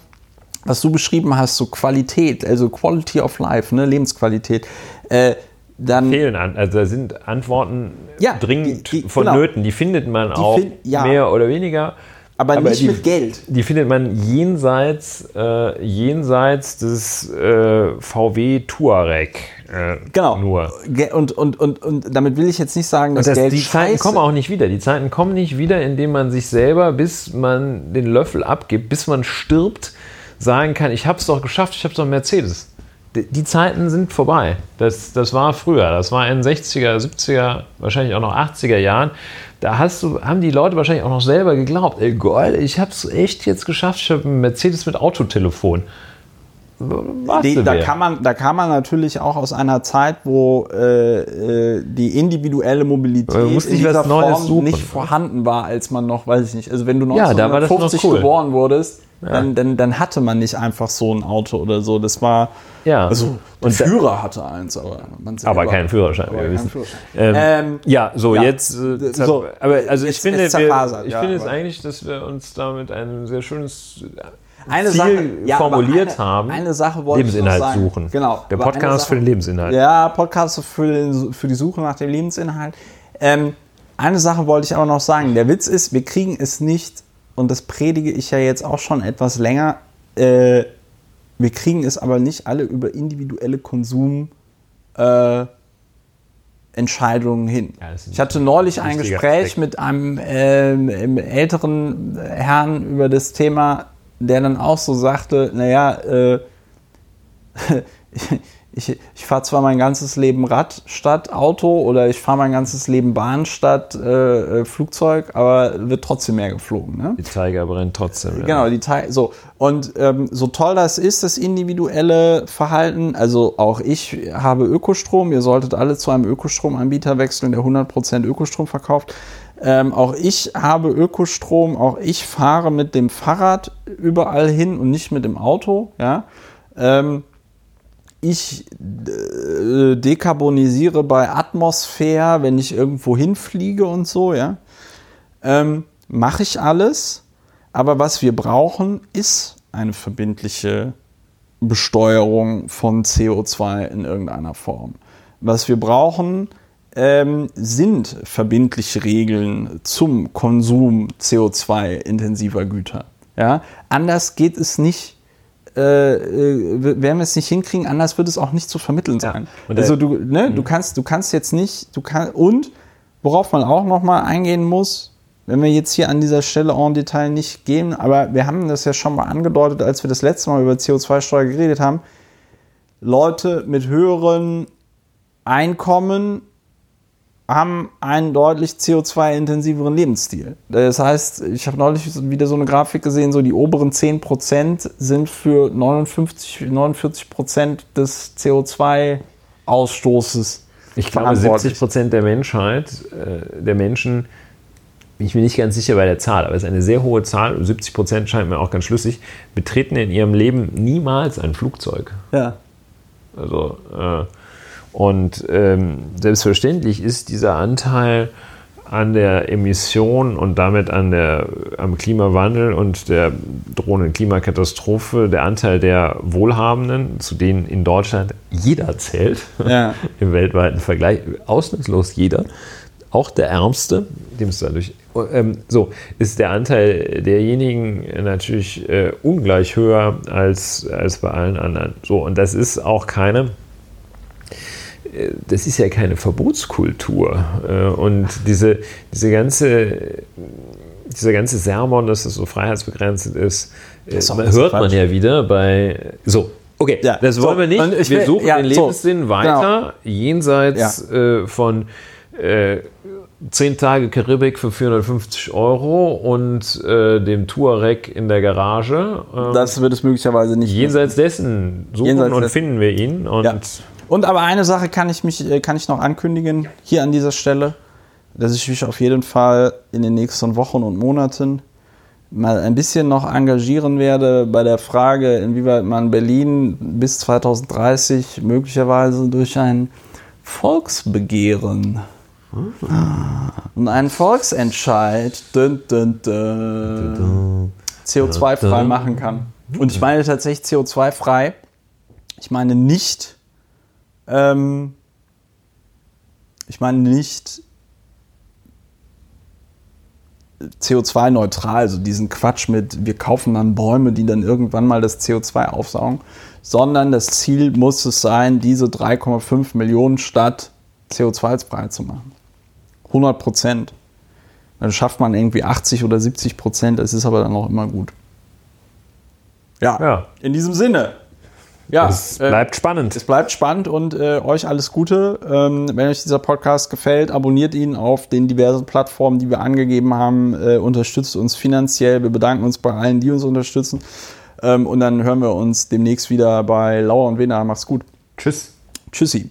was du beschrieben hast, so Qualität, also Quality of Life, ne, Lebensqualität. Äh, dann fehlen an, also da sind Antworten ja, dringend die, die, vonnöten. Genau. Die findet man die auch find, ja. mehr oder weniger. Aber, aber nicht die, mit Geld. Die findet man jenseits, äh, jenseits des äh, VW Touareg. Äh, genau. Nur. Und, und, und, und damit will ich jetzt nicht sagen, dass das, Geld Die Zeiten kommen auch nicht wieder. Die Zeiten kommen nicht wieder, indem man sich selber, bis man den Löffel abgibt, bis man stirbt, sagen kann, ich habe es doch geschafft, ich habe doch Mercedes die Zeiten sind vorbei. Das, das war früher. Das war in den 60er, 70er, wahrscheinlich auch noch 80er Jahren. Da hast du, haben die Leute wahrscheinlich auch noch selber geglaubt, ey geil, ich habe es echt jetzt geschafft, ich habe einen Mercedes mit Autotelefon. Die, da, kann man, da kann man natürlich auch aus einer Zeit, wo äh, äh die individuelle Mobilität in dieser Form nicht vorhanden war, als man noch, weiß ich nicht, also wenn du 1950 ja, cool. geboren wurdest, ja. dann, dann, dann hatte man nicht einfach so ein Auto oder so. Das war, ja. Also, der und Führer hatte eins, aber man Aber keinen Führerschein, aber wir wissen. Führerschein. Ähm, ähm, ja, so ja, jetzt. Äh, so, aber also ich finde, wir, ich ja, finde es eigentlich, dass wir uns damit ein sehr schönes eine Ziel Sache, ja, formuliert eine, haben. Eine Sache wollte Lebensinhalt ich sagen. suchen. Genau. Der Podcast Sache, für den Lebensinhalt. Ja, Podcast für, für die Suche nach dem Lebensinhalt. Ähm, eine Sache wollte ich aber noch sagen. Der Witz ist, wir kriegen es nicht, und das predige ich ja jetzt auch schon etwas länger, äh, wir kriegen es aber nicht alle über individuelle Konsum äh, hin. Ja, ich hatte neulich ein Gespräch Aspekt. mit einem ähm, älteren Herrn über das Thema, der dann auch so sagte, naja, äh, ich, ich fahre zwar mein ganzes Leben Rad statt Auto oder ich fahre mein ganzes Leben Bahn statt äh, äh, Flugzeug, aber wird trotzdem mehr geflogen. Ne? Die Tiger brennt trotzdem. Ja. Genau, die Teil so und ähm, so toll das ist, das individuelle Verhalten. Also auch ich habe Ökostrom. Ihr solltet alle zu einem Ökostromanbieter wechseln, der 100% Ökostrom verkauft. Ähm, auch ich habe Ökostrom. Auch ich fahre mit dem Fahrrad überall hin und nicht mit dem Auto. Ja. Ähm, ich äh, dekarbonisiere bei Atmosphäre, wenn ich irgendwo hinfliege und so, ja. Ähm, Mache ich alles, aber was wir brauchen, ist eine verbindliche Besteuerung von CO2 in irgendeiner Form. Was wir brauchen, ähm, sind verbindliche Regeln zum Konsum CO2-intensiver Güter. Ja? Anders geht es nicht äh, äh, werden wir es nicht hinkriegen, anders wird es auch nicht zu vermitteln sein. Und also du, ne, du kannst, du kannst jetzt nicht, du kannst und worauf man auch noch mal eingehen muss, wenn wir jetzt hier an dieser Stelle en Detail nicht gehen, aber wir haben das ja schon mal angedeutet, als wir das letzte Mal über CO2-Steuer geredet haben. Leute mit höheren Einkommen haben einen deutlich CO2-intensiveren Lebensstil. Das heißt, ich habe neulich wieder so eine Grafik gesehen, so die oberen 10% sind für 59, 49% des CO2-Ausstoßes Ich glaube, 70 Prozent der Menschheit, äh, der Menschen, bin ich mir nicht ganz sicher bei der Zahl, aber es ist eine sehr hohe Zahl, 70 Prozent scheint mir auch ganz schlüssig, betreten in ihrem Leben niemals ein Flugzeug. Ja. Also, äh, und ähm, selbstverständlich ist dieser Anteil an der Emission und damit an der, am Klimawandel und der drohenden Klimakatastrophe der Anteil der Wohlhabenden, zu denen in Deutschland jeder zählt, Ja. im weltweiten Vergleich, ausnahmslos jeder, auch der Ärmste, dem es dadurch, ähm, so, ist der Anteil derjenigen natürlich äh, ungleich höher als, als bei allen anderen. So, und das ist auch keine, äh, das ist ja keine Verbotskultur. Äh, Und diese, diese ganze, dieser ganze Sermon, dass es so freiheitsbegrenzt ist, äh, alles hört man ja wieder bei, so, okay, Ja, das wollen so, wir nicht. wir will- suchen ja, den so, Lebenssinn weiter, jenseits äh, von äh, 10 Tage Karibik für 450 Euro und äh, dem Touareg in der Garage. Ähm, Das wird es möglicherweise nicht. jenseits dessen suchen Jenseits und dessen. finden wir ihn. Und Ja. Und aber eine Sache kann ich mich, äh, kann ich noch ankündigen hier an dieser Stelle, dass ich mich auf jeden Fall in den nächsten Wochen und Monaten mal ein bisschen noch engagieren werde bei der Frage, inwieweit man Berlin bis 2030 möglicherweise durch ein Volksbegehren und einen Volksentscheid dün, dün, dün, CO2-frei machen kann. Und ich meine tatsächlich CO2-frei. Ich meine nicht, ähm, ich meine nicht CO2-neutral, also diesen Quatsch mit, wir kaufen dann Bäume, die dann irgendwann mal das CO2 aufsaugen, sondern das Ziel muss es sein, diese 3,5 Millionen Stadt CO2-frei zu machen. 100 Prozent. Dann schafft man irgendwie 80 oder 70 Prozent, das ist aber dann auch immer gut. Ja, Ja. in diesem Sinne. Ja, es äh, bleibt spannend. es bleibt spannend und äh, euch alles Gute. Ähm, wenn euch dieser Podcast gefällt, abonniert ihn auf den diversen Plattformen, die wir angegeben haben. Äh, unterstützt uns finanziell. Wir bedanken uns bei allen, die uns unterstützen. Ähm, und dann hören wir uns demnächst wieder bei Lauer und Wena. Macht's gut. Tschüss. Tschüssi.